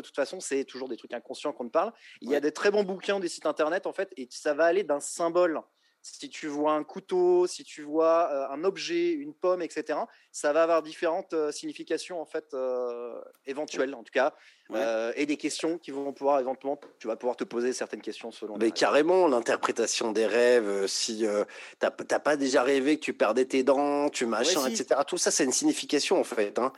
de toute façon, c'est toujours des trucs inconscients qu'on te parle. Il y a des très bons bouquins des sites internet, en fait, et ça va aller d'un symbole si tu vois un couteau, si tu vois euh, un objet, une pomme, etc., ça va avoir différentes euh, significations en fait euh, éventuelles en tout cas, et des questions qui vont pouvoir éventuellement, tu vas pouvoir te poser certaines questions selon. Mais carrément, l'interprétation des rêves, si t'as pas déjà rêvé que tu perdais tes dents, tu machin, etc. Tout ça, c'est une signification en fait. Hein.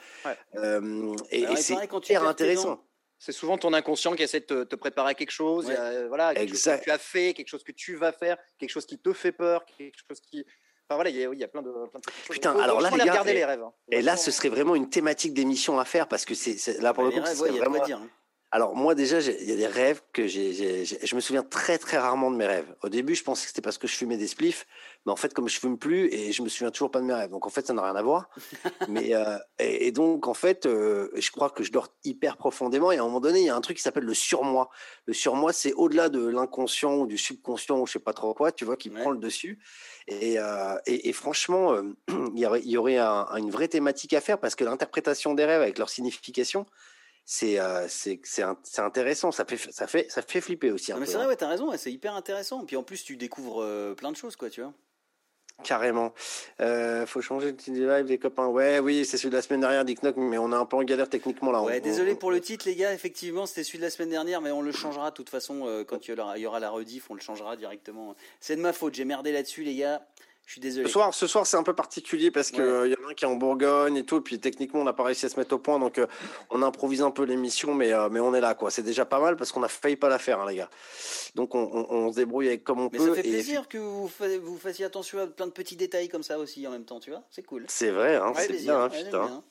et, et c'est hyper intéressant c'est souvent ton inconscient qui essaie de te, préparer à quelque chose. voilà, quelque chose que tu as fait, quelque chose que tu vas faire, quelque chose qui te fait peur, quelque chose qui. Enfin voilà, il y, a, plein de, plein de choses. Putain, alors là, les gars, les rêves. Hein. Et là, ce serait vraiment une thématique d'émission à faire parce que c'est là pour le coup, c'est vraiment. Dire, hein. Alors moi déjà, il y a des rêves que j'ai, je me souviens très très rarement de mes rêves. Au début, je pensais que c'était parce que je fumais des spliffs, mais en fait, comme je fume plus, et je me souviens toujours pas de mes rêves. Donc en fait, ça n'a rien à voir. mais euh, et, donc en fait, euh, je crois que je dors hyper profondément. Et à un moment donné, il y a un truc qui s'appelle le surmoi. Le surmoi, c'est au-delà de l'inconscient ou du subconscient ou je sais pas trop quoi, tu vois, qui prend le dessus. Et, euh, et, franchement, il y aurait, y aurait une vraie thématique à faire parce que l'interprétation des rêves avec leur signification c'est euh, intéressant ça fait ça fait ça fait flipper aussi un mais c'est vrai hein. ouais t'as raison c'est hyper intéressant. Puis en plus tu découvres euh, plein de choses quoi tu vois. Carrément. Euh, faut changer de live les copains. Ouais oui c'est celui de la semaine dernière Dick Knock mais on est un peu en galère techniquement là ouais désolé pour le titre les gars effectivement c'était celui de la semaine dernière mais on le changera de toute façon euh, quand il y, aura, il y aura la rediff on le changera directement. C'est de ma faute j'ai merdé là-dessus les gars je suis désolé. Ce soir, ce soir c'est un peu particulier parce qu'il il y en a un qui est en Bourgogne et tout, puis techniquement on n'a pas réussi à se mettre au point, donc euh, on improvise un peu l'émission, mais, euh, mais on est là, quoi. C'est déjà pas mal parce qu'on a failli pas la faire, hein, les gars. Donc on, on, se débrouille avec comme on mais peut. Mais ça fait plaisir que vous, vous fassiez attention à plein de petits détails comme ça aussi en même temps, tu vois. C'est cool. C'est vrai, hein, c'est bien, hein, putain.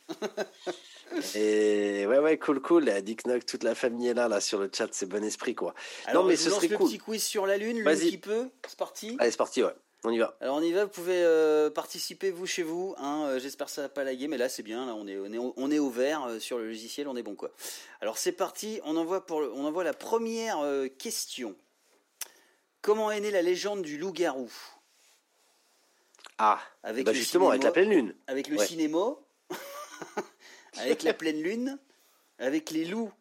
Et ouais, ouais, cool, cool. Dick Knock, toute la famille est là, là, sur le chat, c'est bon esprit, quoi. Alors, non, mais ce serait le petit quiz sur la Lune, le petit peu. C'est parti. Allez, c'est parti, ouais. On y va. Alors on y va, vous pouvez euh, participer vous chez vous. Hein, euh, J'espère que ça va pas laguer, mais là c'est bien. Là on est on est on est au vert euh, sur le logiciel, on est bon quoi. Alors c'est parti, on envoie pour on envoie la première question. Comment est née la légende du loup-garou? Ah, avec bah justement avec la pleine lune. Avec le cinéma, avec la pleine lune, avec les loups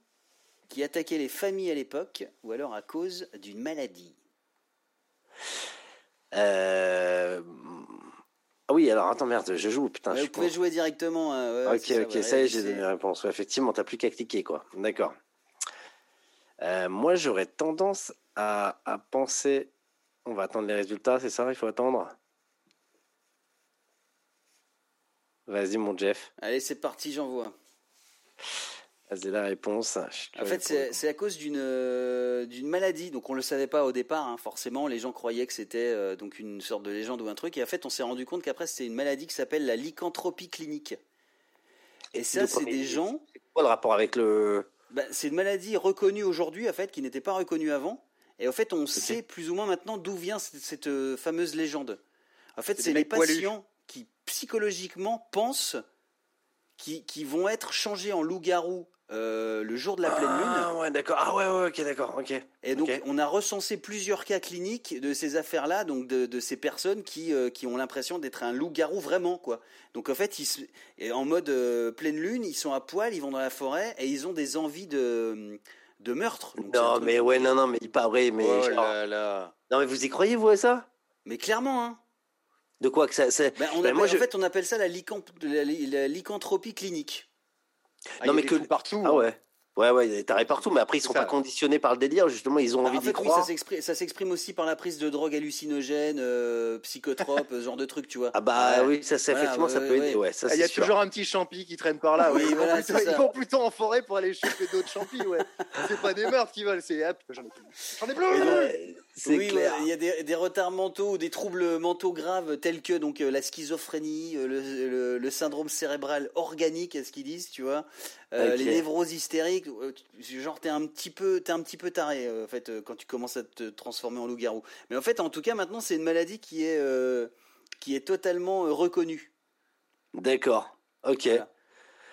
qui attaquaient les familles à l'époque, ou alors à cause d'une maladie. Euh... Ah oui, alors attends, merde, je joue, putain. vous pouvez jouer directement. Hein, ok, ok, ça y est, j'ai donné la réponse. effectivement, t'as plus qu'à cliquer, quoi. D'accord. Euh, moi, j'aurais tendance à, à, penser. On va attendre les résultats, c'est ça Il faut attendre? Vas-y, mon Jeff. Allez, c'est parti, j'envoie. C'est la réponse. En fait, c'est à cause d'une euh, d'une maladie. Donc, on le savait pas au départ. Hein. Forcément, les gens croyaient que c'était euh, donc une sorte de légende ou un truc. Et en fait, on s'est rendu compte qu'après, c'est une maladie qui s'appelle la lycanthropie clinique. Et ça, c'est des gens. C'est quoi le rapport avec le bah, C'est une maladie reconnue aujourd'hui, en fait, qui n'était pas reconnue avant. Et en fait, on sait plus ou moins maintenant d'où vient cette, cette, euh, fameuse légende. En fait, c'est les patients qui psychologiquement pensent qui, qui vont être changés en loup-garou euh, le jour de la pleine lune. Ah ouais, d'accord. Ah ouais, ouais, ok, d'accord, ok. Et donc, on a recensé plusieurs cas cliniques de ces affaires-là, donc de, de, ces personnes qui, euh, qui ont l'impression d'être un loup-garou vraiment, quoi. Donc, en fait, ils, en mode euh, pleine lune, ils sont à poil, ils vont dans la forêt et ils ont des envies de, de meurtre. non, mais ouais, non, non, mais pas vrai, mais. Oh là là. Non, mais vous y croyez, vous, à ça? Mais clairement, hein. De quoi que ça, c'est ben, ben, moi, En fait, on appelle ça la, la lycanthropie clinique. Ah, non, mais que partout. Ah ouais. Ouais, ouais, il y a des tarés partout, mais après, ils sont pas conditionnés par le délire, justement, ils ont bah, envie d'y croire. Oui, ça s'exprime aussi par la prise de drogue hallucinogène, euh, psychotrope, ce genre de truc, tu vois. Ah bah oui, ça, c'est effectivement, ça peut aider, ouais. Ah, il y a toujours un petit champi qui traîne par là, oui. ils, voilà, vont plutôt, ils, vont plutôt, en forêt pour aller choper d'autres champis, ouais. c'est pas des meurtres qui veulent, c'est, j'en ai plus. J'en ai plus! Oui, il y a des, des, retards mentaux ou des troubles mentaux graves tels que donc euh, la schizophrénie, euh, le, le, syndrome cérébral organique, est ce qu'ils disent, tu vois, euh, les névroses hystériques. Genre t'es un petit peu, t'es un petit peu taré en fait quand tu commences à te transformer en loup-garou. Mais en fait, en tout cas, maintenant c'est une maladie qui est qui est totalement reconnue. D'accord. Ok.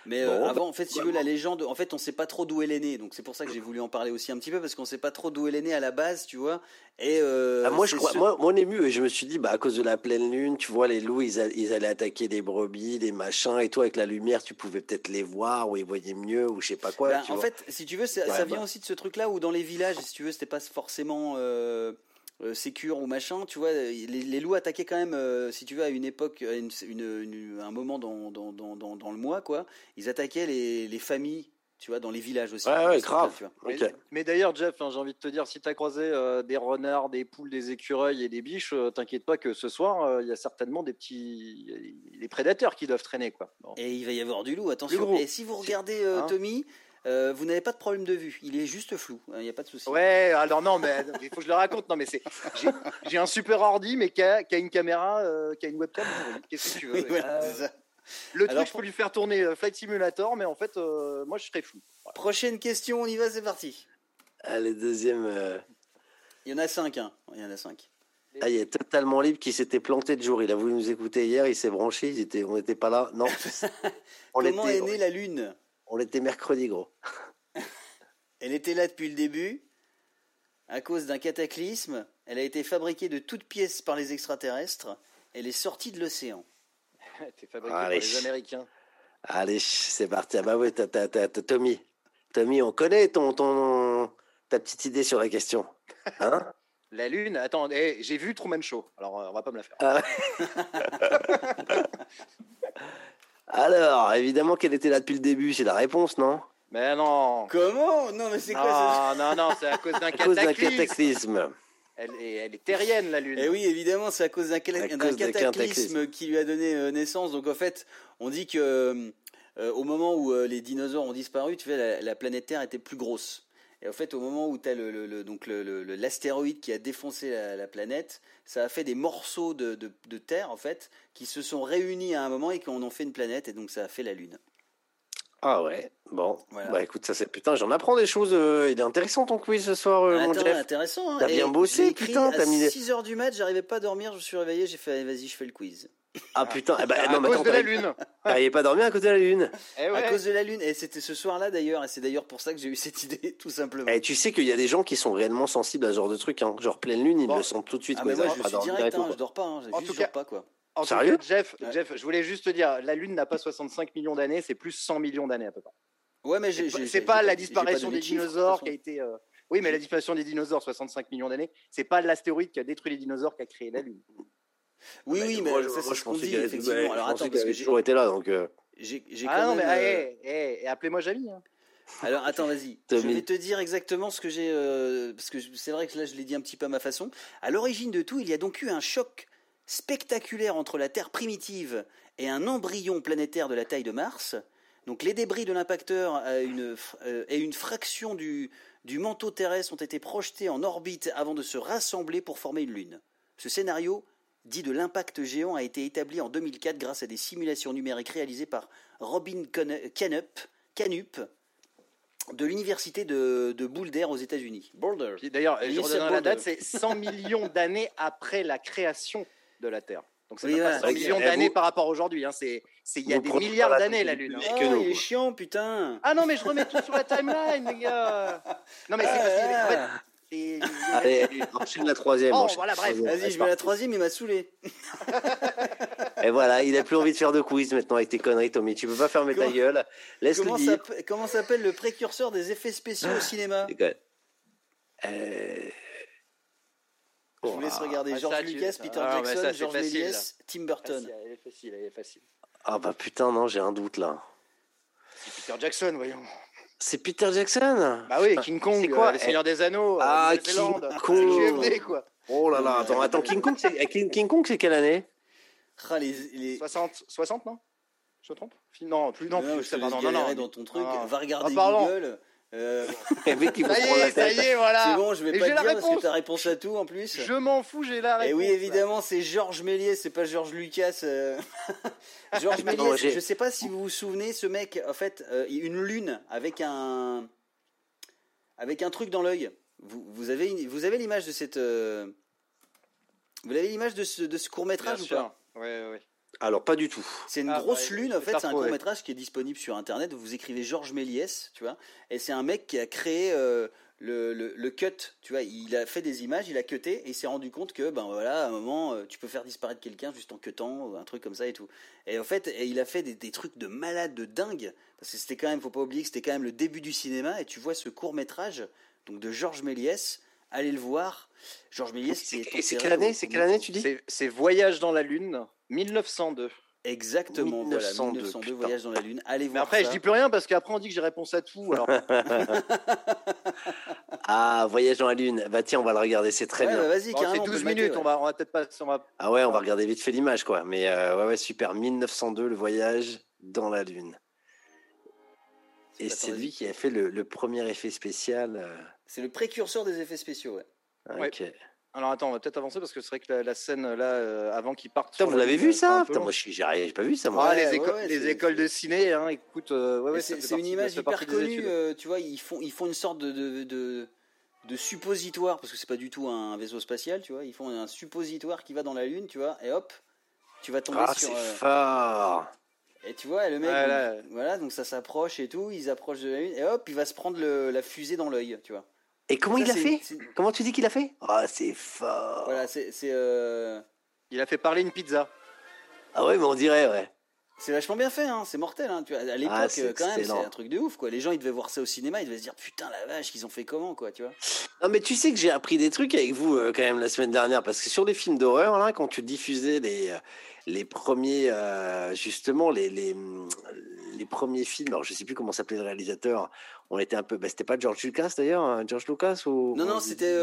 Mais euh, avant, en fait, si tu veux, la légende, en fait, on sait pas trop d'où elle est née. Donc c'est pour ça que j'ai voulu en parler aussi un petit peu parce qu'on sait pas trop d'où elle est née à la base, tu vois. Et euh, ah, moi, je crois, moi, mon ému, je me suis dit, bah, à cause de la pleine lune, tu vois, les loups, ils, allaient attaquer des brebis, des machins, et toi, avec la lumière, tu pouvais peut-être les voir, ou ils voyaient mieux, ou je sais pas quoi. Bah, en fait, si tu veux, ça, vient bah. aussi de ce truc-là où dans les villages, si tu veux, c'était pas forcément. Euh, euh, sécure ou machin, tu vois, les, loups attaquaient quand même, euh, si tu veux, à une époque, à une, un moment dans, dans, dans, dans, le mois, quoi, ils attaquaient les, les familles tu vois, dans les villages aussi. Ouais, ouais grave. Mais, d'ailleurs, Jeff, hein, j'ai envie de te dire, si tu as croisé euh, des renards, des poules, des écureuils et des biches, t'inquiète pas que ce soir, il y a certainement des petits. des prédateurs qui doivent traîner. Quoi. Et il va y avoir du loup, attention. Et si vous regardez hein Tommy, euh, vous n'avez pas de problème de vue, il est juste flou, il hein, n'y a pas de souci. Ouais, alors non, mais il faut que je le raconte. Non, mais c'est, j'ai, un super ordi, mais qui a, une caméra, euh, qui a une webcam. Qu'est-ce que tu veux? Euh, Le truc, je peux lui faire tourner Flight Simulator, mais en fait, moi, je serais flou. Prochaine question, on y va, c'est parti. Allez, deuxième. Il y en a cinq, hein. Il y en a cinq. Ah, il est totalement libre qui s'était planté de jour. Il a voulu nous écouter hier, il s'est branché, était, on n'était pas là. Non. Comment est née la Lune? On était mercredi, gros. Elle était là depuis le début. À cause d'un cataclysme, elle a été fabriquée de toutes pièces par les extraterrestres. Elle est sortie de l'océan. Elle été fabriquée par les Américains. Allez, c'est parti. Ah bah oui, Tommy. Tommy, on connaît ton, ton, ta petite idée sur la question. Hein la Lune, attends, eh, j'ai vu Truman Show, alors euh, on va pas me la faire. Ah Alors, évidemment qu'elle était là depuis le début, c'est la réponse, non? Mais non. Comment? Non, mais c'est quoi ça Non, non, c'est à cause d'un cataclysme. Elle est, elle est, terrienne, la Lune. Et eh oui, évidemment, c'est à cause d'un cataclysme, qui lui a donné euh, naissance. Donc, en fait, on dit que euh, au moment où euh, les dinosaures ont disparu, tu vois, la, planète Terre était plus grosse. Et en fait, au moment où tu as le, donc l'astéroïde qui a défoncé la, planète, ça a fait des morceaux de, de, terre, en fait, qui se sont réunis à un moment et qui en ont fait une planète, et donc ça a fait la Lune. Ah ouais, bon. Bah écoute, ça c'est putain, j'en apprends des choses. Euh, il est intéressant ton quiz ce soir, euh, mon Jeff. intéressant. Hein. T'as bien bossé, putain. T'as mis. À 6 h du mat, j'arrivais pas à dormir, je me suis réveillé, j'ai fait, vas-y, je fais le quiz. Ah putain, eh ben, à cause de la lune. T'avais pas dormi à cause de la lune. Eh à cause de la lune. Et c'était ce soir-là d'ailleurs. Et c'est d'ailleurs pour ça que j'ai eu cette idée, tout simplement. Et eh, tu sais qu'il y a des gens qui sont réellement sensibles à ce genre de truc. Hein. Genre pleine lune, ils le sentent tout de suite. Ah, mais moi, je suis direct, hein, je dors pas. Hein. En tout cas, pas quoi. En Sérieux Jeff, Jeff, je voulais juste te dire, la Lune n'a pas 65 millions d'années, c'est plus 100 millions d'années à peu près. Ouais, mais c'est pas la disparition des dinosaures qui a été. Euh, oui, mais la disparition des dinosaures, 65 millions d'années, c'est pas l'astéroïde qui a détruit les dinosaures qui a créé la Lune. Oui, oui, mais ça, c'est ce qu'on dit, effectivement. Alors attends, parce que j'ai toujours été là, donc. Euh. ah non, mais euh, eh, eh, appelez-moi Jamy. Hein. Alors attends, vas-y. Je vais te dire exactement ce que j'ai, euh, parce que c'est vrai que là je l'ai dit un petit peu à ma façon. À l'origine de tout, il y a donc eu un choc spectaculaire entre la Terre primitive et un embryon planétaire de la taille de Mars. Donc les débris de l'impacteur et une fraction du, du manteau terrestre ont été projetés en orbite avant de se rassembler pour former une Lune. Ce scénario dit de l'impact géant a été établi en 2004 grâce à des simulations numériques réalisées par Robin Canup, Canup de l'université de, de, Boulder aux États-Unis. Boulder. D'ailleurs, je redonne la date, c'est 100 millions d'années après la création de la Terre. Donc ça pas 100 millions d'années par rapport à aujourd'hui. Hein. C'est, il y a des milliards d'années la Lune. Hein. Oh, il est chiant, putain. Ah non, mais je remets tout sur la timeline, les gars. Non, mais c'est parce en fait, Allez, enchaîne la troisième. Oh, voilà, bref. Vas-y, je mets la troisième, il m'a saoulé. Et voilà, il a plus envie de faire de quiz maintenant avec tes conneries, Tommy. Tu peux pas fermer ta gueule. Laisse comment, dire. comment s'appelle le précurseur des effets spéciaux au cinéma euh... Je vous laisse regarder ah, George Lucas, Peter ah, Jackson, George Méliès, Tim Burton. Elle est facile, elle est facile. Ah bah putain, non, j'ai un doute là. C'est Peter Jackson, voyons. C'est Peter Jackson Bah oui, King Kong, c'est quoi, euh, le Seigneur des Anneaux, euh, ah, King Kong. quoi. Oh là là, attends, attends King Kong, c'est eh, King, Kong, c'est quelle année? Ah, les, les... 60, 60, non? Je me trompe? Non, plus non, non, plus, ça, pardon, non, non, dans ton truc, ah. va regarder Google. Euh... ça y est, ça y est, voilà. C'est bon, je vais pas te dire parce que t'as réponse à tout en plus. Je m'en fous, j'ai la réponse. Et oui, évidemment, c'est Georges Méliès, c'est pas Georges Lucas. Euh. Georges Méliès, je sais pas si vous vous souvenez, ce mec, en fait, euh, une lune avec un avec un truc dans l'œil. Vous, vous, avez vous avez l'image de cette euh, vous avez l'image de ce, de ce court métrage ou pas? Oui, oui. Alors pas du tout. C'est une ah, grosse lune en fait, c'est un court métrage qui est disponible sur internet. Vous écrivez Georges Méliès, tu vois, et c'est un mec qui a créé euh, le, le, cut, tu vois, il a fait des images, il a cuté et il s'est rendu compte que ben voilà, à un moment euh, tu peux faire disparaître quelqu'un juste en cutant, un truc comme ça et tout. Et en fait, il a fait des, des, trucs de malade, de dingue, parce que c'était quand même, faut pas oublier que c'était quand même le début du cinéma et tu vois ce court métrage donc de Georges Méliès, allez le voir. Georges Méliès, c'est quelle année? C'est quelle année tu dis? C'est Voyage dans la lune, 1902. Exactement, 1902, 1902 Voyage dans la Lune. Allez voir. Mais après, je dis plus rien parce qu'après, on dit que j'ai réponse à tout. Alors. ah, Voyage dans la Lune. Bah, tiens, on va le regarder, c'est très bien. Bah, vas-y, C'est 12 minutes, on va, on va peut-être pas. On va... Ah ouais, on va regarder vite fait l'image, quoi. Mais euh, ouais, ouais, super. 1902, le voyage dans la Lune. Et c'est lui qui a fait le, premier effet spécial. Euh. C'est le précurseur des effets spéciaux, ouais. Ok. Alors attends, on va peut-être avancer parce que c'est vrai que la, scène là, euh, avant qu'il parte. vous l'avez vu ça Putain, Moi, j'ai pas vu ça. Moi. Ah, les, les écoles de ciné, hein, écoute, euh, c'est une image hyper connue. tu vois, ils font, ils font une sorte de, de, de, suppositoire parce que c'est pas du tout un vaisseau spatial, tu vois. Ils font un suppositoire qui va dans la lune, tu vois, et hop, tu vas tomber ah, sur. c'est fort. Et tu vois, le mec, voilà, donc ça s'approche et tout, ils approchent de la lune, et hop, il va se prendre la fusée dans l'œil, tu vois. Et comment il a fait Comment tu dis qu'il a fait Ah, oh, c'est fort. Voilà, c'est. Euh... Il a fait parler une pizza. Ah ouais, mais on dirait, ouais. C'est vachement bien fait, hein. c'est mortel. Hein. Tu vois, à l'époque, ah, quand même, c'est un truc de ouf. Quoi. Les gens, ils devaient voir ça au cinéma, ils devaient se dire putain la vache, qu'ils ont fait comment, quoi, tu vois. Non, mais tu sais que j'ai appris des trucs avec vous euh, quand même la semaine dernière, parce que sur les films d'horreur, là, quand tu diffusais les, euh, les premiers, euh, justement, les, les, les, premiers films, alors je sais plus comment s'appelait le réalisateur, on était un peu, bah, c'était pas George Lucas d'ailleurs, hein, George Lucas ou Non non, c'était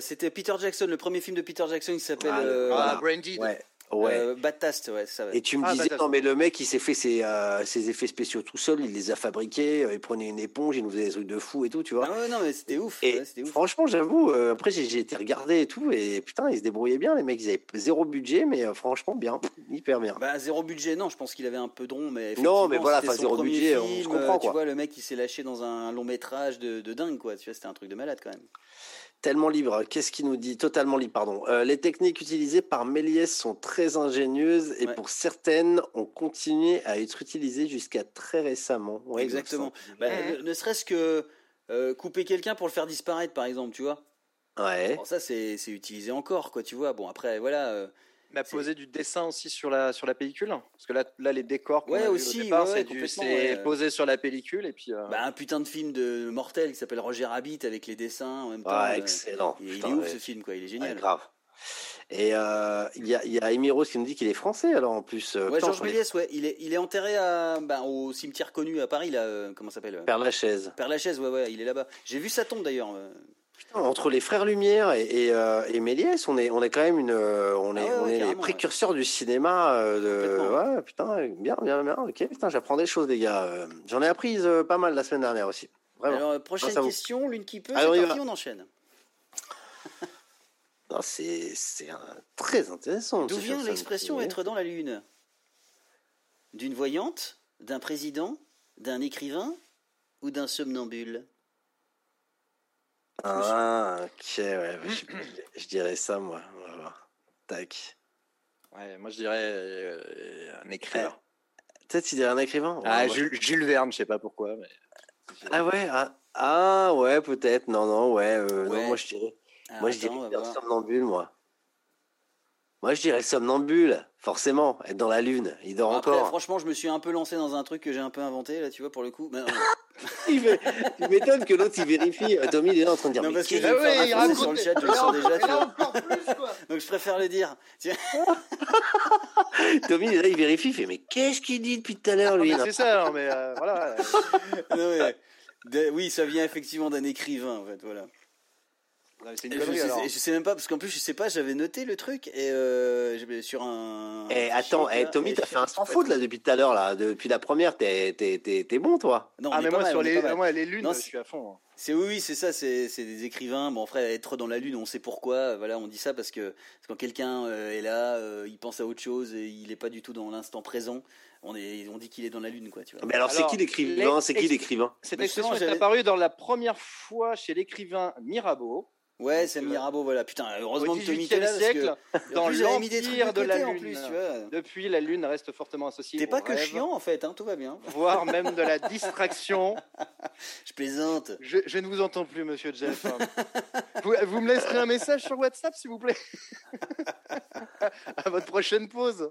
c'était Peter Jackson, le premier film de Peter Jackson, il s'appelle ah, ah Branded. Ouais. Ouais. Euh, ouais, ça. Et tu me ah, disais, non, mais le mec, il s'est fait ses, euh, ses, effets spéciaux tout seul, il les a fabriqués, euh, il prenait une éponge, il nous faisait des trucs de fou et tout, tu vois. Ah ouais, non, mais c'était ouf. Et franchement, j'avoue, après, j'ai été regardé et tout, et putain, ils se débrouillaient bien, les mecs, ils avaient zéro budget, mais franchement, bien, hyper bien. Bah, zéro budget, non, je pense qu'il avait un peu de rond, mais. Non, mais voilà, zéro budget, on se comprend, Tu vois, le mec, il s'est lâché dans un long métrage de, de dingue, quoi, tu vois, c'était un truc de malade quand même. Tellement libre. Qu'est-ce qu'il nous dit Totalement libre, pardon. Les techniques utilisées par Méliès sont très ingénieuses et pour certaines ont continué à être utilisées jusqu'à très récemment. Exactement. Bah, ne, serait-ce que euh, couper quelqu'un pour le faire disparaître, par exemple, tu vois. Ouais. ça, c'est utilisé encore, quoi, tu vois. Bon, après, voilà. Euh, mais poser du dessin aussi sur la, sur la pellicule Parce que là, là les décors ouais, aussi, au c'est posé sur la pellicule. Et puis, euh, bah, un putain de film de mortel qui s'appelle Roger Rabbit avec les dessins en même temps. Ah, excellent. il, est ouf ce film, quoi. il est génial. grave. Et euh, il y a, y a Amy Rose qui nous dit qu'il est français alors en plus. Euh, ouais, Georges Méliès, ouais, il est, il est enterré à, ben, au cimetière connu à Paris là, comment s'appelle? Père Lachaise. Père Lachaise, ouais, ouais, il est là-bas. J'ai vu sa tombe d'ailleurs entre les frères Lumière et, et, Méliès, on est, on est quand même une, on est, ah on est les précurseurs du cinéma. Euh, ouais, putain, bien, bien, bien. Ok, putain, j'apprends des choses, les gars. Euh, j'en ai appris euh, pas mal la semaine dernière aussi. Vraiment. Alors, prochaine question, l'une qui peut, c'est parti, on enchaîne? C'est, c'est très intéressant. D'où vient l'expression être dans la lune? D'une voyante, d'un président, d'un écrivain ou d'un somnambule? Ah, ok, ouais. Je, dirais ça, moi. Tac. Ouais, moi, je dirais euh, un écrivain. Eh, peut-être tu dirais un écrivain Ah, Jules, Verne, je sais pas pourquoi. Mais... Ah ouais ah, ah, ouais, peut-être. Non, non, ouais. Euh, non, moi, je dirais. Ah, moi, je dirais somnambule, moi. Moi, je dirais somnambule, forcément, être dans la lune. Il dort encore. Franchement, je me suis un peu lancé dans un truc que j'ai un peu inventé, là, tu vois, pour le coup. Mais, il tu m'étonnes que l'autre, il vérifie. Euh, Tommy, il est là en train de dire. Non, parce que ah ouais, il raconte sur le chat, je le sens déjà, tu vois. Donc, je préfère le dire. Tommy, il est là, il vérifie, il fait, mais qu'est-ce qu'il dit depuis tout à l'heure, lui? Ah, c'est ça, mais euh, voilà. non, mais, oui, ça vient effectivement d'un écrivain, en fait, voilà je, sais, même pas parce qu'en plus je sais pas j'avais noté le truc et euh, sur un. Eh, attends, eh, Tommy t'as fait un sans faute là depuis tout à l'heure là depuis la première t'es t'es bon toi. Non, ah mais moi sur les moi, les lunes je suis à fond. Hein. C'est oui, oui c'est ça, c'est des écrivains. Bon, frère, être dans la lune, on sait pourquoi. Voilà, on dit ça parce que quand quelqu'un euh, est là, euh, il pense à autre chose et il n'est pas du tout dans l'instant présent. On, est, on dit qu'il est dans la lune, quoi. Tu vois. Mais alors, c'est qui l'écrivain? C'est qui l'écrivain? Cette expression est apparue dans la première fois chez l'écrivain Mirabeau Ouais, c'est Mirabeau, voilà. Putain, heureusement que Tommy était là. siècle, dans l'empire de la Lune. Plus, tu vois. Depuis, la Lune reste fortement associée. T'es pas que chiant, en fait, hein, tout va bien. Voire même de la distraction. je plaisante. Je, ne vous entends plus, monsieur Jeff. vous, vous, me laisserez un message sur WhatsApp, s'il vous plaît À votre prochaine pause.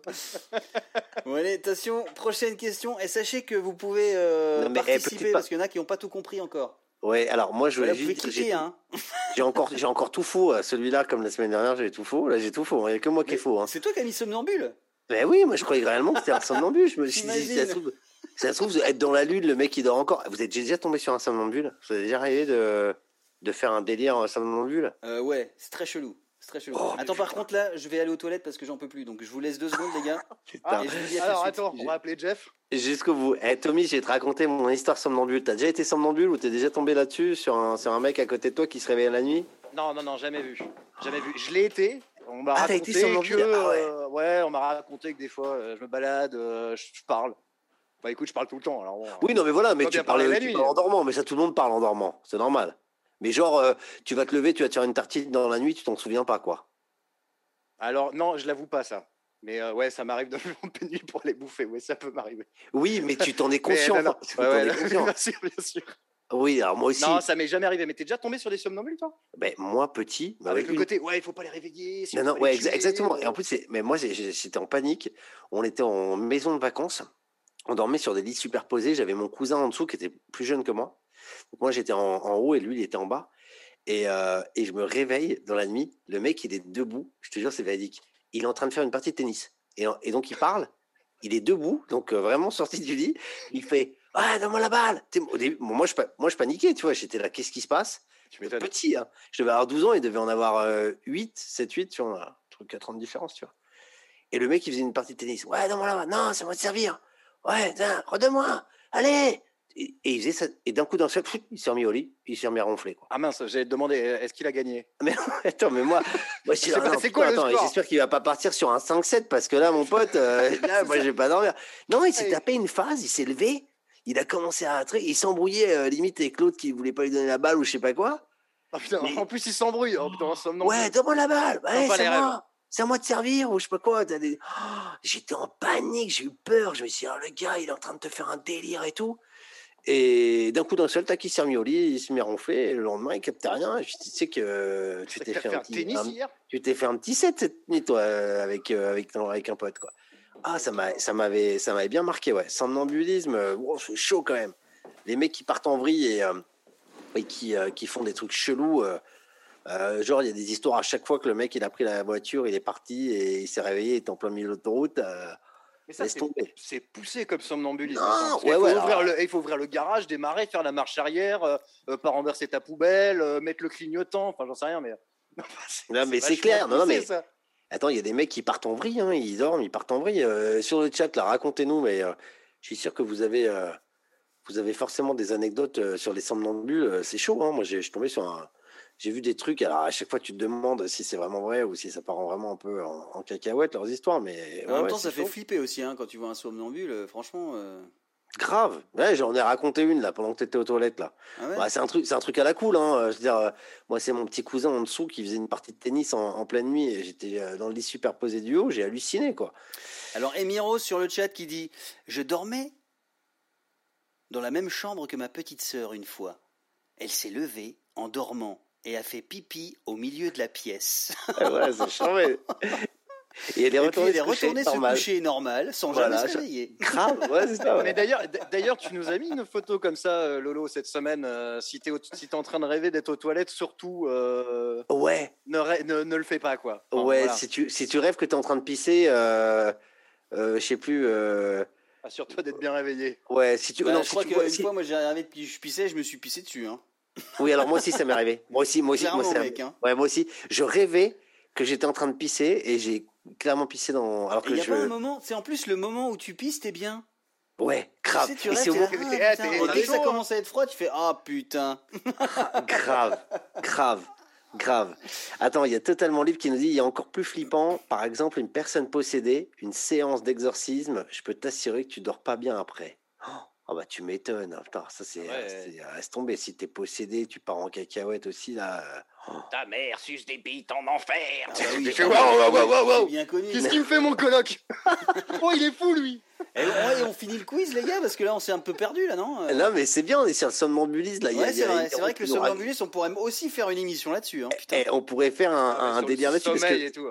bon, allez, attention, prochaine question. Et sachez que vous pouvez euh, eh, participer, parce qu'il y en a qui n'ont pas tout compris encore. Ouais, alors moi je voulais juste hein. j'ai encore j'ai encore tout faux euh, celui-là comme la semaine dernière j'ai tout faux. Là j'ai tout faux il n'y a que moi qui est faux hein. C'est toi qui as mis somnambule. Ben oui moi je croyais réellement que c'était un somnambule. Je me suis dit ça se, trouve, ça se trouve être dans la lune le mec il dort encore. Vous êtes déjà tombé sur un somnambule? Vous avez déjà arrivé de de faire un délire somnambule? Euh, ouais c'est très chelou très chelou. Oh, attends, par contre, là, je vais aller aux toilettes parce que j'en peux plus. Donc, je vous laisse deux secondes, les gars. Ah, alors, attends, on va appeler Jeff. Jusqu'au bout. Eh, Tommy, je vais te raconter mon histoire somnambule. T'as déjà été somnambule ou t'es déjà tombé là-dessus sur un, sur un mec à côté de toi qui se réveille la nuit? Non, non, non, jamais vu. Jamais vu. Je l'ai été. On m'a ah, raconté que, ah, euh, ouais. on m'a raconté que des fois, euh, je me balade, euh, je, parle. Bah écoute, je parle tout le temps. Alors, oui, non, mais voilà, mais tu parles, la nuit. en dormant, mais ça, tout le monde parle en dormant. C'est normal. Mais genre, tu vas te lever, tu vas te faire une tartine dans la nuit, tu t'en souviens pas, quoi. Alors, non, je l'avoue pas, ça. Mais euh, ouais, ça m'arrive de me nuit pour les bouffer. Ouais, ça peut m'arriver. Oui, mais tu t'en es conscient. bien sûr, bien sûr. Oui, alors moi aussi. Non, ça m'est jamais arrivé. Mais t'es déjà tombé sur des somnambules, toi? Ben moi, petit. avec, le côté, ouais, il faut pas les réveiller. non, non, ouais, exactement. Et en plus, mais moi, j'étais en panique. On était en maison de vacances. On dormait sur des lits superposés. J'avais mon cousin en dessous qui était plus jeune que moi. Donc moi, j'étais en, en, haut et lui, il était en bas. Et, euh, et, je me réveille dans la nuit. Le mec, il est debout. Je te jure, c'est véridique. Il est en train de faire une partie de tennis. Et, et donc, il parle. Il est debout, donc euh, vraiment sorti du lit. Il fait Ah, donne-moi la balle. Au début, moi, je, moi, je paniquais, tu vois. J'étais là, qu'est-ce qui se passe? Je suis petit. Hein. Je devais avoir 12 ans. Il devait en avoir 8, 7, 8. Tu vois, un truc 4 ans de différence, tu vois. Et le mec, il faisait une partie de tennis. Ouais, donne-moi la balle. Non, c'est moi de servir. Ouais, redonne-moi. Allez et, il faisait ça, et d'un coup d'un seul, il s'est remis au lit, il s'est remis à ronfler. Quoi. Ah mince, j'ai demandé, est-ce qu'il a gagné? Mais attends, mais moi, moi c'est quoi attends, J'espère qu'il va pas partir sur un 5-7 parce que là, mon pote, euh, là, moi, j'ai pas dormir. Non, il s'est tapé une phase, il s'est levé, il a commencé à rentrer, il s'embrouillait euh, limite avec l'autre qui voulait pas lui donner la balle ou je sais pas quoi. Ah, putain, en plus, il s'embrouille. Oh, ouais, donne-moi la balle. Ouais, c'est moi. C'est à moi de servir ou je sais pas quoi. Des... Oh, j'étais en panique, j'ai eu peur. Je me suis dit, oh, le gars, il est en train de te faire un délire et tout. Et d'un coup d'un seul, tac, il s'est remis au lit, il se met ronfler, et le lendemain, il capte rien. Je tu sais que tu t'es fait, un petit, tu t'es fait un petit set cette nuit, toi, avec, euh, avec, avec un pote, quoi. Ah, ça m'avait, ça m'avait bien marqué, ouais. Somnambulisme, euh, c'est chaud quand même. Les mecs qui partent en vrille et, euh, et qui, qui font des trucs chelous. genre, il y a des histoires à chaque fois que le mec il a pris la voiture, il est parti et il s'est réveillé, il est en plein milieu de l'autoroute. Mais ça, c'est poussé comme somnambulisme. il, faut ouvrir le, il, faut ouvrir le, garage, démarrer, faire la marche arrière, euh, euh pas renverser ta poubelle, euh, mettre le clignotant. Enfin, j'en sais rien, mais. non, mais c'est clair. Non, non, mais. Attends, il y a des mecs qui partent en vrille, hein, ils dorment, ils partent en vrille. Euh, sur le chat, là, racontez-nous, mais je suis sûr que vous avez, vous avez forcément des anecdotes sur les somnambules. c'est chaud, hein. Moi, je suis tombé sur un j'ai vu des trucs. Alors à chaque fois, tu te demandes si c'est vraiment vrai ou si ça part vraiment un peu en, cacahuète leurs histoires. Mais en même temps, ça fait flipper aussi hein, quand tu vois un somnambule. Euh, franchement. Euh. Grave. Ouais, j'en ai raconté une là pendant que tu étais aux toilettes là. Ah bah, c'est un truc, c'est un truc à la cool. Hein. Je veux dire, euh, moi c'est mon petit cousin en dessous qui faisait une partie de tennis en, pleine nuit et j'étais dans le lit superposé du haut. J'ai halluciné quoi. Alors Emiro sur le chat qui dit, je dormais dans la même chambre que ma petite sœur une fois. Elle s'est levée en dormant et a fait pipi au milieu de la pièce. Ah ouais, c'est chambé. Et elle est retournée, se, coucher normal, sans jamais se réveiller. Grave, ouais, c'est ça. Mais d'ailleurs, d'ailleurs, tu nous as mis une photo comme ça, euh, Lolo, cette semaine. Euh, si tu es, en train de rêver d'être aux toilettes, surtout. Euh, ouais. Ne, ne, ne, le fais pas, quoi. ouais, si, tu, si tu rêves que tu es en train de pisser, euh, je sais plus. Assure-toi d'être bien réveillé. Ouais, si tu. Bah, non, je crois qu'une fois, moi, j'ai rêvé que je pissais, je me suis pissé dessus. Hein. Oui, alors moi aussi, ça m'est arrivé. Moi aussi, moi aussi, moi, hein. ouais, moi aussi. Je rêvais que j'étais en train de pisser et j'ai clairement pissé dans. Alors que y a pas un moment, c'est en plus le moment où tu pisses, t'es bien. Ouais, grave. Tu sais, tu et ah, dès que ça commence à être froid, tu fais ah putain. grave, grave, grave. Attends, il y a totalement livre qui nous dit il y a encore plus flippant. Par exemple, une personne possédée, une séance d'exorcisme. Je peux t'assurer que tu dors pas bien après. Ah bah tu m'étonnes, hein. putain, ça c'est, ah reste tomber. Si t'es possédé, tu pars en cacahuète aussi là. Ta mère suce des bites en enfer. Ah bah oui, Qu'est-ce qu'il me fait mon coloc? Oh il est fou lui. Et on, finit le quiz les gars parce que là on s'est un peu perdu là non? Non mais c'est bien, on est sur le somnambulisme là. Ouais, c'est vrai, c'est vrai que le somnambulisme on pourrait aussi faire une émission là-dessus. Hein, Et on pourrait faire un, délire là-dessus. Et, tout,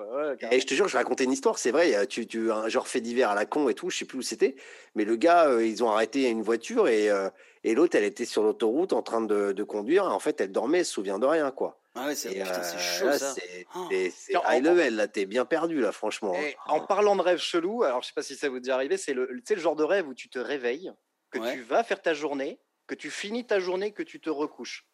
et je te jure, je vais raconter une histoire. C'est vrai, tu, tu un genre fait divers à la con et tout, je sais plus où c'était, mais le gars, euh, ils ont arrêté une voiture et euh, et l'autre, elle était sur l'autoroute en train de, de conduire. Et en fait, elle dormait, elle se souvient de rien, quoi. Ah ouais, c'est euh, chaud ça. C'est oh. high level, là, t'es bien perdu, là, franchement. Hein. En parlant de rêve chelou, alors je sais pas si ça vous est déjà arrivé, c'est le, le genre de rêve où tu te réveilles, que tu vas faire ta journée, que tu finis ta journée, que tu te recouches.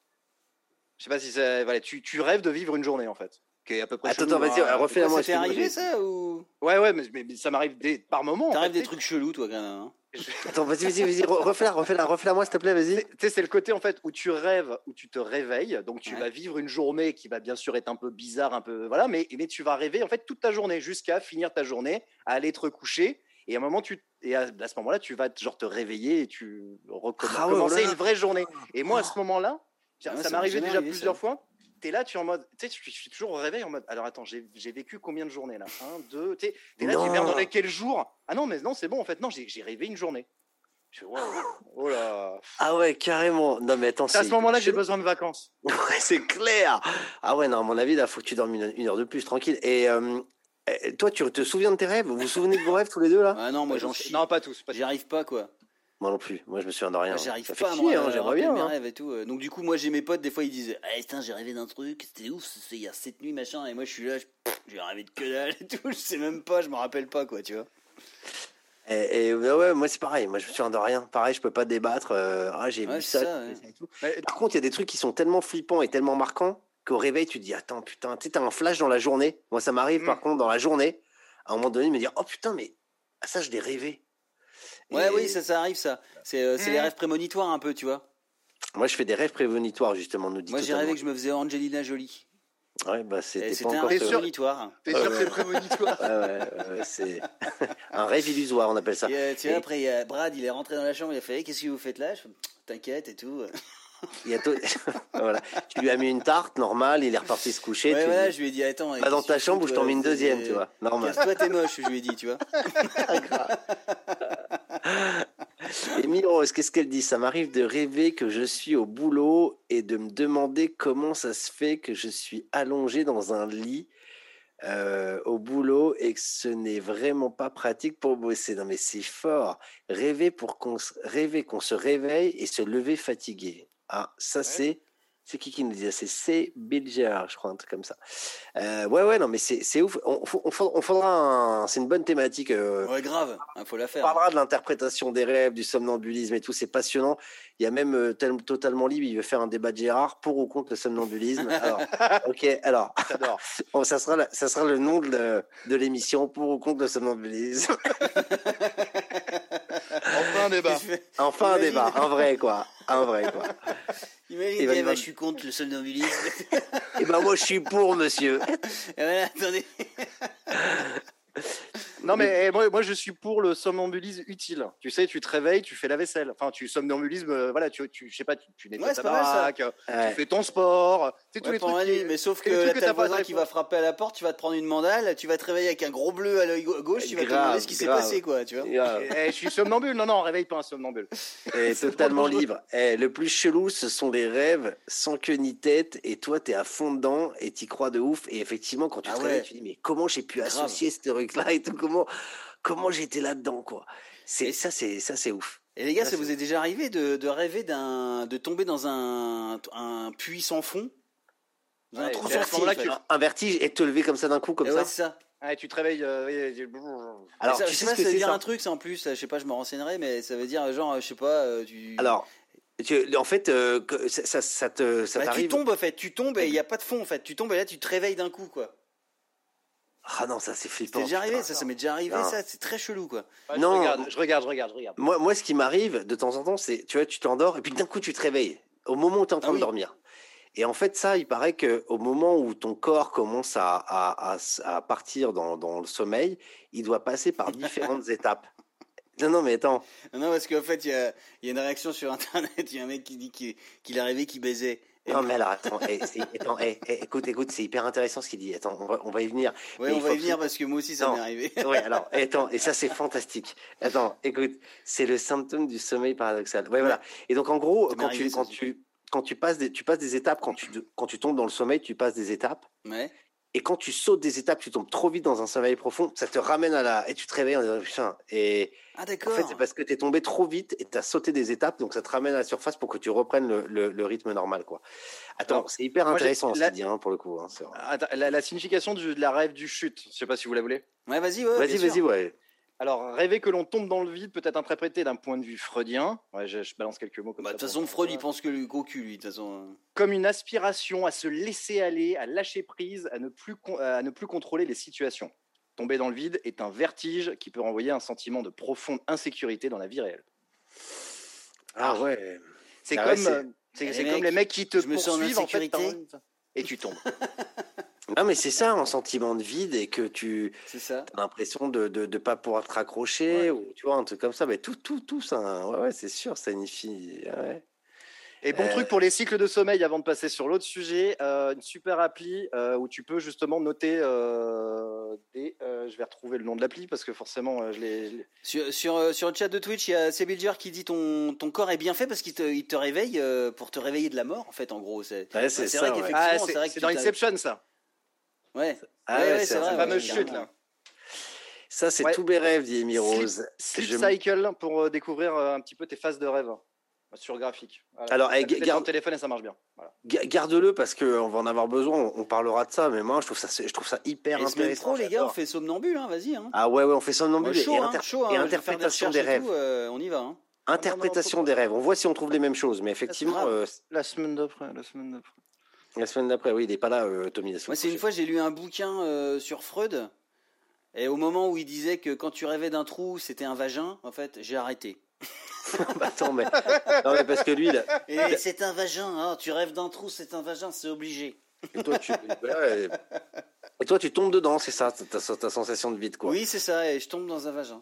Je sais pas si ça. Voilà, tu, tu rêves de vivre une journée, en fait qui est à peu près. Attends, vas-y, hein. refais-moi. Ça t'est arrivé ça ou? Ouais, ouais, mais, mais, ça m'arrive des... par moment. T'arrives des trucs chelous, toi, quand même. Hein. Attends, vas-y, vas-y, vas-y, refais-la, refais-la, refais-la moi, s'il te plaît, vas-y. Tu sais, c'est le côté en fait où tu rêves, où tu te réveilles, donc tu vas vivre une journée qui va bien sûr être un peu bizarre, un peu voilà, mais mais tu vas rêver en fait toute ta journée jusqu'à finir ta journée, à aller te recoucher, et à un moment tu et à, ce moment-là tu vas genre te réveiller et tu recommencer ah une vraie journée. Et moi à ce moment-là, ah ça m'est arrivé déjà plusieurs fois t'es là, tu es en mode, tu sais, je suis toujours au réveil en mode, alors attends, j'ai vécu combien de journées là? Un, deux, tu es là, tu merde, dans quel jour Ah non, mais non, c'est bon, en fait, non, j'ai rêvé une journée. Je wow, oh là. Ah ouais, carrément. Non, mais attends, c'est à ce moment-là que j'ai besoin de vacances. ouais, c'est clair. Ah ouais, non, à mon avis, là, faut que tu dormes une, heure de plus, tranquille. Et euh, eh, toi, tu te souviens de tes rêves? Vous vous souvenez de vos rêves tous les deux là? Ah non, moi j'en chie. Non, pas tous. J'y arrive pas, quoi. Moi non plus. Moi, je me souviens de rien. J'arrive pas à moi, hein, j'aimerais bien. Mes hein. rêves et tout. Donc, du coup, moi, j'ai mes potes, des fois, ils disent Ah, putain, j'ai rêvé d'un truc, c'était ouf, c'est il y a cette nuit, machin. Et moi, je suis là, j'ai rêvé de que dalle et tout, je sais même pas, je me rappelle pas, quoi, tu vois. Et, ouais, moi, c'est pareil. Moi, je me souviens de rien. Pareil, je peux pas débattre. Euh, ah, j'ai vu ça. Par contre, il y a des trucs qui sont tellement flippants et tellement marquants qu'au réveil, tu te dis Attends, putain, tu sais, t'as un flash dans la journée. Moi, ça m'arrive, par mm. contre, dans la journée, à un moment donné, de me dire Oh putain, mais ça, je l'ai rêvé. Ouais, oui, ça, ça arrive, ça. C'est euh, les rêves prémonitoires un peu, tu vois. Moi, je fais des rêves prémonitoires, justement, nous dit Moi, j'ai rêvé que je me faisais Angelina Jolie. Ouais, bah c'était pas encore un rêve prémonitoire. T'es sûr que c'est prémonitoire ouais, ouais, c'est un rêve illusoire, on appelle ça. Euh, tu vois, après, Brad, il est rentré dans la chambre, il a fait Qu'est-ce que vous faites là? T'inquiète et tout. Il a voilà. Tu lui as mis une tarte, normale, il est reparti se coucher. Ouais, voilà, je lui ai dit, attends. Pas dans ta chambre où je t'en mets une deuxième, tu vois. Normal. Toi, t'es moche, je lui ai dit, tu vois. Et Miro, qu'est-ce qu'elle dit? Ça m'arrive de rêver que je suis au boulot et de me demander comment ça se fait que je suis allongé dans un lit euh, au boulot et que ce n'est vraiment pas pratique pour bosser. Non mais c'est fort. Rêver pour qu'on rêver qu'on se réveille et se lever fatigué. Ah, ça c'est c'est qui qui nous disait C'est C. Bilger, je crois, un truc comme ça. Euh, ouais, ouais, non, mais c'est ouf. On, on, faudra un... C'est une bonne thématique. Euh, ouais, grave, il faut la faire. On parlera de l'interprétation des rêves, du somnambulisme et tout, c'est passionnant. Il y a même euh, totalement libre, il veut faire un débat de Gérard pour ou contre le somnambulisme. Alors, ok, alors, ça, sera ça sera le nom de, de l'émission pour ou contre le somnambulisme. enfin un débat. Enfin un débat, un vrai quoi. Un vrai quoi. Eh ben, je suis contre le somnambulisme. Et eh ben moi je suis pour, monsieur. Et voilà, attendez. Non, mais eh, moi, moi, je suis pour le somnambulisme utile. Tu sais, tu te réveilles, tu fais la vaisselle. Enfin, tu somnambulisme, euh, voilà, tu, tu, je sais pas, tu, tu nettoies ta baraque, tu fais ton sport. C'est tous les trucs. mais sauf que, que t'as voisin qui va frapper à la porte, tu vas te prendre une mandale, tu vas te réveiller avec un gros bleu à l'œil gauche, tu vas te demander ce qui s'est passé, quoi, tu vois. je suis somnambule. Non, non, réveille pas un somnambule. Et totalement libre. le plus chelou, ce sont des rêves sans queue ni tête, et toi, t'es à fond dedans, et t'y crois de ouf. Et effectivement, quand tu ah te réveilles, tu dis, mais comment j'ai pu associer ce truc-là et tout, comment comment j'étais là-dedans, quoi. C'est ça, c'est ça, c'est ouf. Et les gars, ça, vous est déjà arrivé de, rêver d'un, de tomber dans un, un puits sans fond, un trou sans fond, un vertige et te lever comme ça d'un coup, comme ça. Ouais, c'est ça. tu te réveilles. Euh, Alors, tu sais, ce que ça veut dire un truc, c'est en plus, je sais pas, je me renseignerai, mais ça veut dire genre, je sais pas, euh, tu. Alors, en fait, euh, ça, ça, te, ça bah, Tu tombes, en fait, tu tombes et il n'y a pas de fond, en fait. Tu tombes et là, tu te réveilles d'un coup, quoi. Ah non, ça c'est flippant. C'est déjà arrivé, ça, ça m'est déjà arrivé, ça, c'est très chelou quoi. non, je regarde, je regarde, je regarde, Moi, moi ce qui m'arrive de temps en temps, c'est, tu vois, tu t'endors et puis d'un coup tu te réveilles au moment où tu es en train ah de dormir. Et en fait, ça, il paraît que au moment où ton corps commence à, à, à, partir dans, dans, le sommeil, il doit passer par différentes étapes. Non, non, mais attends. Non, parce qu'en fait, il y a, y a, une réaction sur Internet. Il y a un mec qui dit qu'il qu a rêvé qu'il baisait. Non, mais alors, attends, eh, attends eh, eh, écoute, écoute, c'est hyper intéressant ce qu'il dit. Attends, on va, on va y venir. Oui, on va y venir parce que moi aussi, ça m'est arrivé. oui, alors, attends, et ça, c'est fantastique. Attends, écoute, c'est le symptôme du sommeil paradoxal. Ouais, voilà. Et donc, en gros, quand tu, quand tu, quand tu passes des, tu passes des étapes, quand tu, quand tu tombes dans le sommeil, tu passes des étapes. Ouais. Et quand tu sautes des étapes, tu tombes trop vite dans un sommeil profond, ça te ramène à la. Et tu te réveilles en disant putain. Et ah, d'accord. En fait, c'est parce que tu es tombé trop vite et tu as sauté des étapes, donc ça te ramène à la surface pour que tu reprennes le, le, rythme normal. quoi. Attends, c'est hyper intéressant ce qu'il dit, hein, pour le coup. Hein, Attends, la, signification de la rève du chute, je sais pas si vous la voulez. Ouais, vas-y, ouais, Vas-y, vas-y, ouais. Alors, rêver que l'on tombe dans le vide peut être interprété d'un point de vue freudien. Ouais, je, balance quelques mots comme bah, ça. De toute façon, Freud, il pense que le cocu, lui, de toute façon. Comme une aspiration à se laisser aller, à lâcher prise, à ne plus, à ne plus contrôler les situations. Tomber dans le vide est un vertige qui peut renvoyer un sentiment de profonde insécurité dans la vie réelle. Ah, ouais. C'est ah comme, c'est, comme les mecs qui te poursuivent en, fait, et tu tombes. Non, mais c'est ça, un sentiment de vide et que tu as l'impression de ne pas pouvoir te raccrocher ou tu vois, un truc comme ça. Mais tout, tout, tout, ça, ouais, ouais c'est sûr, ça signifie. Ouais. Et bon truc pour les cycles de sommeil avant de passer sur l'autre sujet, euh, une super appli euh, où tu peux justement noter euh, des. je vais retrouver le nom de l'appli parce que forcément je l'ai. Sur, sur, sur, le chat de Twitch, il y a Sebilger qui dit ton, ton corps est bien fait parce qu'il te, il te réveille pour te réveiller de la mort en fait en gros. C'est ouais, c'est vrai qu'effectivement. c'est dans Inception ça. Ouais. Ah ouais, c'est vrai. La fameuse chute là. Ça, c'est tous mes rêves, dit Amy Rose. Sleep, Cycle pour découvrir un petit peu tes phases de rêve sur graphique. Alors, eh, garde téléphone et ça marche bien. Garde-le parce qu'on va en avoir besoin. On parlera de ça, mais moi, je trouve ça, je trouve ça hyper et intéressant. Pro, les gars, on fait somnambule, hein, vas-y. Hein. Ah ouais, ouais, on fait somnambule chaud, et, hein, chaud, et interprétation des, rêves. Euh, on y va. Hein. Interprétation des rêves. On voit si on trouve les mêmes choses, mais effectivement. Euh, la semaine d'après, la semaine d'après. La semaine d'après, oui, il n'est pas là, euh, Tommy. Moi, c'est une fois, j'ai lu un bouquin sur Freud. Et au moment où il disait que quand tu rêvais d'un trou, c'était un vagin, en fait, j'ai arrêté. Bah, attends, mais... Non, mais parce que lui, là... Et c'est un vagin, hein. tu rêves d'un trou, c'est un vagin, c'est obligé. Et toi, tu... et... toi, tu tombes dedans, c'est ça, ta, ta, sensation de vide, quoi. Oui, c'est ça, et je tombe dans un vagin.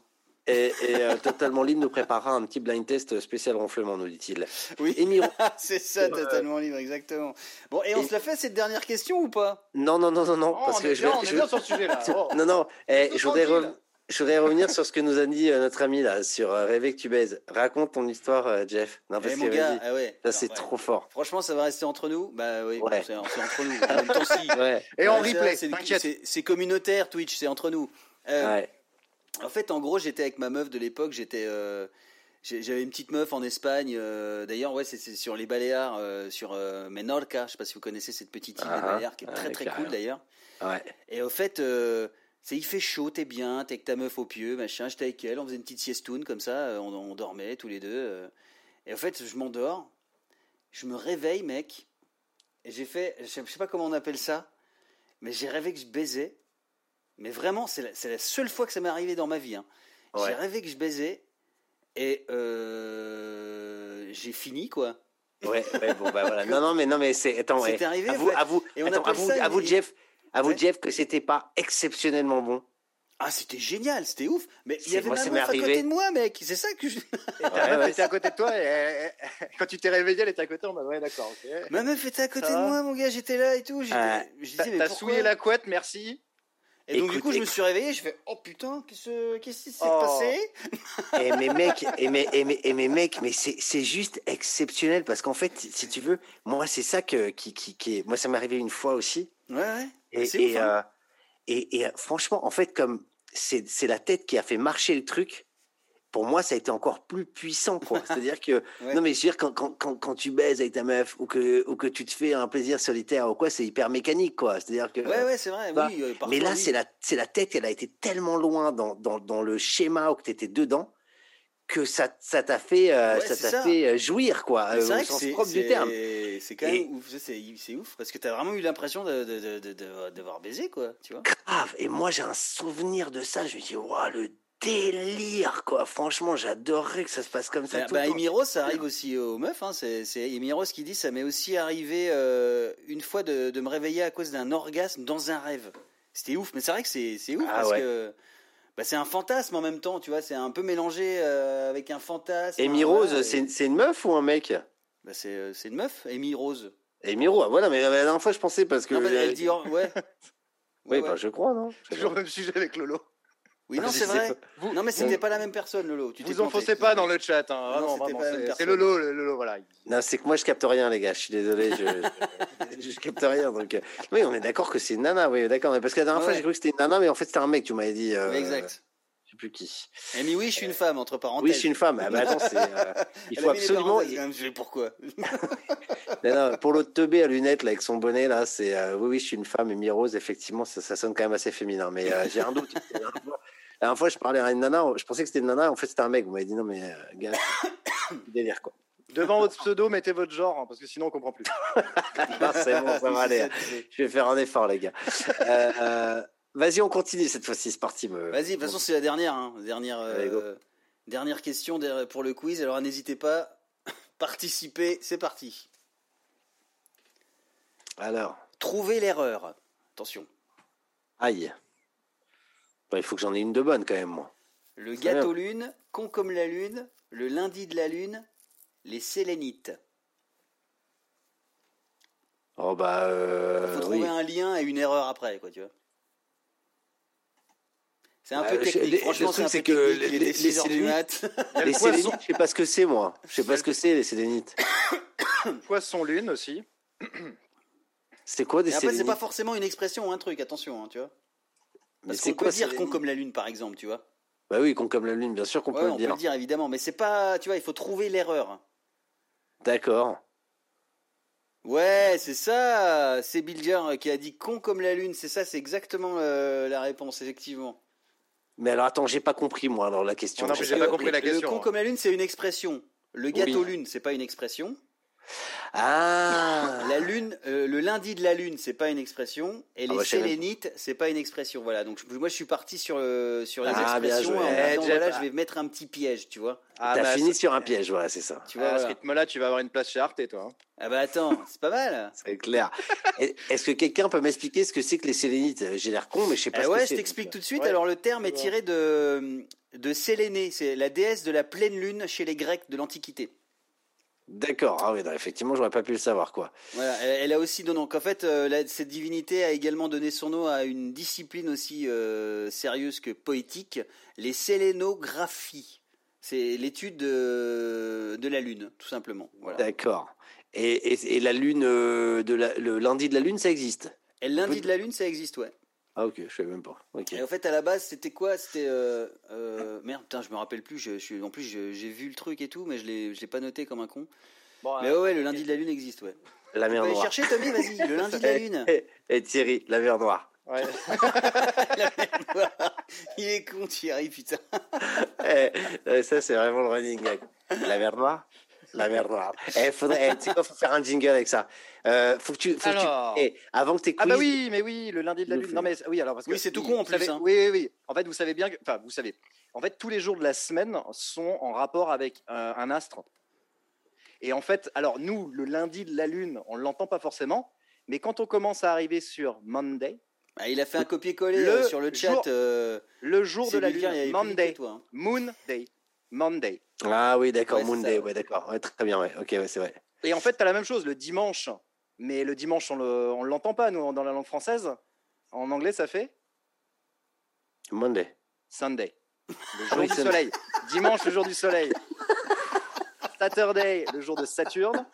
Et, euh, Totalement Libre nous préparera un petit blind test spécial ronflement, nous dit-il. Oui, c'est ça, Totalement Libre, exactement. Bon, et on se la fait cette dernière question ou pas? Non, non, non, non, non, oh, parce que je vais, on est bien sur le sujet là. Oh. Non, non, eh, je voudrais revenir. Je voudrais revenir sur ce que nous a dit euh, notre ami là, sur euh, Rêver que tu baises. Raconte ton histoire, euh, Jeff. Non, parce eh, que gars, ah ouais. ça c'est trop fort. Franchement, ça va rester entre nous? Bah oui, c'est entre nous. En même temps, si. Ouais. Et en replay, c'est communautaire Twitch, c'est entre nous. ouais. En fait, en gros, j'étais avec ma meuf de l'époque. J'étais, j'avais une petite meuf en Espagne. D'ailleurs, ouais, c'est sur les Baléares, sur Menorca. Je sais pas si vous connaissez cette petite île des ah, Baléares qui est très très cool d'ailleurs. Ouais. Et au fait c'est il fait chaud, t'es bien, t'es avec ta meuf au pieu, machin. J'étais avec elle, on faisait une petite siestoune comme ça, euh, on, dormait tous les deux. Euh. et en fait, je m'endors, je me réveille, mec, et j'ai fait, je sais pas comment on appelle ça, mais j'ai rêvé que je baisais. Mais vraiment, c'est la, seule fois que ça m'est arrivé dans ma vie. Hein. J'ai rêvé que je baisais et euh, j'ai fini quoi. Ouais, bon bah voilà. Non non mais non mais c'est attends. C'est arrivé. À vous, à vous, et on attends, à vous, à vous Jeff. À vous, Jeff, que c'était pas exceptionnellement bon. Ah, c'était génial, c'était ouf. Mais il y avait ma meuf à côté de moi, mec. C'est ça que je. ta meuf était à côté de toi et, quand tu t'es réveillé, elle était à côté. On m'a ouais, d'accord. Ma meuf était à côté de moi, mon gars. J'étais là et tout. T'as souillé la couette, merci. Et donc du coup, je me suis réveillé, je fais oh putain, qu'est-ce qui s'est oh. passé? Et mes mecs, et mes, et mes, et mes mecs, mais c'est juste exceptionnel parce qu'en fait, si tu veux, moi c'est ça que qui, qui, qui moi ça m'est arrivé une fois aussi. Ouais. ouais. Et, euh, et, et, franchement, en fait, comme c'est la tête qui a fait marcher le truc, pour moi, ça a été encore plus puissant, quoi. C'est-à-dire que, non, mais je veux dire, quand, quand, quand, quand, tu baises avec ta meuf ou que, ou que tu te fais un plaisir solitaire ou quoi, c'est hyper mécanique, quoi. C'est-à-dire que. Ouais, ouais, c'est vrai, oui. Euh, mais là, c'est la, c'est la tête, elle a été tellement loin dans, dans, dans le schéma où tu étais dedans que ça ça t'a fait euh, ça t'a fait euh, jouir quoi euh, au sens propre du terme c'est quand même ouf c'est ouf parce que t'as vraiment eu l'impression de, de, de, de, devoir baiser quoi tu vois grave et moi j'ai un souvenir de ça je me dis waouh le délire quoi franchement j'adorerais que ça se passe comme ça bah, tout bah, ça arrive aussi aux meufs hein. c'est Emiros qui dit ça m'est aussi arrivé euh, une fois de, de me réveiller à cause d'un orgasme dans un rêve c'était ouf mais c'est vrai que c'est ouf ah parce que Bah, c'est un fantasme en même temps, tu vois, c'est un peu mélangé avec un fantasme. Amy Rose, c'est une meuf ou un mec? Bah, c'est une meuf, Amy Rose. Amy Rose, ah, voilà, mais la dernière fois je pensais parce que. Non, elle dit, ouais. oui, bah, je crois, non? Toujours le même sujet avec Lolo. Oui, non, c'est vrai. Vous... Non, mais c'était pas la même personne, Lolo. Tu vous enfoncez pas dans le chat. Hein. Non, c'est Lolo, Lolo, voilà. Non, c'est que moi, je capte rien, les gars. Je suis désolé. Je, je, capte rien. Donc, euh, oui, on est d'accord que c'est une nana. Oui, d'accord. Parce que la dernière fois, j'ai cru que c'était une nana, mais en fait, c'était un mec. Tu m'avais dit. Euh... Exact. Je sais plus qui. Eh, mais oui, je suis une femme, entre parenthèses. Oui, je suis une femme. Ah, bah, attends. Euh... il faut absolument. Je sais pourquoi. non, non, pour l'autre teubé à lunettes, là, avec son bonnet, là, c'est. Euh, oui, oui, je suis une femme. Et Rose, effectivement, ça, ça, sonne quand même assez féminin. Mais euh, j'ai un doute. La dernière fois, je parlais à une nana, je pensais que c'était une nana, en fait, c'était un mec. Vous m'avez dit non, mais euh, gars, délire quoi. Devant votre pseudo, mettez votre genre, hein, parce que sinon on comprend plus. c'est bon, ça va aller. Je vais faire un effort, les gars. Euh, euh, vas-y, on continue cette fois-ci, c'est parti. Vas-y, de toute façon, c'est la dernière. Hein. Dernière, dernière question pour le quiz. Alors n'hésitez pas, participez, c'est parti. Alors. Trouvez l'erreur. Attention. Aïe. Bah, il faut que j'en ai une de bonne quand même, moi. Le gâteau lune, con comme la lune, le lundi de la lune, les sélénites. Oh bah. Euh, il faut trouver un lien et une erreur après, quoi, tu vois. C'est un bah, peu technique. Franchement, c'est que les, les, les, sélénites, les sélénites, je sais pas ce que c'est, moi. Je sais pas ce que c'est, les sélénites. Poisson lune aussi. C'est quoi des après, c'est pas forcément une expression ou un truc, attention, hein, tu vois. Parce qu'on peut dire con comme la lune, par exemple, tu vois. Bah oui, con comme la lune, bien sûr qu'on peut le dire. On peut le dire, évidemment, mais c'est pas, tu vois, il faut trouver l'erreur. D'accord. Ouais, c'est ça. C'est Bilger qui a dit con comme la lune. C'est ça, c'est exactement euh, la réponse, effectivement. Mais alors attends, j'ai pas compris moi alors la question. Non, j'ai pas compris la question. Le con hein. comme la lune, c'est une expression. Le gâteau lune, c'est pas une expression. Ah La lune, euh, le lundi de la lune, c'est pas une expression, et ah les bah, sélénites, c'est pas une expression. Voilà, donc moi je suis parti sur, euh, sur les ah, expressions en disant, voilà, je vais mettre un petit piège, tu vois. Ah, T'as bah, fini sur un piège, voilà, c'est ça. Tu vois, à ce rythme-là, tu vas avoir une place chez Arte, toi. Hein. Ah bah attends, c'est pas mal. c'est clair. Est-ce que quelqu'un peut m'expliquer ce que c'est que les sélénites? J'ai l'air con, mais je sais pas. Eh ce ouais, je t'explique tout de suite. Alors le terme est tiré de de Sélénée, c'est la déesse de la pleine lune chez les Grecs de l'Antiquité. D'accord, ah oui, effectivement, j'aurais pas pu le savoir, quoi. Voilà, elle, a aussi donc en fait, euh, cette divinité a également donné son nom à une discipline aussi euh, sérieuse que poétique, les sélénographies. C'est l'étude de, la lune, tout simplement. Voilà. D'accord. Et, la lune, euh, de le lundi de la lune, ça existe? Et le lundi de la lune, ça existe, ouais. Ah ok, je savais même pas. Et en fait, à la base, c'était quoi? C'était euh, euh, merde, putain, je me rappelle plus. Je, suis en plus, j'ai vu le truc et tout, mais je l'ai, je l'ai pas noté comme un con. mais ouais, le lundi de la lune existe, ouais. La mer noire. chercher Tommy, vas-y. Le lundi de la lune. Et, Thierry, la mer noire. Ouais. la mer noire. Il est con Thierry, putain. Eh, ça, c'est vraiment le running gag. La mer noire. La mer noire. Eh, faudrait, eh, tu sais quoi, faut faire un jingle avec ça. Euh, faut que tu, faut alors... que tu... Eh, avant que tu Ah bah oui, mais oui, le lundi de la lune. Non mais oui, alors parce que oui, c'est tout con en plus. Hein. Oui, oui, oui. En fait, vous savez bien que, enfin, vous savez. En fait, tous les jours de la semaine sont en rapport avec euh, un astre. Et en fait, alors nous, le lundi de la lune, on l'entend pas forcément, mais quand on commence à arriver sur Monday. Ah, il a fait un copier-coller euh, sur le chat. Euh, le jour de la lune, Monday, hein. Moon Day, Monday. Ah oui, d'accord, Moon Day, ouais, d'accord, ouais, très bien, ouais, ok, ouais, c'est vrai. Et en fait, tu as la même chose le dimanche, mais le dimanche, on ne l'entend pas, nous, dans la langue française. En anglais, ça fait Monday. Sunday. Le jour du soleil. Dimanche, le jour du soleil. Saturday, le jour de Saturne.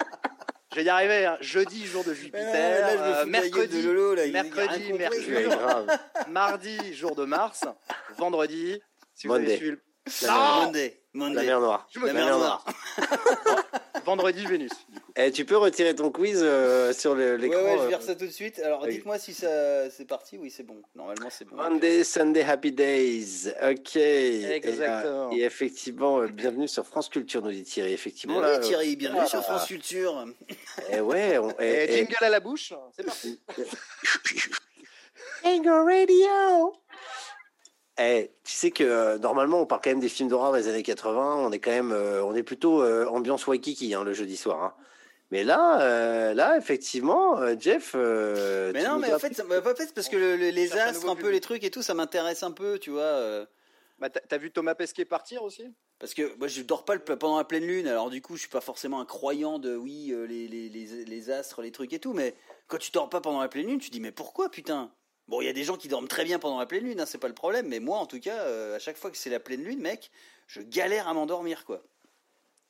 Je vais y arriver. Hein. Jeudi, jour de Jupiter. Euh, mercredi, de Lolo, là, mercredi, Mercure. Mardi, jour de Mars. Vendredi, si vous avez suivi Monday. La mer noire. la mer noire. Vendredi, Vénus. Eh, tu peux retirer ton quiz euh, sur l'écran. Ouais, ouais, je vais faire ça tout de suite. Alors, dites-moi si ça c'est parti. Oui, c'est bon. Normalement, c'est bon. Monday, Sunday, Happy Days. Ok. Exactement. Et, effectivement, euh, bienvenue sur France Culture, nous dit Thierry. Effectivement, là, oui, Thierry, bienvenue sur France Culture. Et eh ouais. et, jingle à la bouche. C'est parti. Angle Radio. Eh, tu sais que euh, normalement on parle quand même des films d'horreur des années 80. On est quand même, on est plutôt ambiance Waikiki hein, le jeudi soir. Hein. Mais là, euh, là, effectivement, euh, Jeff. Euh, mais non, mais en fait, en fait, parce que les astres, un peu les trucs et tout, ça m'intéresse un peu, tu vois. Bah, t'as vu Thomas Pesquet partir aussi? Parce que moi, je dors pas pendant la pleine lune, alors du coup, je suis pas forcément un croyant de oui, euh, les, les, les, astres, les trucs et tout, mais quand tu dors pas pendant la pleine lune, tu dis mais pourquoi putain? Bon, il y a des gens qui dorment très bien pendant la pleine lune, hein, c'est pas le problème, mais moi, en tout cas, euh, à chaque fois que c'est la pleine lune, mec, je galère à m'endormir, quoi.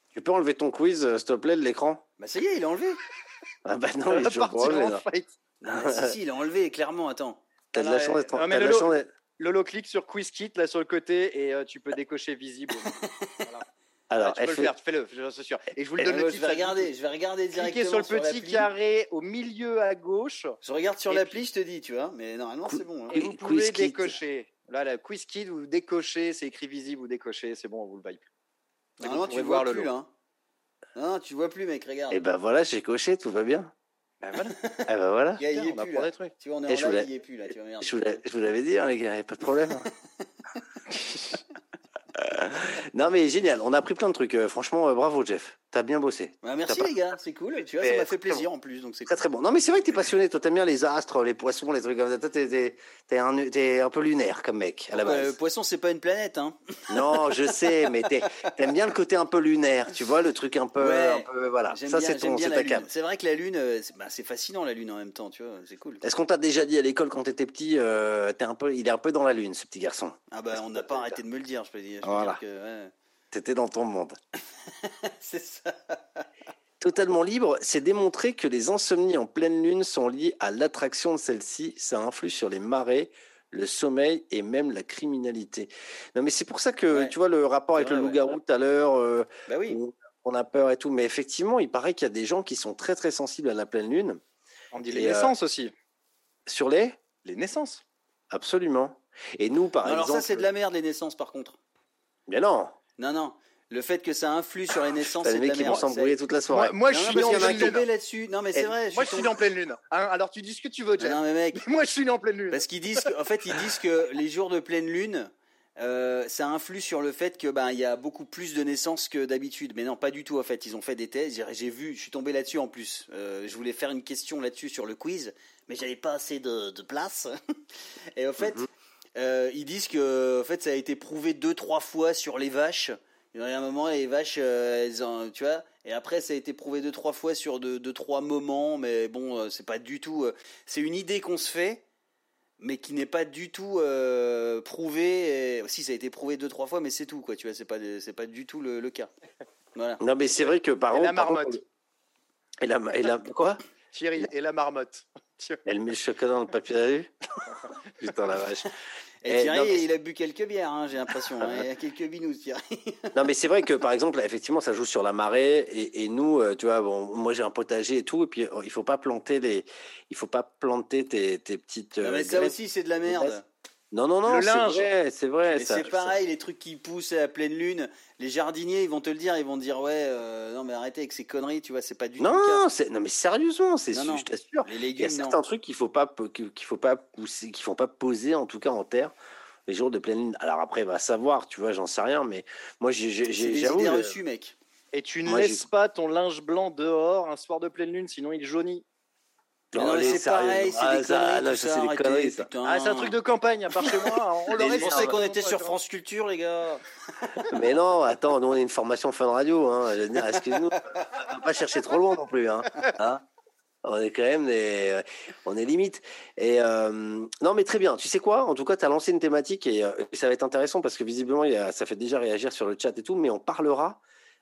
Tu peux enlever ton quiz, euh, s'il te plaît, de l'écran? Bah ça y est, il est enlevé. ah bah non, il est toujours enlevé, là. si, si, il est enlevé, clairement, attends. T'as de la chance d'être... Lolo, clique sur Quiz Kit, là, sur le côté, et euh, tu peux décocher visible. Alors, tu peux le faire, fais-le, je suis sûr. Et je vous le donne le Je vais regarder, je vais regarder directement sur le petit carré au milieu à gauche. Je regarde sur l'appli, je te dis, tu vois, mais normalement c'est bon. Hein. Et vous pouvez décocher. Là, la Quiz Kit, vous décochez, c'est écrit visible, vous décochez, c'est bon, on vous le vaille plus. Normalement, tu vois plus, hein. Non, tu vois plus, mec, regarde. Et eh ben voilà, j'ai coché, tout va bien. Ben voilà. eh ben voilà. Il y, est plus, des trucs. Tu vois, on est en live, il est plus là. Tu vois, je vous l'avais dit, hein, les gars, il n'y a pas de problème. non mais génial, on a appris plein de trucs. Euh, franchement, euh, bravo Jeff. T'as bien bossé. Bah, merci les gars, c'est cool. Tu vois, ça m'a fait plaisir en plus, donc c'est très très bon. Non mais c'est vrai que t'es passionné. Toi t'aimes bien les astres, les poissons, les trucs comme ça. T'es un, un peu lunaire comme mec à la base. poisson c'est pas une planète, hein. Non, je sais, mais t'aimes bien le côté un peu lunaire. Tu vois le truc un peu, un peu voilà. Ça c'est ton, c'est ta cam. C'est vrai que la lune, euh, bah, c'est fascinant la lune en même temps. Tu vois, c'est cool. Est-ce qu'on t'a déjà dit à l'école quand t'étais petit, euh, es un peu, il est un peu dans la lune, ce petit garçon? Ah bah on n'a pas arrêté de me le dire, je peux dire. Voilà. T'étais dans ton monde. c'est ça. Totalement libre, c'est démontré que les insomnies en pleine lune sont liées à l'attraction de celle-ci. Ça influe sur les marées, le sommeil et même la criminalité. Non, mais c'est pour ça que tu vois le rapport avec le loup-garou tout à l'heure. Euh, bah oui. On a peur et tout, mais effectivement, il paraît qu'il y a des gens qui sont très très sensibles à la pleine lune. On dit les naissances euh, aussi. Sur les Les naissances. Absolument. Et nous, par exemple. Alors ça, c'est de la merde les naissances, par contre. Mais non. Non, non. Le fait que ça influe sur les naissances, c'est de la merde. vont s'embrouiller toute la soirée. Moi, je suis en pleine lune. là-dessus. Non, mais c'est vrai. Moi, je suis en pleine lune. Hein, alors, tu dis ce que tu veux, Jeff. Non, mais mec. Moi, je suis en pleine lune. Parce qu'ils disent, en fait, ils disent que les jours de pleine lune, euh, ça influe sur le fait que ben il y a beaucoup plus de naissances que d'habitude. Mais non, pas du tout en fait. Ils ont fait des thèses. J'ai vu, je suis tombé là-dessus en plus. Euh, je voulais faire une question là-dessus sur le quiz, mais j'avais pas assez de, de place. Et en fait, mhm. Euh, ils disent que en fait ça a été prouvé deux trois fois sur les vaches il y a un moment, les vaches, euh, elles ont, tu vois. Et après, ça a été prouvé deux, trois fois sur deux, deux trois moments. Mais bon, euh, c'est pas du tout. Euh, c'est une idée qu'on se fait, mais qui n'est pas du tout euh, prouvée. Si, ça a été prouvé deux, trois fois, mais c'est tout, quoi. Tu vois, c'est pas, c'est pas du tout le, cas. Voilà. Non, mais c'est vrai que par contre. la marmotte. Et la, et la, quoi? Thierry, et la marmotte. Elle met le chocolat dans le papier à vue Putain, la vache. Et Thierry, il a bu quelques bières, hein, j'ai l'impression. Hein. Il y a quelques binous, Thierry. non, mais c'est vrai que, par exemple, effectivement, ça joue sur la marée. Et, nous, euh, tu vois, bon, moi, j'ai un potager et tout. Et puis, il faut pas planter les, il faut pas planter tes, tes petites. Non, mais ça aussi, c'est de la merde. Non, non, non, c'est vrai, c'est vrai. C'est pareil, les trucs qui poussent à pleine lune, les jardiniers, ils vont te le dire, ils vont te dire, ouais, euh, non, mais arrêtez avec ces conneries, tu vois, c'est pas du non, tout. Non, mais sérieusement, c'est, je t'assure. Il y a certains trucs qu'il faut pas, qu'il faut pas pousser, qu'il faut pas poser, en tout cas en terre, les jours de pleine lune. Alors après, va savoir, tu vois, j'en sais rien, mais moi, j'ai, j'ai, j'avoue. idées reçues, mec. Et tu ne laisses pas ton linge blanc dehors un soir de pleine lune, sinon il jaunit. Non, c'est pareil, c'est des conneries, ça, c'est des conneries, ça. Ah, c'est un truc de campagne, à part chez moi. On l'aurait pensé qu'on était sur France Culture, les gars. Mais non, attends, nous on est une formation fin de radio, hein. Excuse-nous, on va pas chercher trop loin non plus, hein. hein? On est quand même des, on est limite. Et euh, non, mais très bien. Tu sais quoi? En tout cas, tu as lancé une thématique et, euh, ça va être intéressant parce que visiblement, il y a, ça fait déjà réagir sur le chat et tout, mais on parlera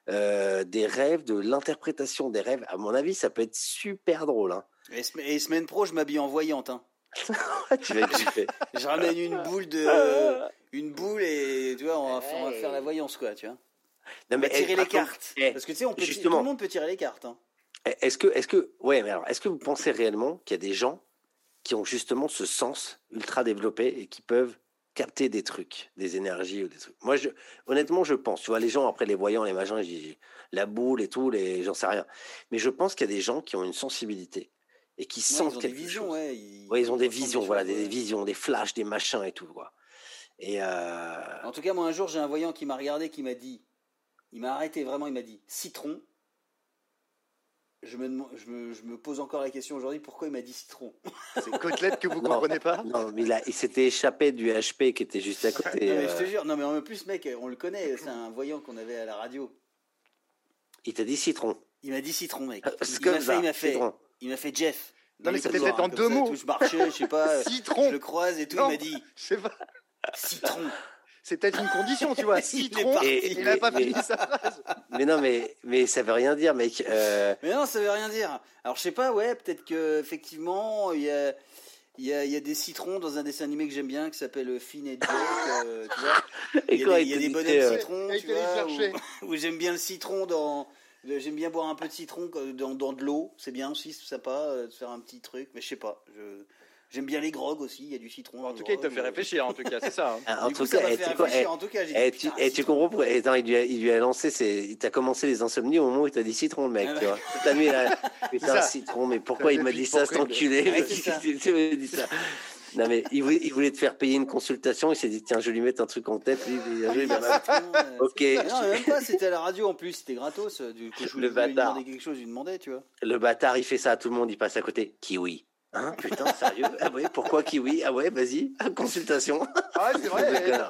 euh, des rêves, de l'interprétation des rêves. À mon avis, ça peut être super drôle. Hein. Et, semaine pro, je m'habille en voyante. Hein. tu vas je ramène une boule de, une boule et tu vois, on va, faire, la voyance quoi, tu vois. Non, mais, on va tirer les cartes. Eh, Parce que tu sais, on peut, tout le monde peut tirer les cartes. Hein. Eh, est-ce que, est-ce que, ouais, mais alors, est-ce que vous pensez réellement qu'il y a des gens qui ont justement ce sens ultra développé et qui peuvent capter des trucs, des énergies ou des trucs? Moi, je, honnêtement, je pense. Tu vois, les gens après les voyants, les machins, la boule et tout, les, j'en sais rien. Mais je pense qu'il y a des gens qui ont une sensibilité et qui sentent quelque des visions, chose. Ouais, ils, ouais, ils ont des visions, voilà, des, visions, des flashs, des machins et tout, quoi. Et euh... En tout cas, moi, un jour, j'ai un voyant qui m'a regardé, qui m'a dit, il m'a arrêté vraiment, il m'a dit citron. je me, je, me, je me, pose encore la question aujourd'hui pourquoi il m'a dit citron? C'est côtelette que vous ne comprenez pas? Non, mais il, il s'était échappé du HP qui était juste à côté. non, mais je te euh. jure, non, mais en plus, mec, on le connaît, c'est un voyant qu'on avait à la radio. Il t'a dit citron. Il m'a dit citron, mec. Il m'a fait, il m'a fait, il m'a fait Jeff. Non, mais c'était peut-être en deux mots. je marchais, je sais pas. citron. Je le croise et tout, il m'a dit. Je sais pas. Citron. C'est peut-être une condition, tu vois. Citron. Et, il n'a pas fini sa phrase. Mais non, mais, mais ça veut rien dire, mec. Euh. Mais non, ça veut rien dire. Alors, je sais pas, ouais, peut-être que effectivement, il y a. Il y, a, il y a des citrons dans un dessin animé que j'aime bien qui s'appelle Finn et Jake, euh, tu vois. Il y a des, il y a des bonhommes euh, citrons, tu vois, où, j'aime bien le citron dans, J'aime bien boire un peu de citron dans, dans de l'eau, c'est bien aussi, c'est sympa de faire un petit truc, mais je sais pas. Je, J'aime bien les grogues aussi, il y a du citron. En tout cas, il te fait réfléchir, en tout cas, c'est ça. Hein. en, tout cas, tu, en tout cas, et tu, et tu comprends pourquoi il, lui a, il lui a lancé, il t'a commencé les insomnies au moment où il t'a dit citron, le mec, ah tu vois. Toute la nuit, là, putain, citron, mais pourquoi il m'a dit ça, cet enculé? Tu m'as dit ça. Non, mais il voulait, il voulait, te faire payer une consultation. Il s'est dit, tiens, je vais lui mettre un truc en tête. Lui, il dit, ok. Non, même pas, c'était à la radio en plus, c'était gratos. Du coup, je voulais lui demander quelque chose, je lui demandais, tu vois. Le bâtard, il fait ça à tout le monde, il passe à côté. Kiwi. Hein, putain, sérieux? Ah ouais, pourquoi kiwi? Ah ouais, vas-y, consultation. Ah ouais, c'est vrai.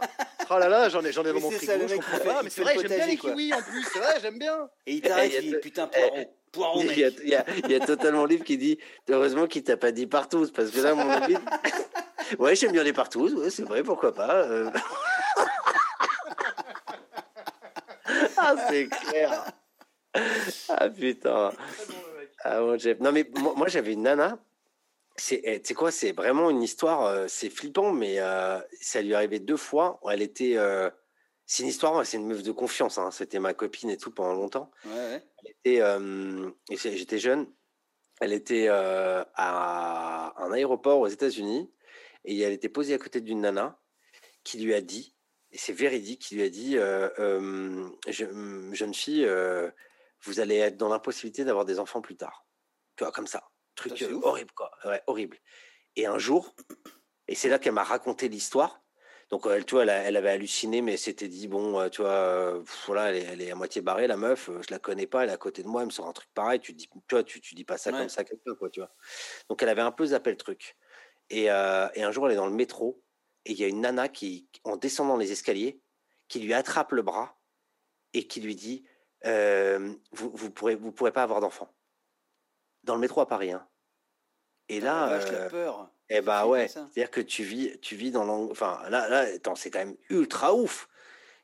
oh là là, j'en ai, j'en ai dans mon frigo, je comprends pas. Mais c'est vrai, j'aime bien les kiwis en plus, c'est vrai, j'aime bien. Et il t'arrête, il dit, putain, poireau. Poireau, il, y a, il, y a, il y a totalement livre qui dit heureusement qu'il t'a pas dit partout parce que là mon avis ouais j'aime bien les partout ouais, c'est vrai pourquoi pas euh... ah c'est clair ah putain ah bon Jeff non mais moi j'avais une nana c'est, eh, quoi, c'est vraiment une histoire, euh, c'est flippant, mais euh, ça lui est arrivé deux fois. Elle était, euh, c'est une histoire, c'est une meuf de confiance. Hein, c'était ma copine et tout pendant longtemps. Ouais, j'étais jeune. Elle était à un aéroport aux États-Unis et elle était posée à côté d'une nana qui lui a dit, et c'est véridique, qui lui a dit, jeune fille, vous allez être dans l'impossibilité d'avoir des enfants plus tard. Tu vois, comme ça. Truc euh, horrible, quoi. Ouais, horrible. Et un jour, et c'est là qu'elle m'a raconté l'histoire. Donc, elle, tu vois, elle, avait halluciné, mais c'était dit, bon, euh, tu vois, euh, voilà, elle est, à moitié barrée, la meuf, je la connais pas, elle est à côté de moi, elle me sort un truc pareil, tu dis, tu vois, tu, tu dis pas ça comme ça quelqu'un, quoi, tu vois. Donc, elle avait un peu zappé le truc. Et, et, un jour, elle est dans le métro, et il y a une nana qui, en descendant les escaliers, qui lui attrape le bras et qui lui dit, vous, vous pourrez, vous pourrez pas avoir d'enfant dans le métro à Paris. Hein. Et là, euh, peur. Eh bah ouais, c'est-à-dire que tu vis, tu vis dans l'angle. Enfin, là, là, c'est quand même ultra ouf.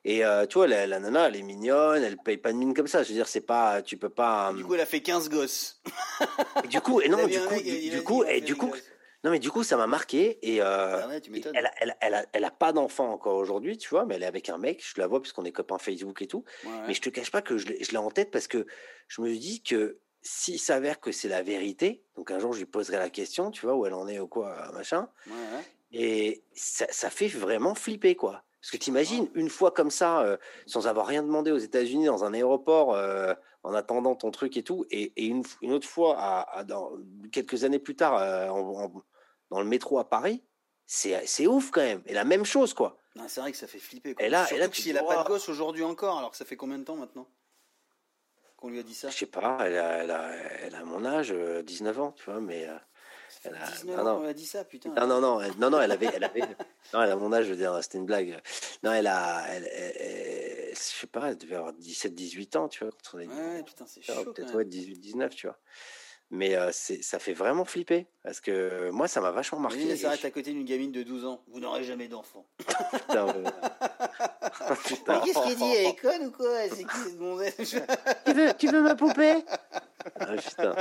Et euh, tu vois, la, nana, elle est mignonne, elle paye pas de mine comme ça. Je veux dire, c'est pas, tu peux pas. Du coup, elle a fait 15 gosses. et du coup, et non, du coup, du, coup, et du coup, non, mais du coup, ça m'a marqué. Et, euh, ah elle, a, elle, elle, a, elle, a, pas d'enfant encore aujourd'hui, tu vois, mais elle est avec un mec. Je la vois puisqu'on est copains Facebook et tout. Mais je te cache pas que je l'ai en tête parce que je me dis que s'il s'avère que c'est la vérité, donc un jour je lui poserai la question, tu vois, où elle en est ou quoi, machin, et ça, ça, fait vraiment flipper, quoi. Parce que t'imagines, une fois comme ça, euh, sans avoir rien demandé aux États-Unis, dans un aéroport, euh, en attendant ton truc et tout, et, et une, une, autre fois, à, dans, quelques années plus tard, euh, dans le métro à Paris, c'est ouf quand même. Et la même chose, quoi. C'est vrai que ça fait flipper. Quoi. Et là, Surtout et là, n'a pas de gosse aujourd'hui encore, alors que ça fait combien de temps maintenant? Qu'on lui a dit ça Je sais pas, elle a, elle, a, elle a, mon âge, 19 euh, ans, tu vois, mais. Euh, elle a, 19 non, ans, on a dit ça, putain. Non, non, non, elle, non, non, elle avait, elle avait, non, elle a mon âge, je veux dire, c'était une blague. Non, elle a, elle, je sais pas, elle devait avoir 17, 18 ans, tu vois, quand on est. Ouais, putain, c'est chaud. Peut-être, ouais, 18, 19, tu vois. Mais euh, ça fait vraiment flipper. Parce que moi, ça m'a vachement marqué. Oui, ça à côté d'une gamine de 12 ans. Vous n'aurez jamais d'enfant. Putain, Putain. Qu'est-ce qu'il dit Elle est conne ou quoi? C'est qui cette gonzesse tu, veux, tu veux ma poupée? Ah, Putain.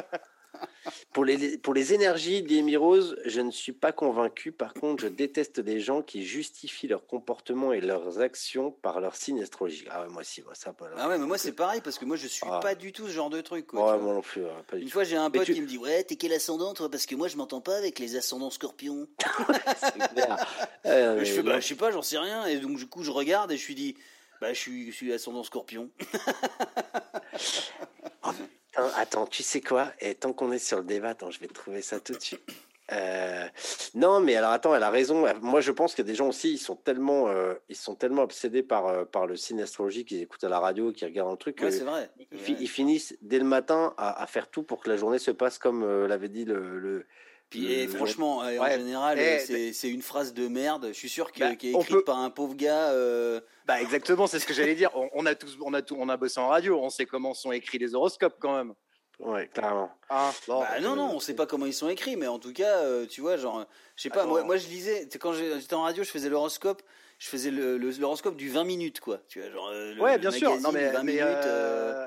Pour les, pour les énergies d'Amy Rose, je ne suis pas convaincu. Par contre, je déteste les gens qui justifient leur comportement et leurs actions par leur signe astrologique. Ah ouais, moi aussi, moi ça. Pas, ah ouais, mais moi c'est pareil parce que moi je suis ah. pas du tout ce genre de truc. Quoi, ouais, moi non plus. pas Une fois, j'ai un pote qui me dit Ouais, t'es quel ascendant toi? Parce que moi je m'entends pas avec les ascendants scorpions. c'est clair. je fais Bah, je sais pas, j'en sais rien. Et donc, du coup, je regarde et je suis dit Bah, je suis, je suis ascendant scorpion. Attends, tu sais quoi? Et tant qu'on est sur le débat, attends, je vais trouver ça tout de suite. Euh, non, mais alors attends, elle a raison. Moi, je pense qu'il y a des gens aussi, ils sont tellement, euh, ils sont tellement obsédés par, euh, par le signe astrologique, qu'ils écoutent à la radio, qu'ils regardent le truc. Ouais, c'est vrai. Ils, finissent dès le matin à, faire tout pour que la journée se passe comme l'avait dit le. Puis franchement, en général, eh, c'est une phrase de merde. Je suis sûr qu'elle bah, est écrite par un pauvre gars. Bah exactement, c'est ce que j'allais dire. On, a tous, on a tout, on a bossé en radio. On sait comment sont écrits les horoscopes quand même. Ouais, clairement. Ah, bah, non, non, on sait pas comment ils sont écrits, mais en tout cas, euh, tu vois, genre, je sais pas, moi, moi je lisais, quand j'étais en radio, je faisais l'horoscope, je faisais l'horoscope du 20 minutes, quoi. Tu vois, genre, euh, ouais, bien sûr, non, mais, 20 minutes. Euh,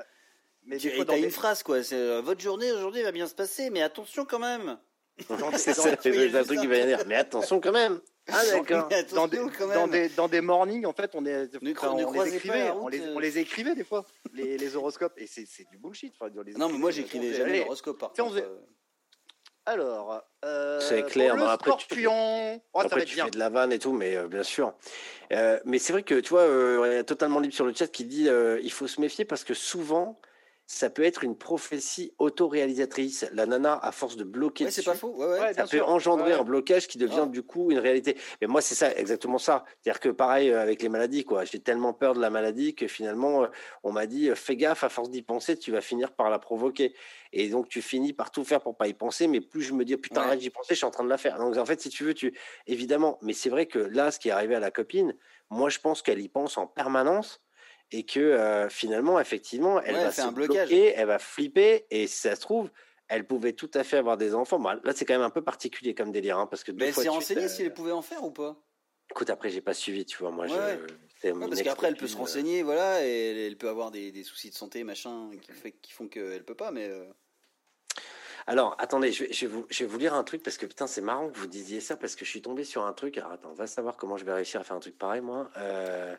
mais tu as une phrase, quoi. C'est votre journée aujourd'hui va bien se passer, mais attention quand même. c'est ça, c'est un truc qui va dire, mais attention quand même. Ah d'accord. Dans, des, dans, des, dans des mornings, en fait, on, est, on, les écrivait, on, les, on, les, écrivait des fois, les, les horoscopes, et c'est du bullshit. Enfin, les non, mais moi j'écrivais jamais l'horoscope par contre. Euh. Alors, euh, c'est clair. Pour après, scorpion. tu, oh, après, tu fais de la vanne et tout, mais euh, bien sûr. Euh, mais c'est vrai que tu vois, il y a totalement libre sur le chat qui dit il faut se méfier parce que souvent ça peut être une prophétie autoréalisatrice. La nana, à force de bloquer, c'est pas faux. ça peut engendrer un blocage qui devient du coup une réalité. Mais moi, c'est ça, exactement ça. C'est-à-dire que pareil euh, avec les maladies, quoi. J'ai tellement peur de la maladie que finalement, euh, on m'a dit, euh, fais gaffe, à force d'y penser, tu vas finir par la provoquer. Et donc, tu finis par tout faire pour pas y penser. Mais plus je me dis, putain, arrête d'y penser, je suis en train de la faire. Donc, en fait, si tu veux, tu évidemment. Mais c'est vrai que là, ce qui est arrivé à la copine, moi, je pense qu'elle y pense en permanence et que euh, finalement, effectivement, elle va se bloquer, elle va flipper, et si ça se trouve, elle pouvait tout à fait avoir des enfants. là, c'est quand même un peu particulier comme délire, hein, parce que. Mais elle s'est renseignée si elle pouvait en faire ou pas? Écoute, après, j'ai pas suivi, tu vois. Moi, je, parce qu'après, elle peut se renseigner, voilà, et elle peut avoir des, soucis de santé, machin, qui, fait, qui font qu'elle peut pas, mais. Euh. Alors, attendez, je vais, vous, je vais, vous, lire un truc parce que putain, c'est marrant que vous disiez ça parce que je suis tombé sur un truc. Alors, attends, on va savoir comment je vais réussir à faire un truc pareil, moi. Euh,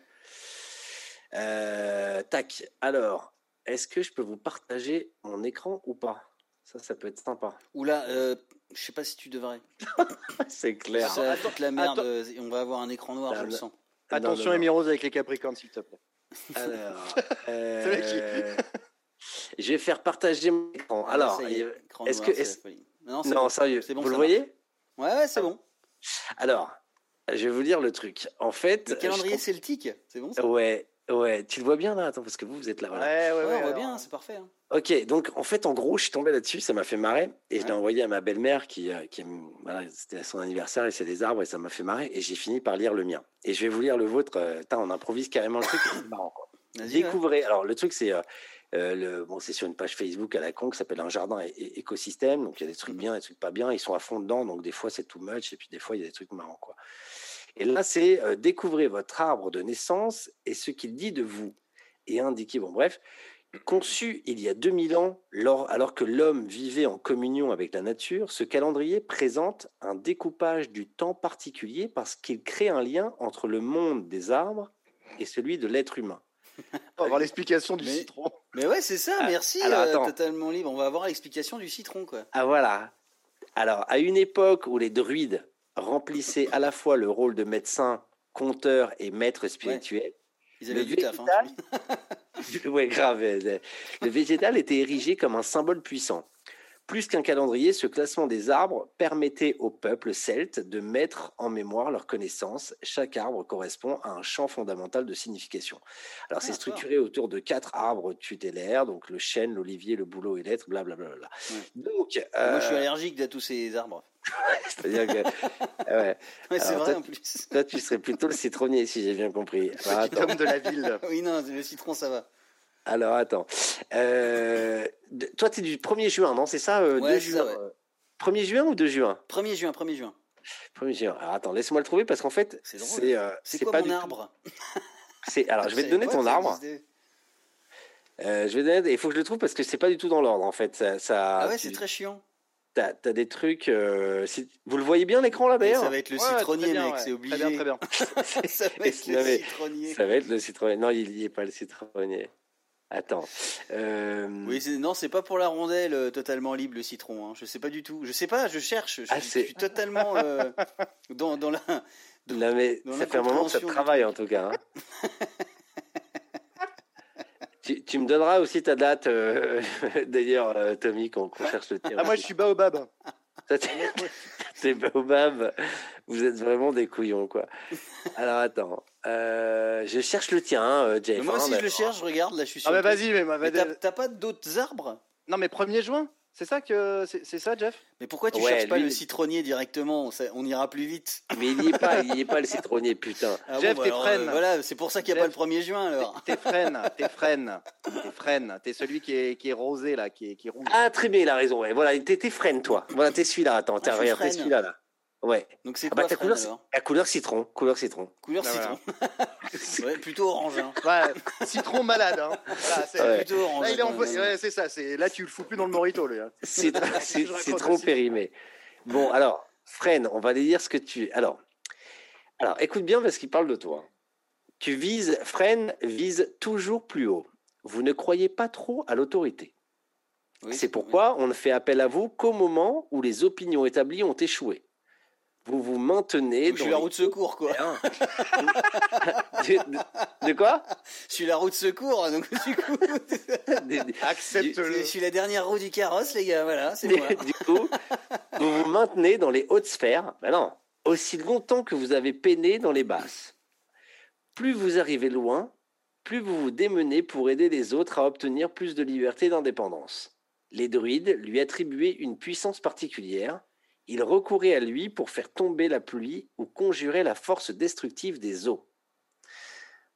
euh, tac. Alors, est-ce que je peux vous partager mon écran ou pas? Ça, ça peut être sympa. Oula, euh, je sais pas si tu devrais. c'est clair. Ça la merde. Euh, on va avoir un écran noir, je le sens. Attention, Amy Rose avec les Capricornes, s'il te plaît. Alors, euh, je vais faire partager mon écran. Ah, Alors, est-ce que non, sérieux, bon, vous le voyez Ouais, ouais c'est bon. Alors, je vais vous dire le truc. En fait, le calendrier celtique, c'est bon ça Ouais, Ouais, tu le vois bien là Attends, parce que vous, vous êtes là. Ouais, ouais, ouais, on voit bien, c'est parfait. Hein. Ok, donc en fait, en gros, je suis tombé là-dessus, ça m'a fait marrer. Et je l'ai envoyé à ma belle-mère qui, euh, qui voilà, c'était son anniversaire et c'est des arbres et ça m'a fait marrer. Et j'ai fini par lire le mien. Et je vais vous lire le vôtre. Euh, on improvise carrément le truc. c'est marrant, quoi. Découvrez. Alors, le truc, c'est. Euh, le, bon, c'est sur une page Facebook à la con qui s'appelle Un jardin écosystème. Donc, il y a des trucs mmh. bien, des trucs pas bien. Ils sont à fond dedans. Donc, des fois, c'est too much. Et puis, des fois, il y a des trucs marrants, quoi. Et là, c'est découvrez votre arbre de naissance et ce qu'il dit de vous et indiqué, bon bref, conçu il y a 2000 ans, alors que l'homme vivait en communion avec la nature, ce calendrier présente un découpage du temps particulier parce qu'il crée un lien entre le monde des arbres et celui de l'être humain. On va avoir l'explication du citron. Mais ouais, c'est ça, ah, merci, euh, totalement libre. On va avoir l'explication du citron, quoi. Ah voilà. Alors, à une époque où les druides remplissaient à la fois le rôle de médecin, conteur et maître spirituel, ils avaient du taf. Hein. ouais, grave. Le végétal était érigé comme un symbole puissant. Plus qu'un calendrier, ce classement des arbres permettait au peuple celte de mettre en mémoire leurs connaissances. Chaque arbre correspond à un champ fondamental de signification. Alors, c'est structuré autour de quatre arbres tutélaires, donc le chêne, l'olivier, le bouleau et l'être, blablabla. Donc, Moi, je suis euh, allergique à tous ces arbres. C'est-à-dire que. Ouais. c'est vrai en plus. Toi, tu serais plutôt le citronnier, si j'ai bien compris. L'homme de la ville. oui, non, le citron, ça va. Alors, attends. Euh, toi, tu es du 1er juin, non C'est ça, euh, 2 juin. 1er juin ou 2 juin? 1er juin, 1er juin. 1er juin. Alors, attends, laisse-moi le trouver parce qu'en fait, c'est c'est euh, quoi pas mon arbre? C'est alors, je vais te donner ton arbre. Euh, je vais donner. Il faut que je le trouve parce que c'est pas du tout dans l'ordre en fait. Ça, ça ah ouais, c'est très chiant. T'as as des trucs. Euh, si... Vous le voyez bien l'écran là d'ailleurs Ça va être le citronnier, mec, c'est obligé. Très bien, très bien. ça va être le citronnier. Ça va être le citronnier. Non, il n'y est pas le citronnier. Attends. Euh... Oui, non, c'est pas pour la rondelle euh, totalement libre le citron. Hein. Je sais pas du tout. Je sais pas. Je cherche. Je, ah, suis totalement euh, dans, dans, la. non mais ça fait un moment que ça travaille en tout cas. Hein. tu, tu, me donneras aussi ta date, euh, d'ailleurs, Tommy, qu'on cherche le tir. Ah moi je suis baobab. c'est Baobab. Vous êtes vraiment des couillons, quoi. Alors, attends. Euh, je cherche le tien, hein, Jeff. moi aussi, hein, je le cherche, je regarde, là, je suis sûr. Ah, mais vas-y, mais, mais t'as pas d'autres arbres? Non, mais 1er juin? C'est ça que c'est ça, Jeff? Mais pourquoi tu cherches pas le citronnier directement? On, ira plus vite. Mais il n'y est pas, il n'y est pas le citronnier, putain. Ah Jeff, t'es freine. Euh, voilà, c'est pour ça qu'il n'y a pas le 1er juin alors. T'es freine, t'es freine, t'es freine. T'es celui qui est, qui est rosé là, qui est, qui rouge. Ah très bien, il a raison. Ouais. Voilà, t'es freine toi. Voilà, t'es celui-là. Attends, ah, t'es celui-là là. Ouais. Donc c'est ah bah, quoi couleur, La couleur citron. Couleur citron. Couleur citron. ouais, plutôt orange. Hein. Ouais, citron malade. Hein. c'est plutôt orange. Là, ouais, c'est ça. Là, tu le fous plus dans le morito, lui. Hein. Citron, périmé. Bon, alors, Fren, on va aller dire ce que tu. Alors, alors, écoute bien parce qu'il parle de toi. Tu vises, Fren vise toujours plus haut. Vous ne croyez pas trop à l'autorité. c'est pourquoi on ne fait appel à vous qu'au moment où les opinions établies ont échoué vous vous maintenez. Je suis la roue de secours, quoi. de, quoi? Je suis la roue de secours, donc du coup. Accepte-le. Je suis la dernière roue du carrosse, les gars, voilà, c'est moi. Du coup, vous vous maintenez dans les hautes sphères. Ben non, aussi longtemps que vous avez peiné dans les basses. Plus vous arrivez loin, plus vous vous démenez pour aider les autres à obtenir plus de liberté et d'indépendance. Les druides lui attribuaient une puissance particulière il recourait à lui pour faire tomber la pluie ou conjurer la force destructive des eaux.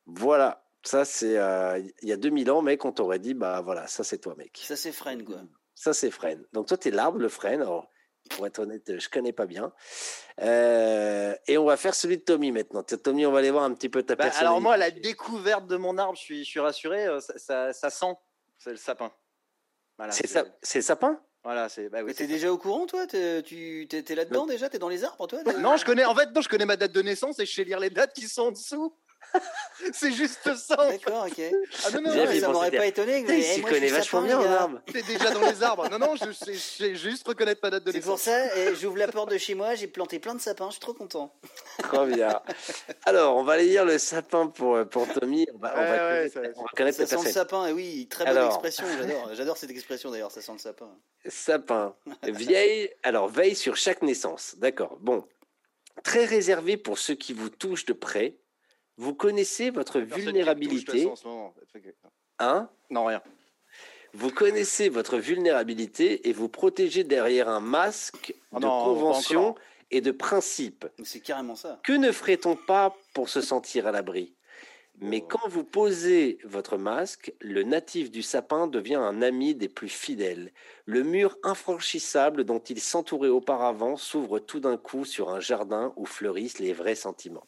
Voilà, ça c'est euh, il y a 2000 ans, mec, on t'aurait dit, bah voilà, ça c'est toi, mec. Ça c'est Fren, quoi. Ça c'est Fren. Donc toi, tu es l'arbre, le Fren. Alors, pour être honnête, je connais pas bien. Euh, et on va faire celui de Tommy maintenant. Tommy, on va aller voir un petit peu ta bah, Alors moi, la découverte de mon arbre, je suis, je suis rassuré, euh, ça, ça, sent, c'est le sapin. Voilà, c'est, c'est le sapin? Voilà, c'est. Bah, t'es déjà au courant, toi? Tu t'es là-dedans déjà? T'es dans les arbres, toi Non, je connais. En fait, non, je connais ma date de naissance et je sais lire les dates qui sont en dessous. c'est juste ça. D'accord, ok. Ah non, non, ça m'aurait pas étonné. Que tu connais vachement bien en arbre. T'es déjà dans les arbres. Non, non, je sais juste reconnaître ma date de naissance. C'est pour ça, j'ouvre la porte de chez moi, j'ai planté plein de sapins, je suis trop content. Trop bien. Alors, on va aller lire le sapin pour, pour Tommy. On va, on va, ouais, ça, on va connaître ça sent le sapin, et oui, très bonne expression, j'adore. J'adore cette expression d'ailleurs, ça sent le sapin. Sapin. Vieille, alors veille sur chaque naissance. D'accord. Bon. Très réservé pour ceux qui vous touchent de près vous connaissez votre vulnérabilité. Hein Non, rien. Vous connaissez votre vulnérabilité et vous protégez derrière un masque ah de convention et de principe. C'est carrément ça. Que ne ferait-on pas pour se sentir à l'abri? Mais oh. quand vous posez votre masque, le natif du sapin devient un ami des plus fidèles. Le mur infranchissable dont il s'entourait auparavant s'ouvre tout d'un coup sur un jardin où fleurissent les vrais sentiments.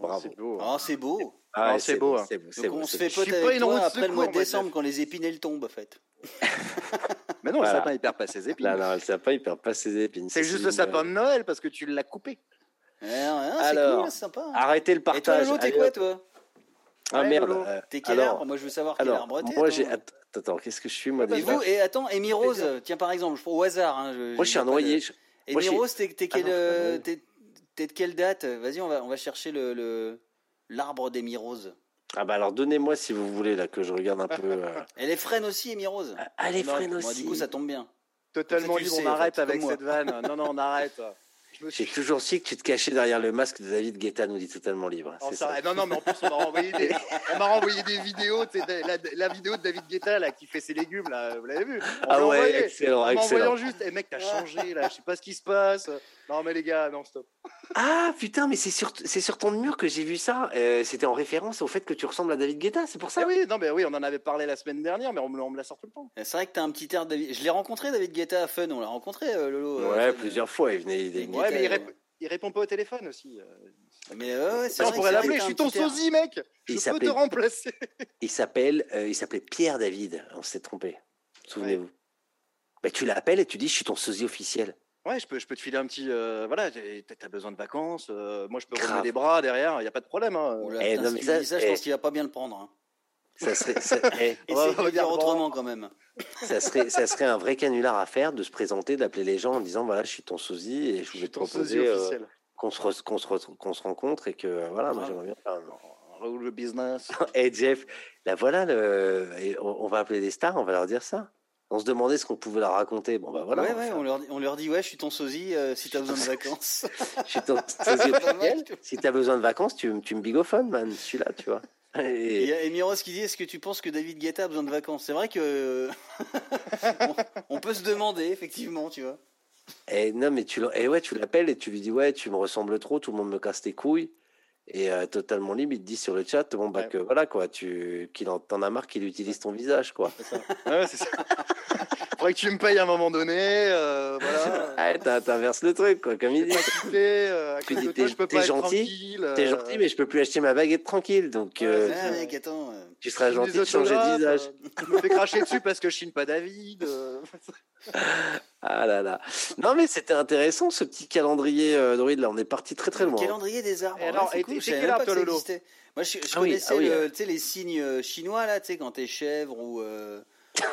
Bravo. C'est beau. Ah, c'est beau. Ah, c'est beau. Hein. Donc on se fait pote avec toi après le mois de décembre quand les épinelles tombent, en fait. Mais non, le sapin, il perd pas ses épines. Non, non, le sapin, il perd pas ses épines. C'est juste le sapin de Noël parce que tu l'as coupé. Eh, Alors, cool, sympa. arrêtez le partage. Et toi, t'es quoi, toi ah merde. Euh, t'es quel arbre Moi, je veux savoir quel arbre t'es. Moi, j'ai. Attends, qu'est-ce que je suis, moi, Et vous, et attends, Amy Rose, tiens, par exemple, au hasard. Hein, moi, je suis un noyer. Amy Rose, t'es quel. T'es de quelle date? Vas-y, on va, on va chercher le l'arbre des Rose. Ah bah alors donnez-moi si vous voulez là que je regarde un peu. Euh. Elle est freine aussi, Amy Rose. Ah, elle est freine aussi. Moi, du coup, ça tombe bien. Totalement libre, on arrête avec cette vanne. Non, non, on arrête. J'ai toujours su que tu te cachais derrière le masque de David Guetta, nous dit totalement libre. Oh, non, non, mais en plus, on m'a renvoyé des, on m'a renvoyé des vidéos, la, la, vidéo de David Guetta là, qui fait ses légumes, là, vous l'avez vu? Ah ouais, excellent, en excellent. juste, hey, mec, t'as changé, là, je sais pas ce qui se passe. Non, mais les gars, non, stop. Ah, putain, mais c'est sur, c'est sur ton mur que j'ai vu ça. Euh, c'était en référence au fait que tu ressembles à David Guetta, c'est pour ça eh Oui, non, mais oui, on en avait parlé la semaine dernière, mais on me, on me la sort tout le temps. C'est vrai que t'as un petit air de David. Je l'ai rencontré, David Guetta à Fun, on l'a rencontré, euh, Lolo. Euh, ouais, plusieurs fois, il venait. Il ouais, mais il, il répond pas au téléphone aussi. Euh. Mais ouais, c'est on pourrait l'appeler. Je suis ton sosie, mec. Je peux te remplacer. il s'appelle, euh, il s'appelait Pierre David. On s'est trompé. Souvenez-vous. Bah, tu l'appelles et tu dis, je suis ton sosie officiel. Ouais, je peux, je peux te filer un petit. Euh, voilà, t'as besoin de vacances. moi, je peux rouler les bras derrière. Il n'y a pas de problème. Hein. Eh, non, mais ça, je pense eh. qu'il va pas bien le prendre. Hein. Ça serait, ça, eh, on va dire autrement quand même. Ça serait, ça serait un vrai canular à faire de se présenter, d'appeler les gens en disant voilà, je suis ton sosie et je vais te proposer euh, qu'on se, se, qu'on se rencontre et que euh, voilà, moi j'aimerais bien faire le business. et Jeff, là voilà, le, on, va appeler des stars, on va leur dire ça. On se demandait ce qu'on pouvait leur raconter. Bon, bah voilà. Ouais, ouais, on, leur, on leur dit, ouais, je suis ton sosie euh, si t'as besoin de vacances. je suis ton sosie Si t'as besoin de vacances, tu, tu me bigophones, man. Je suis là, tu vois. Et il y a Miros qui dit Est-ce que tu penses que David Guetta a besoin de vacances? C'est vrai que. on, peut se demander, effectivement, tu vois. Et non, mais tu, et ouais, tu l'appelles et tu lui dis Ouais, tu me ressembles trop, tout le monde me casse tes couilles. Et euh, totalement libre, il te dit sur le chat, bon bah que voilà quoi, tu qu'il en t'en as marre qu'il utilise ton visage quoi. C'est ça. ouais, c'est ça. Faudrait que tu me payes à un moment donné, euh, voilà. Ah, t'inverses le truc quoi, comme il dit. Euh, tu dis t'es, pas gentil, t'es gentil, mais je peux plus acheter ma baguette tranquille, donc. Euh, ah, mec, attends. Tu seras gentil de changer de visage. tu me fais cracher dessus parce que je chine pas David. ah là là. Non mais c'était intéressant ce petit calendrier euh, là. On est parti très très loin. Le calendrier des arbres. alors, c'est cool, quel arbre toi Lolo Moi je, je ah connaissais oui, ah oui, les signes euh, chinois là, tu sais quand t'es chèvre ou. Euh,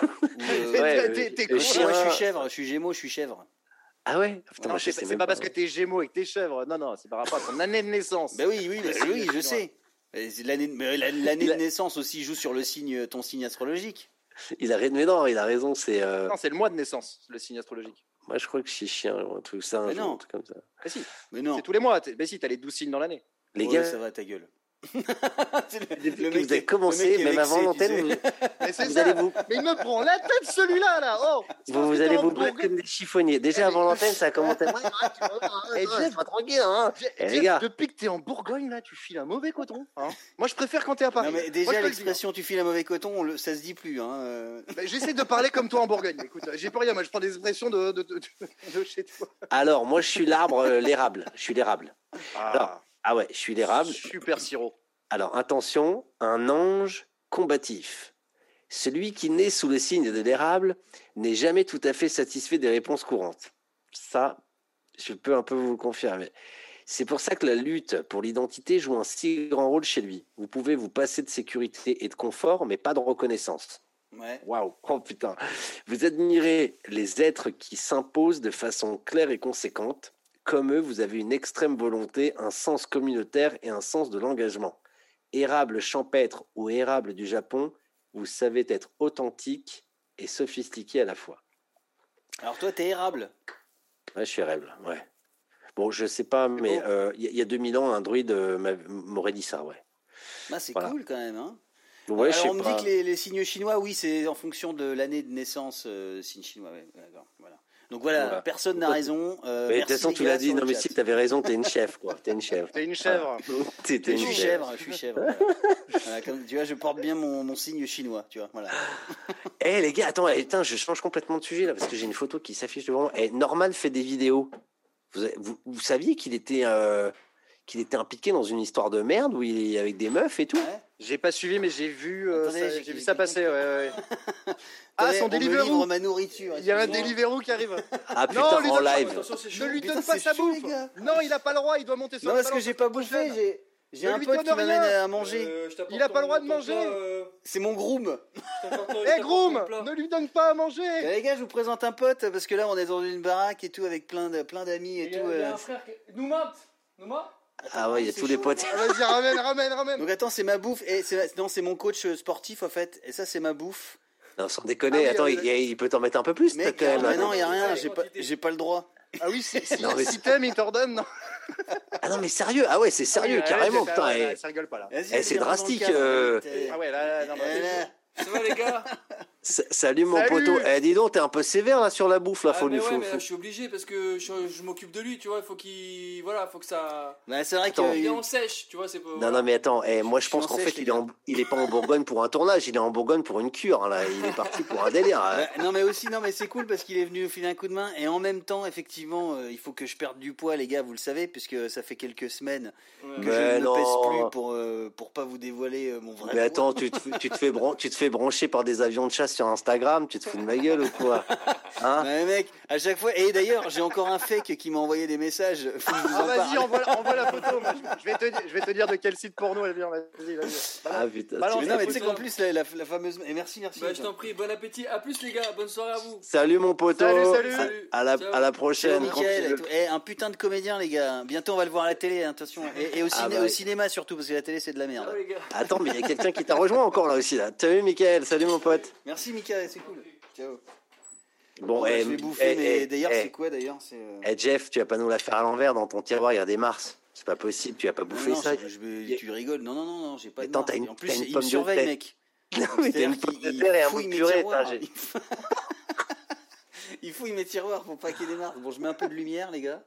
ou ouais, t'es, Moi je suis chèvre, je suis gémeaux, je suis chèvre. Ah ouais? Putain, C'est pas, parce que t'es gémeaux et que t'es chèvre. Non non, c'est par rapport à ton année de naissance. Ben oui oui, oui, je sais. L'année de naissance aussi joue sur le signe, ton signe astrologique. Il a mais non, il a raison. C'est euh... c'est le mois de naissance, le signe astrologique. Moi, je crois que c'est chien, un truc ça, un, non. comme ça. Mais si, mais non. C'est tous les mois. Mais si, t'as les 12 signes dans l'année. Les gars, ça va ta gueule. le, mec vous avez commencé, même avant l'antenne, vous, vous allez vous. Mais il me prend la tête celui-là là. Oh, vous, vous allez vous battre comme des chiffonniers. Déjà avant l'antenne, ça a commencé. Et Jeff, pas tranquille, hein. Eh, les gars. Depuis que t'es en Bourgogne là, tu files un mauvais coton. Hein. Moi, je préfère quand t'es à Paris. Non, mais déjà l'expression tu files un mauvais coton, ça se dit plus. Hein. Euh. J'essaie de parler comme toi en Bourgogne. Écoute, j'ai pas rien. Moi, je prends des expressions de, de, de, chez toi. Alors, moi, je suis l'arbre, euh, l'érable. Je suis l'érable. Ah. Ah ouais, je suis l'érable. Super sirop. Alors attention, un ange combatif. Celui qui naît sous le signe de l'érable n'est jamais tout à fait satisfait des réponses courantes. Ça, je peux un peu vous le confirmer. C'est pour ça que la lutte pour l'identité joue un si grand rôle chez lui. Vous pouvez vous passer de sécurité et de confort, mais pas de reconnaissance. Ouais. Waouh, oh putain. Vous admirez les êtres qui s'imposent de façon claire et conséquente. Comme eux, vous avez une extrême volonté, un sens communautaire et un sens de l'engagement érable champêtre ou érable du Japon, vous savez être authentique et sophistiqué à la fois. Alors toi, t'es érable Ouais, je suis érable, ouais. Bon, je sais pas, mais il euh, y, a 2000 ans, un druide euh, m'aurait dit ça, ouais. Bah, c'est cool quand même, hein ouais, Alors, on me dit que les, signes chinois, oui, c'est en fonction de l'année de naissance, euh, signe chinois. Ouais, voilà. Donc voilà, personne n'a raison. Euh, mais de toute façon, tu l'as dit, non mais si, tu avais raison, t'es une chef, quoi. T'es une chèvre. T'es une chèvre. T'es une je suis chèvre, je suis chèvre. tu vois, je porte bien mon, mon signe chinois, tu vois. Voilà. Eh les gars, attends, eh, je change complètement de sujet là parce que j'ai une photo qui s'affiche devant moi. Eh, Norman fait des vidéos. Vous, vous, vous saviez qu'il était euh, qu'il était impliqué dans une histoire de merde où il est avec des meufs et tout. J'ai pas suivi, mais j'ai vu, euh, j'ai vu ça passer. Ouais, ah, son Deliveroo ma nourriture. Il y a un Deliveroo qui arrive. Ah putain, non, en live. Ne lui donne pas sa bouffe. Non, il a pas le droit, il doit monter sur Non, parce que j'ai pas bouffé, j'ai un pote qui m'amène à manger. Euh, il a pas le droit de manger. Euh, C'est mon groom. Eh groom, ne lui donne pas à manger. Eh, les gars, je vous présente un pote parce que là on est dans une baraque et tout avec plein de plein d'amis et, tout. Il y a un frère qui... Nouma, Nouma ah ouais, il y a tous les potes. Ah, vas-y, ramène, ramène, ramène. Donc attends, c'est ma bouffe. Et non, c'est mon coach sportif en fait. Et ça, c'est ma bouffe. Non, sans déconner. Ah attends, il, peut t'en mettre un peu plus, Mec, quand même. Mais non, il y a rien. J'ai pas, j'ai pas le droit. Ah oui, si, si, si t'aimes, il t'ordonne, non Ah non, mais sérieux. Ah ouais, c'est sérieux, carrément. putain, ça rigole pas là. Eh, c'est drastique. Euh. Ah ouais, là, là, non, ça va les gars? Salut mon poteau. Eh dis donc, t'es un peu sévère là sur la bouffe là, ah, faut lui ouais, je suis obligé parce que je, m'occupe de lui, tu vois, il faut qu'il voilà, faut que ça bah, c'est vrai qu'il est en sèche, tu vois, c'est Non non mais attends, eh, moi je, pense qu'en fait il est il est pas en Bourgogne pour un tournage, il est en Bourgogne pour une cure là, il est parti pour un délire. Hein. Bah, non mais aussi non mais c'est cool parce qu'il est venu filer un coup de main. Et en même temps effectivement, euh, il faut que je perde du poids les gars, vous le savez puisque ça fait quelques semaines que je ne pèse plus pour euh, pour pas vous dévoiler euh, mon vrai Mais attends, tu te, tu te fais tu te fais brancher par des avions de chasse sur Instagram, tu te fous de ma gueule ou quoi hein mec, à chaque fois. Et d'ailleurs, j'ai encore un fake qui m'a envoyé des messages. ah, vas-y, envoie, envoie, la photo. je, vais te, je vais te dire de quel site porno elle vient. Vas-y, vas-y. Ah putain. non, mais tu sais qu'en plus, la, la, fameuse. Et merci, merci. Bah, je t'en prie, bon appétit. À plus, les gars. Bonne soirée à vous. Salut, mon poteau. Salut, salut. À, la, à la prochaine. et eh, un putain de comédien, les gars. Bientôt, on va le voir à la télé, hein, attention. Et, au, ah, bah au, cinéma, surtout, parce que la télé, c'est de la merde. Attends, mais il y a quelqu'un qui t'a rejoint encore là aussi. Là. Salut, Mickaël. Salut, mon pote. Merci, Mickaël. C'est cool. Ciao. Bon, je vais bouffer, mais d'ailleurs, c'est quoi d'ailleurs Eh Jeff, tu vas pas nous la faire à l'envers dans ton tiroir, il y a des Mars. C'est pas possible, tu vas pas bouffer ça. Je, tu rigoles. Non, non, non, non j'ai pas de Attends, As une, En plus, il me surveille, mec. Non, mais t'as une pomme de terre et un bout de purée. Il fouille mes tiroirs pour pas qu'il y ait des marques. Bon, je mets un peu de lumière, les gars.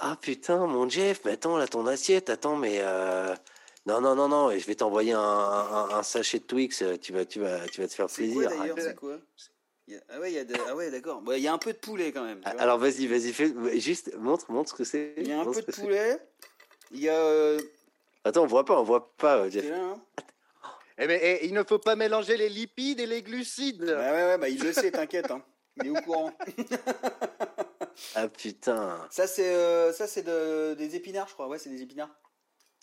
Ah putain, mon Jeff, mais attends, là, ton assiette, attends, mais. Euh... Non, non, non, non, je vais t'envoyer un, un, un, sachet de Twix, tu vas, tu vas, tu vas te faire plaisir. C'est quoi? Ah ouais, il y a ah ouais, d'accord. Il y a un peu de poulet quand même. Alors vas-y, vas-y, fais, juste montre, montre ce que c'est. Il y a un peu de poulet. Il y a. Euh, attends, on voit pas, on voit pas, euh, Jeff. Là, hein eh ben, eh, il ne faut pas mélanger les lipides et les glucides. Bah ouais, ouais, bah il le sait, t'inquiète. Hein. Il est au courant. ah putain. Ça c'est euh, ça c'est de, des épinards, je crois. Ouais, c'est des épinards.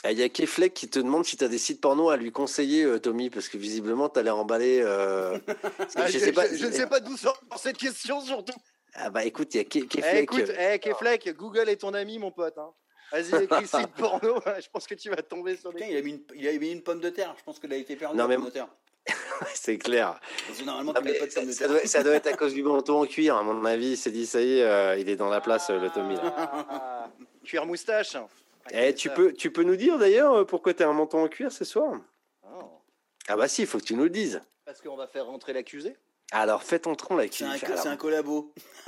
Ah, il y a Keflek qui te demande si tu as des sites porno à lui conseiller, euh, Tommy, parce que visiblement, tu as l'air emballé. Euh... Ah, je, sais pas, je, ne sais pas d'où sort cette question, surtout. Ah bah écoute, il y a Keflek. Eh, écoute, eh, Keflek, Google est ton ami, mon pote. Hein. Vas-y, écris site porno, je pense que tu vas tomber sur des. il, a mis une, il a mis une pomme de terre, je pense qu'il a été perdu. Non, mais... pomme de terre. c'est clair. normalement, tu pas de pomme de terre. Ça doit, ça doit, être à cause du manteau en cuir, à mon avis. Il s'est dit, ça y est, euh, il est dans la place, le Tommy. Ah, cuir moustache. Eh, tu, peux, tu peux nous dire d'ailleurs euh, pourquoi tu as un manteau en cuir ce soir? Oh. Ah bah si, il faut que tu nous le dises. Parce qu'on va faire rentrer l'accusé? Alors, fais ton tronc là. C'est un, un, collabo.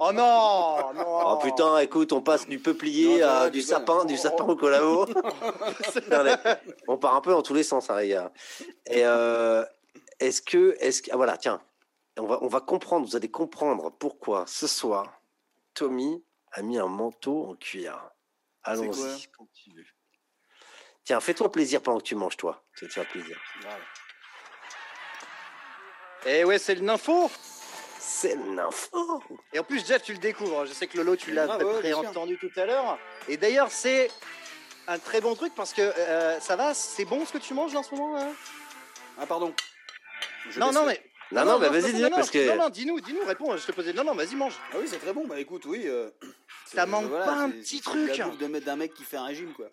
oh non, non, Oh putain, écoute, on passe du peuplier à du sapin, du sapin au collabo. on part un peu dans tous les sens, hein, les gars. Et euh, est-ce que, est-ce que, ah, voilà, tiens, on va, on va comprendre, vous allez comprendre pourquoi ce soir, Tommy a mis un manteau en cuir. Allons-y, quand tu veux. Tiens, fais-toi plaisir pendant que tu manges, toi. Ça te faire plaisir. Eh ouais, c'est le nympho C'est le nympho Et en plus, Jeff, tu le découvres. Je sais que Lolo, tu l'as entendu tout à l'heure. Et d'ailleurs, c'est un très bon truc parce que euh, ça va, c'est bon ce que tu manges en ce moment hein? Ah, pardon. non, non, mais. Non, non, mais vas-y, dis-nous parce que. Non, non, dis-nous, dis-nous, réponds. Je te posais. Non, non, vas-y, mange. Ah oui, c'est très bon. Bah écoute, oui. Euh, ça manque pas un petit truc. La de mettre d'un mec qui fait un régime, quoi.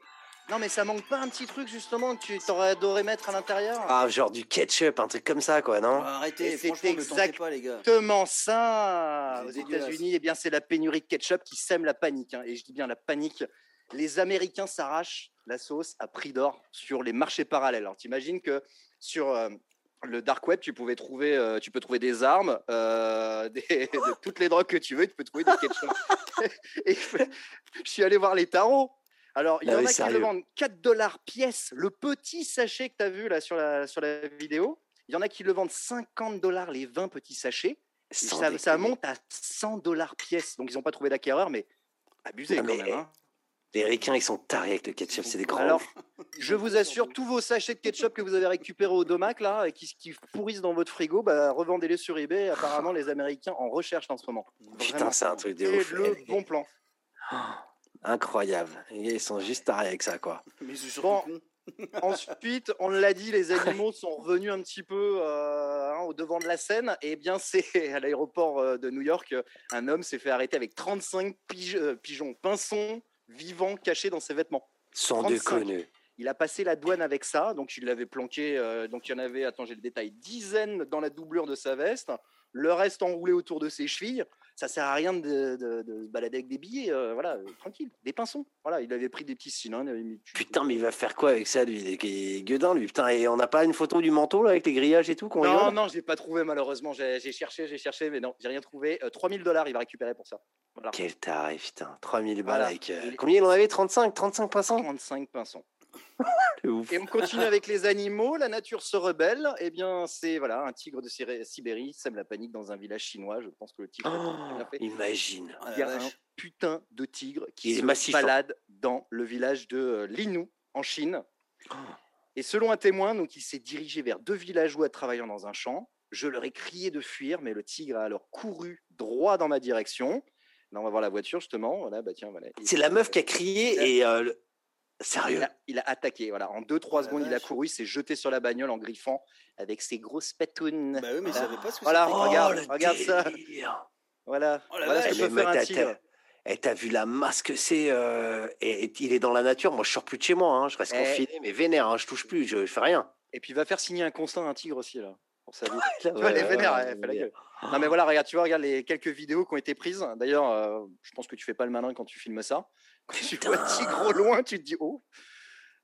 Non, mais ça manque pas un petit truc justement que tu t'aurais adoré mettre à l'intérieur Ah, genre du ketchup, un truc comme ça, quoi, non? Arrêtez, c'est exactement ça. Aux États-Unis, eh bien, c'est la pénurie de ketchup qui sème la panique. Hein. Et je dis bien la panique. Les Américains s'arrachent la sauce à prix d'or sur les marchés parallèles. Alors, t'imagines que sur euh, le dark web, tu pouvais trouver, euh, tu peux trouver des armes, euh, de toutes les drogues que tu veux, tu peux trouver des ketchup. et je suis allé voir les tarots. Alors, il y en a qui le vendent 4 dollars pièce, le petit sachet que tu as vu là sur la, sur la vidéo. Il y en a qui le vendent 50 dollars les 20 petits sachets. Ça, ça, monte à 100 dollars pièce. Donc, ils n'ont pas trouvé d'acquéreur, mais abusé quand même. Hein. Les ricains, ils sont tarés avec le ketchup, c'est des grands. Alors, je vous assure, tous vos sachets de ketchup que vous avez récupérés au domac, là, et qui, qui pourrissent dans votre frigo, bah, revendez-les sur eBay. Apparemment, les Américains en recherchent en ce moment. Putain, c'est un truc de ouf. le bon plan. Incroyable. Ils sont juste tarés avec ça, quoi. Mais bon, ensuite, on l'a dit, les animaux sont revenus un petit peu euh, hein, au devant de la scène. Et eh bien, c'est à l'aéroport euh, de New York, un homme s'est fait arrêter avec 35 euh, pigeons pinsons vivants cachés dans ses vêtements. Sans déconner. Il a passé la douane avec ça, donc il l'avait planqué. donc il y en avait, attends, j'ai le détail, dizaines dans la doublure de sa veste, le reste enroulé autour de ses chevilles ça sert à rien de, se balader avec des billets, euh, voilà, euh, tranquille, des pinsons. Voilà, il avait pris des petits cylindres. Putain, mais il va faire quoi avec ça, lui Il est gueudin, lui? Putain, et on n'a pas une photo du manteau là avec les grillages et tout qu'on Non, non, j'ai pas trouvé malheureusement. J'ai cherché, j'ai cherché, mais non, j'ai rien trouvé. 3000 euh, dollars, il va récupérer pour ça. Quel tarif, putain. 3000 balles avec. Combien il en avait? 35 35 pinsons? 35 pinsons. Et on continue avec les animaux. La nature se rebelle. Eh bien, c'est voilà un tigre de Sibérie sème la panique dans un village chinois. Je pense que le tigre. Oh, imagine. Il y a un putain de tigre qui se hein. balade dans le village de euh, Linou en Chine. Oh. Et selon un témoin, donc il s'est dirigé vers deux villageois travaillant dans un champ. Je leur ai crié de fuir, mais le tigre a alors couru droit dans ma direction. Là, on va voir la voiture justement. Voilà, bah tiens, voilà. C'est la meuf qui a crié et euh, Sérieux il a, attaqué. Voilà. En 2-3 oh secondes, il a couru, il s'est jeté sur la bagnole en griffant avec ses grosses patounes. Bah oui, mais voilà. pas ce que Voilà, regarde, oh, regarde ça. Voilà, oh voilà ce que peut faire un tigre. Et eh, t'as vu la masse que c'est euh, et, il est dans la nature. Moi, je sors plus de chez moi. Hein. Je reste eh. confiné, mais vénère. Hein. Je touche plus. Je, fais rien. Et puis, il va faire signer un constat à un tigre aussi là. pour sa vie. tu vois, elle est vénère, elle fait la gueule. Non, mais voilà, regarde, tu vois, regarde les quelques vidéos qui ont été prises. D'ailleurs, euh, je pense que tu fais pas le malin quand tu filmes ça. Tu vois le tigre au loin, tu te dis oh.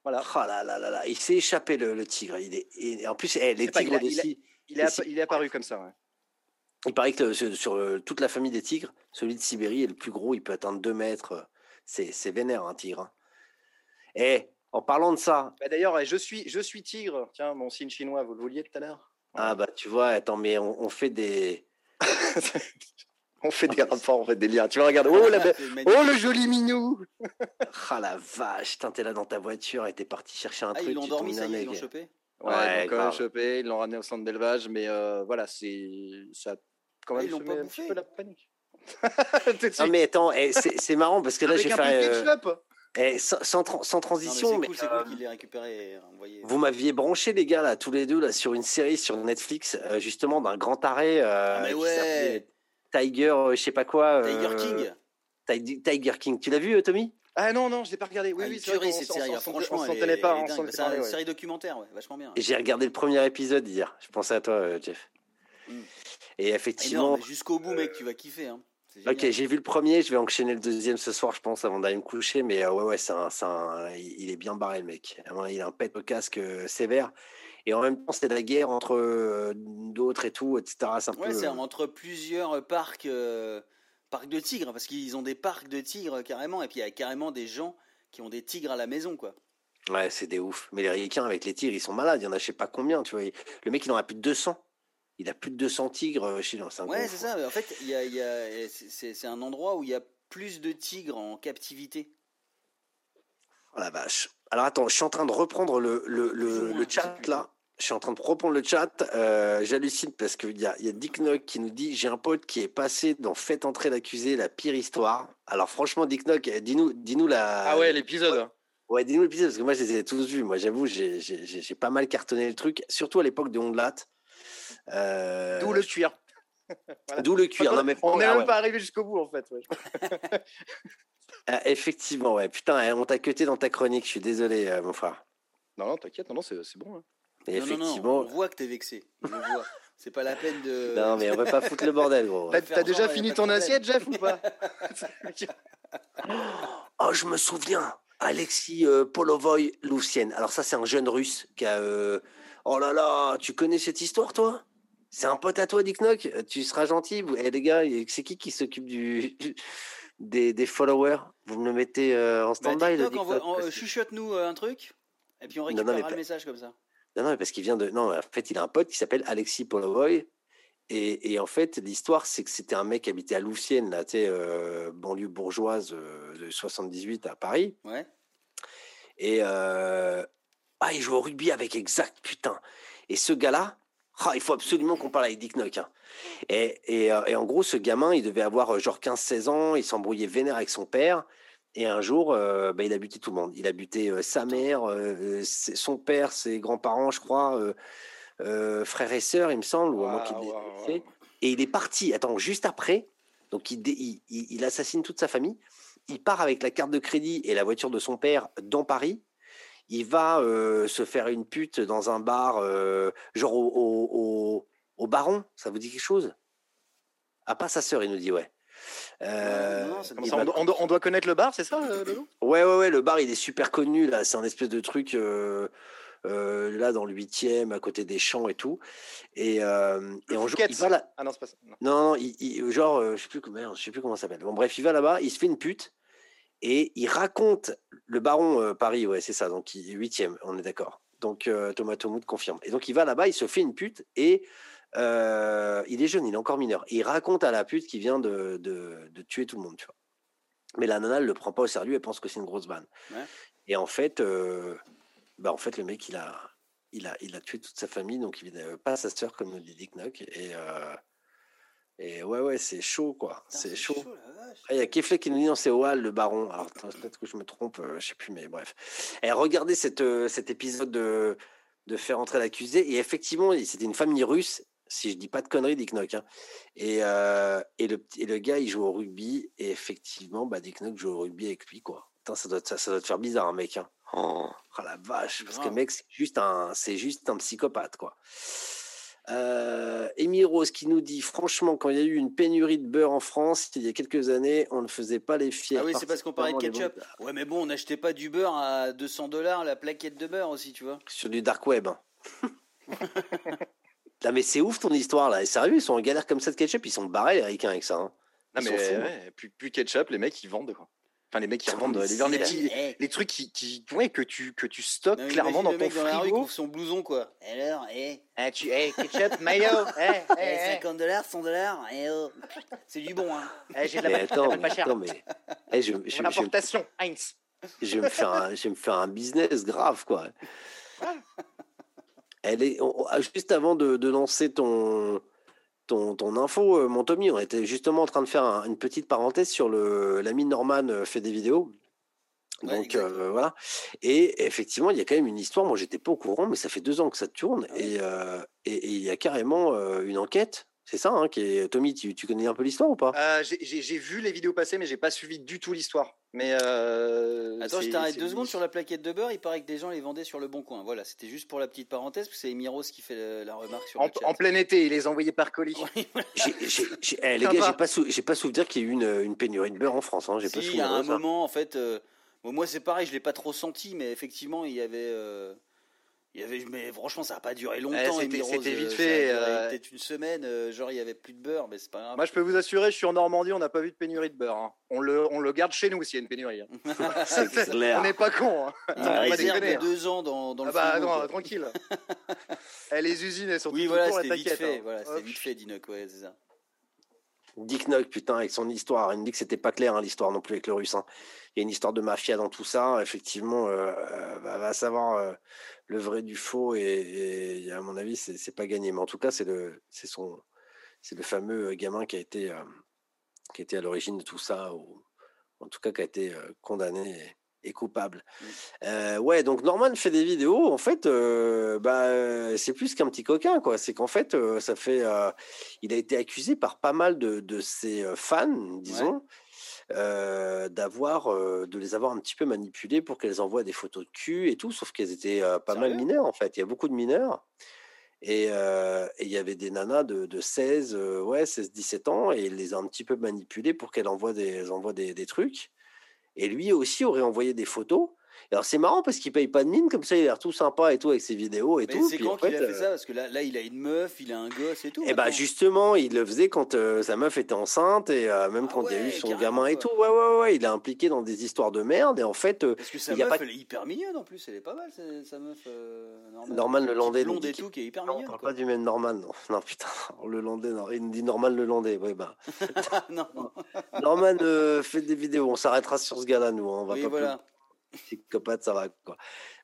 Voilà. Oh là là là là, il s'est échappé le, tigre. Il est, en plus, eh, les tigres il, il, est, il, est apparu comme ça. Ouais. Il paraît que sur, euh, toute la famille des tigres, celui de Sibérie est le plus gros. Il peut atteindre 2 mètres. C'est vénère un tigre. Et hein. eh, en parlant de ça. Bah, d'ailleurs, je suis, je suis tigre. Tiens, mon signe chinois, vous le vouliez tout à l'heure? Ah bah tu vois, attends, mais on, fait des. on fait des rapports, on fait des liens. Tu vas regarder. Oh, la oh le joli minou Ah la vache, t'es là dans ta voiture et t'es parti chercher un ah, truc. Ils l'ont dormi, ça, ils l'ont chopé Ouais, ils l'ont chopé, ils l'ont ramené au centre d'élevage, mais euh, voilà, c'est ça quand même ah, ils un petit peu la panique. non mais attends, eh, c'est marrant parce que là j'ai fait. Euh, eh, sans, sans, transition, mais c'est cool, qu'il récupéré. Vous m'aviez branché les gars là, tous les deux là, sur une série sur Netflix, euh, justement d'un grand arrêt. Euh, ah, ouais. Tiger, euh, je sais pas quoi. Tiger King. Tiger King. Tu l'as vu, Tommy? Ah non non, je l'ai pas regardé. Oui ah, oui, c'est cette série. Franchement, on s'en tenait pas. C'est une série documentaire, ouais, vachement bien. J'ai regardé le premier épisode hier. Je pensais à toi, Jeff. Mm. Et effectivement. Jusqu'au bout, mec, tu vas kiffer. Hein. Ok, j'ai vu le premier, je vais enchaîner le deuxième ce soir, je pense, avant d'aller me coucher. Mais euh, ouais, ouais, c'est un, il est bien barré, le mec. Il a un pet au casque euh, sévère. Et en même temps, c'est la guerre entre euh, d'autres et tout, etc. C'est ouais, c'est entre plusieurs parcs, parcs de tigres, parce qu'ils ont des parcs de tigres carrément. Et puis il y a carrément des gens qui ont des tigres à la maison, quoi. Ouais, c'est des ouf. Mais les ricains avec les tigres, ils sont malades. Il y en a je sais pas combien, tu vois. Le mec, il en a plus de 200 il a plus de 200 tigres euh, chez lui. Ouais, c'est ça. En fait, c'est un endroit où il y a plus de tigres en captivité. Oh la vache. Alors attends, je suis en train de reprendre le, le, le, chat là. Je suis en train de reprendre le chat. Euh, j'hallucine parce qu'il y a, y a Dick Nock qui nous dit J'ai un pote qui est passé dans Faites entrer l'accusé, la pire histoire. Alors franchement, Dick Nock, eh, dis-nous dis la. Ah ouais, l'épisode. Ouais, dis-nous l'épisode parce que moi je les ai tous vus. Moi j'avoue, j'ai pas mal cartonné le truc, surtout à l'époque de Onglat. Euh, D'où le cuir. D'où le cuir. Non, mais on n'est même pas arrivé jusqu'au bout en fait. Ah, effectivement, ouais. Putain, hein, on t'a cuté dans ta chronique. Je suis désolé, euh, mon frère. Non, non, t'inquiète. Non, c'est bon. Hein. Effectivement. on voit que t'es vexé. C'est pas la peine de. Non, mais on veut pas foutre le bordel, gros. T'as déjà fini ton assiette, Jeff, ou pas Oh, je me souviens. Alexis euh, Polovoy Loussienne. Alors ça, c'est un jeune russe qui a. Euh, oh là là, tu connais cette histoire, toi? C'est un pote à toi, Dick Knock Tu seras gentil. Eh les gars, c'est qui qui s'occupe du, des, followers? Vous me le mettez euh, en bah, stand-by bah, Chuchote-nous un truc, et puis on récupérera le message comme ça. Non, non, parce qu'il vient de. Non, en fait, il a un pote qui s'appelle Alexis Polovoy. Et, en fait, l'histoire, c'est que c'était un mec qui habitait à Loussienne, là, tu sais, euh, banlieue bourgeoise euh, de 78 à Paris. Ouais. Et euh, ah, il joue au rugby avec exact, putain. Et ce gars-là, ah, il faut absolument qu'on parle avec Dick Nock. Hein. Et, et, et, en gros, ce gamin, il devait avoir genre 15-16 ans, il s'embrouillait vénère avec son père. Et un jour, bah, il a buté tout le monde. Il a buté sa mère, son père, ses grands-parents, je crois euh, frère et sœur, il me semble, ou Et il est parti, attends, juste après, donc il, il, assassine toute sa famille. Il part avec la carte de crédit et la voiture de son père dans Paris. Il va euh, se faire une pute dans un bar, euh, genre au, au, Baron. Ça vous dit quelque chose? Ah, pas sa sœur, il nous dit, ouais. On, doit connaître le bar, c'est ça, Ouais, ouais, ouais. Le bar, il est super connu là. C'est un espèce de truc. Euh, là dans le huitième, à côté des champs et tout. Et, euh, et on joue, il va là. Ah non, c'est pas ça. Non, il, genre, euh, je sais plus comment, je sais plus comment ça s'appelle. Bon, bref, il va là-bas, il se fait une pute et il raconte le baron Paris, ouais, c'est ça. Donc huitième, on est d'accord. Donc Thomas Tomoud confirme. Et donc il va là-bas, il se fait une pute et il est jeune, il est encore mineur. Et il raconte à la pute qu'il vient de, de, de, tuer tout le monde, tu vois. Mais la nana, elle le prend pas au sérieux, elle pense que c'est une grosse banne. Et en fait, bah, en fait, le mec, il a, il a, il a tué toute sa famille, donc il n'a pas sa sœur, comme nous dit Dick Knock. Et, euh, et ouais, ouais, c'est chaud, quoi. C'est chaud. Il y a Kefle qui nous dit non, c'est Oal, le baron. Alors, peut-être que je me trompe, euh, je sais plus, mais bref. Et regardez cette, euh, cet épisode de, de faire entrer l'accusé. Et effectivement, c'était une famille russe, si je dis pas de conneries, Dick Knock. Hein. Et, et, le, et le gars, il joue au rugby. Et effectivement, bah, Dick Knock joue au rugby avec lui, quoi. ça, doit, ça, ça doit te faire bizarre, un mec. Hein. Oh, la vache, parce que mec, c'est juste un, c'est juste un psychopathe, quoi. Euh, Rose qui nous dit franchement, quand il y a eu une pénurie de beurre en France il y a quelques années, on ne faisait pas les fiers. Ah oui, c'est parce qu'on parlait de ketchup. Ouais, mais bon, on n'achetait pas du beurre à 200 dollars la plaquette de beurre aussi, tu vois. Sur du dark web. Hein. non, mais c'est ouf ton histoire là. Sérieux, ils sont en galère comme ça de ketchup, ils sont barrés les ricains avec ça. Hein. Non, mais ouais, plus, plus ketchup, les mecs ils vendent quoi. Enfin, les mecs qui revendent les, les, trucs qui, qui ouais, que tu que tu stockes clairement dans ton frigo. Dans la rue, il son blouson quoi. Alors, eh, eh tu, eh, ketchup, mayo, eh, eh, 50 dollars, 100 dollars, eh, oh. c'est du bon hein. Eh, j'ai de la attends, pas cher. Attends, mais, eh, je, importation, Heinz. Je vais me faire un, je vais me faire un business grave quoi. Elle est juste avant de, de lancer ton ton, ton info, euh, mon Tommy. On était justement en train de faire une petite parenthèse sur le l'ami Norman euh, fait des vidéos. Donc euh, voilà. Et effectivement, il y a quand même une histoire. Moi, j'étais pas au courant, mais ça fait deux ans que ça tourne. Ah et, et, il y a carrément une enquête c'est ça, hein, qui est... Tommy, tu, tu, connais un peu l'histoire ou pas? Euh, J'ai vu les vidéos passer, mais j'ai pas suivi du tout l'histoire. Mais euh, Attends, je t'arrête deux secondes sur la plaquette de beurre. Il paraît que des gens les vendaient sur le bon coin. Voilà, c'était juste pour la petite parenthèse, parce que c'est Emiros qui fait la remarque sur en, le chat. En plein été, il les envoyait par colis. Eh, les gars, j'ai pas, sou... pas souvenir qu'il y ait eu une, une, pénurie de beurre en France. Hein. J'ai si, il y a un moment, en fait. Euh, moi, c'est pareil, je l'ai pas trop senti, mais effectivement, il y avait. Il y avait, mais franchement, ça n'a pas duré longtemps. c'était vite fait. Euh, peut-être une semaine. Euh, genre, il y avait plus de beurre, mais c'est pas grave. Moi, je peux vous assurer, je suis en Normandie, on n'a pas vu de pénurie de beurre. Hein. On, le, on le garde chez nous s'il y a une pénurie. Hein. on n'est pas con. Hein. Il a de deux ans dans, dans le ah bah, non, tranquille. Eh, les usines, elles sont oui, voilà, c'était vite fait. Hein. Voilà, c'était vite fait, Dinoc, ouais, c'est ça. Dick Knock, putain, avec son histoire. Il me dit que c'était pas clair, hein, l'histoire non plus avec le russe. Hein. Il y a une histoire de mafia dans tout ça. Effectivement, euh, euh va savoir euh, le vrai du faux. Et, à mon avis, c'est pas gagné. Mais en tout cas, c'est le, son, c'est le fameux gamin qui a été, qui a été à l'origine de tout ça, ou en tout cas qui a été condamné est coupable. Mmh. Euh, ouais, donc Norman fait des vidéos. En fait, euh, bah, c'est plus qu'un petit coquin, quoi. C'est qu'en fait, euh, ça fait, il a été accusé par pas mal de, de ses fans, disons, d'avoir, de les avoir un petit peu manipulés pour qu'elles envoient des photos de cul et tout. Sauf qu'elles étaient pas mal mineures, en fait. Il y a beaucoup de mineurs. Et il y avait des nanas de, de 16, ouais, 16, 17 ans, et il les a un petit peu manipulées pour qu'elles envoient des, envoient des, des trucs. Et lui aussi aurait envoyé des photos alors c'est marrant parce qu'il paye pas de mine, comme ça il a l'air tout sympa et tout avec ses vidéos et tout. C'est quand qu'il a fait ça? Parce que là, là, il a une meuf, il a un gosse et tout. Et eh bah justement, il le faisait quand euh, sa meuf était enceinte et euh, même ah quand il y a eu son gamin et tout. Ouais, ouais, ouais, il est impliqué dans des histoires de merde et en fait. Euh, parce que sa meuf, pas... elle est hyper mignonne en plus, elle est pas mal sa meuf. Norman le Landais. Blonde et tout, qui est hyper mignonne. On parle pas du même Norman, non. Non, putain, le Landais, non. il dit Norman le Landais, ouais, bah. non. Norman fait des vidéos, on s'arrêtera sur ce gars-là, nous. Hein, on va pas voilà psychopathe, ça va quoi.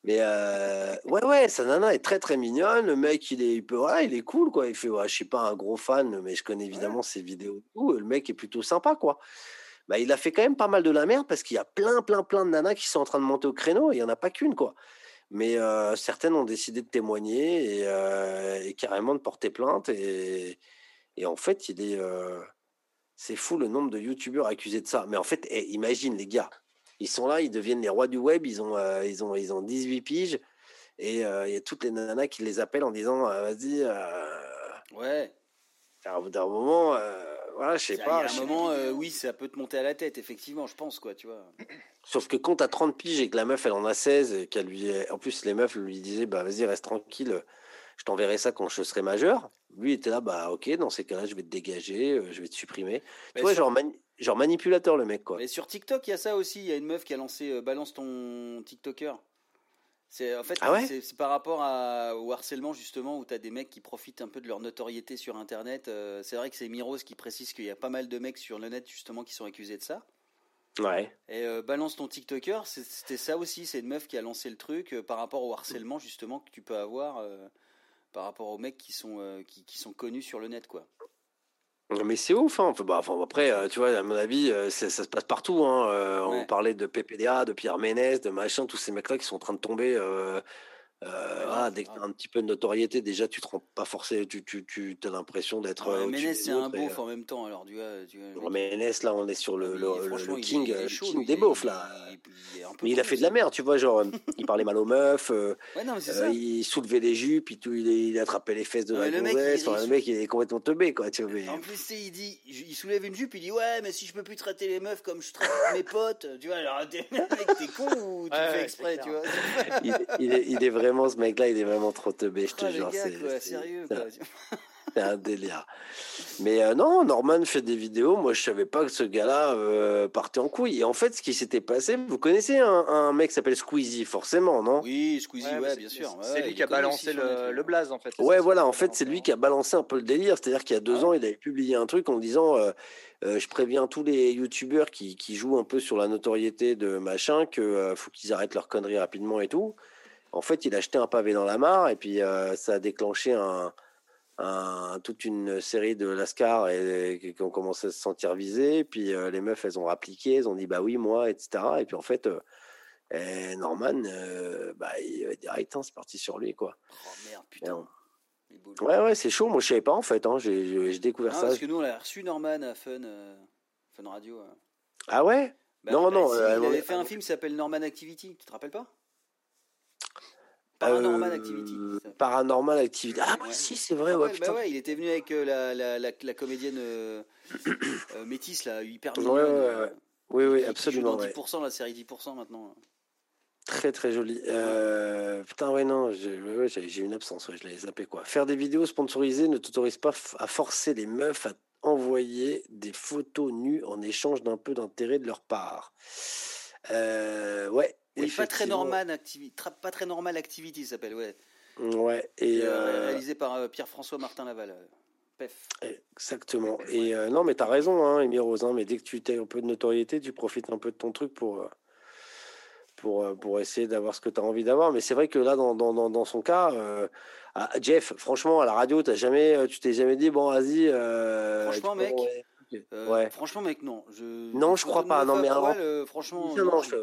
Mais euh, ouais, ouais, sa nana est très très mignonne. Le mec, il est, il peut, il est cool quoi. Il fait, ouais, je suis pas un gros fan, mais je connais évidemment ses vidéos. Tout. Le mec est plutôt sympa quoi. Bah, il a fait quand même pas mal de la merde parce qu'il y a plein, plein, plein de nanas qui sont en train de monter au créneau. il y en a pas qu'une quoi. Mais euh, certaines ont décidé de témoigner et, euh, et, carrément de porter plainte. Et, et en fait, il est, c'est fou le nombre de youtubeurs accusés de ça. Mais en fait, eh, imagine les gars, ils sont là, ils deviennent les rois du web, ils ont, euh, ils ont, ils ont 18 piges, et euh, il y a toutes les nanas qui les appellent en disant euh, vas-y. ouais. Au bout d'un moment, voilà, je sais pas. À un moment, oui, ça peut te monter à la tête, effectivement, je pense, quoi, tu vois. Sauf que quand t'as 30 piges et que la meuf, elle en a 16, et qu'elle lui. En plus, les meufs lui disaient bah vas-y, reste tranquille, je t'enverrai ça quand je serai majeur. Lui était là, bah ok, dans ces cas-là, je vais te dégager, je vais te supprimer. tu vois, genre, genre manipulateur le mec quoi. Mais sur TikTok, il y a ça aussi. Il y a une meuf qui a lancé euh, Balance ton TikToker. C'est en fait ah c'est par rapport à, au harcèlement justement où tu as des mecs qui profitent un peu de leur notoriété sur internet. Euh, c'est vrai que c'est Miros qui précise qu'il y a pas mal de mecs sur le net justement qui sont accusés de ça. Ouais. Et euh, balance ton TikToker, c'était ça aussi, c'est une meuf qui a lancé le truc par rapport au harcèlement justement que tu peux avoir par rapport aux mecs qui sont qui, qui, sont connus sur le net quoi. Mais c'est ouf, hein. Bah, enfin, après, euh, tu vois, à mon avis, euh, ça, se passe partout. Hein. Euh, on parlait de PPDA, de Pierre Ménès, de machin, tous ces mecs-là qui sont en train de tomber Euh, dès que tu as un petit peu de notoriété, déjà, tu te rends pas forcément, tu, tu, tu as l'impression d'être. Ouais, Ménès, c'est un beauf en même temps. Alors, tu vois, tu vois, Ménès, là, on est sur le, le, king, king des beaufs, là. mais il a fait de la merde, tu vois, genre, il parlait mal aux meufs, euh, euh, il soulevait les jupes, il, il, il attrapait les fesses de la gonzesse. Le mec, il est complètement teubé, quoi. Tu vois, En plus, il dit, il soulève une jupe, il dit, ouais, mais si je peux plus traiter les meufs comme je traite mes potes, tu vois, alors, t'es con ou tu fais exprès, tu vois? Il est vraiment, ce mec-là, il est vraiment trop teubé, je te oh, jure. C'est sérieux. C'est un délire. Mais euh, non, Norman fait des vidéos. Moi, je savais pas que ce gars-là euh, partait en couille. Et en fait, ce qui s'était passé, vous connaissez un, mec qui s'appelle Squeezie, forcément, non? Oui, Squeezie, ouais, bien sûr. C'est lui qui a balancé le, blaze, en fait. Ouais, voilà. En fait, c'est lui qui a balancé un peu le délire. C'est-à-dire qu'il y a deux ans, il avait publié un truc en disant euh, Je préviens tous les youtubeurs qui, qui, jouent un peu sur la notoriété de machin que faut qu'ils arrêtent leur conneries rapidement et tout. En fait, il a jeté un pavé dans la mare et puis euh, ça a déclenché un, toute une série de lascars et, qui ont commencé à se sentir visés. Puis euh, les meufs, elles ont rappliqué, elles ont dit bah oui, moi, etc. Et puis en fait, euh, Norman, bah, il direct, hein, c'est parti sur lui, quoi. Oh merde, putain. Ouais, ouais, c'est chaud. Moi, je savais pas en fait. Hein. J'ai découvert ça. Parce que nous, on a reçu Norman à Fun, Fun Radio. Ah ouais? Bah, Non, non. il avait fait un film qui s'appelle Norman Activity. Tu te rappelles pas? Paranormal Activity. Euh, Paranormal Activity. Ah, bah si, c'est vrai. Ouais, bah ouais, il était venu avec euh, la, la, la, comédienne euh, métisse, là, hyper mignonne. Ouais, ouais, oui, oui, absolument. Dans 10%, la série 10% maintenant. Très très joli. putain, ouais, non, j'ai une absence, je l'avais zappé quoi. Faire des vidéos sponsorisées ne t'autorise pas à forcer les meufs à envoyer des photos nues en échange d'un peu d'intérêt de leur part. ouais, oui, pas très normal activity, pas très normal activity s'appelle, ouais. Ouais. Et euh, euh, réalisé par euh, Pierre-François Martin Laval. Pef. Exactement. Et non, mais t'as raison, hein, Amy Rose. Hein, mais dès que tu as un peu de notoriété, tu profites un peu de ton truc pour pour, pour essayer d'avoir ce que tu as envie d'avoir. Mais c'est vrai que là, dans, dans, dans son cas, ah, Jeff, franchement, à la radio, as jamais, tu t'es jamais dit, bon, vas-y. franchement, mec. Ouais. Franchement, mec, non. Je... Non, je crois pas. Non, mais franchement. Non, je...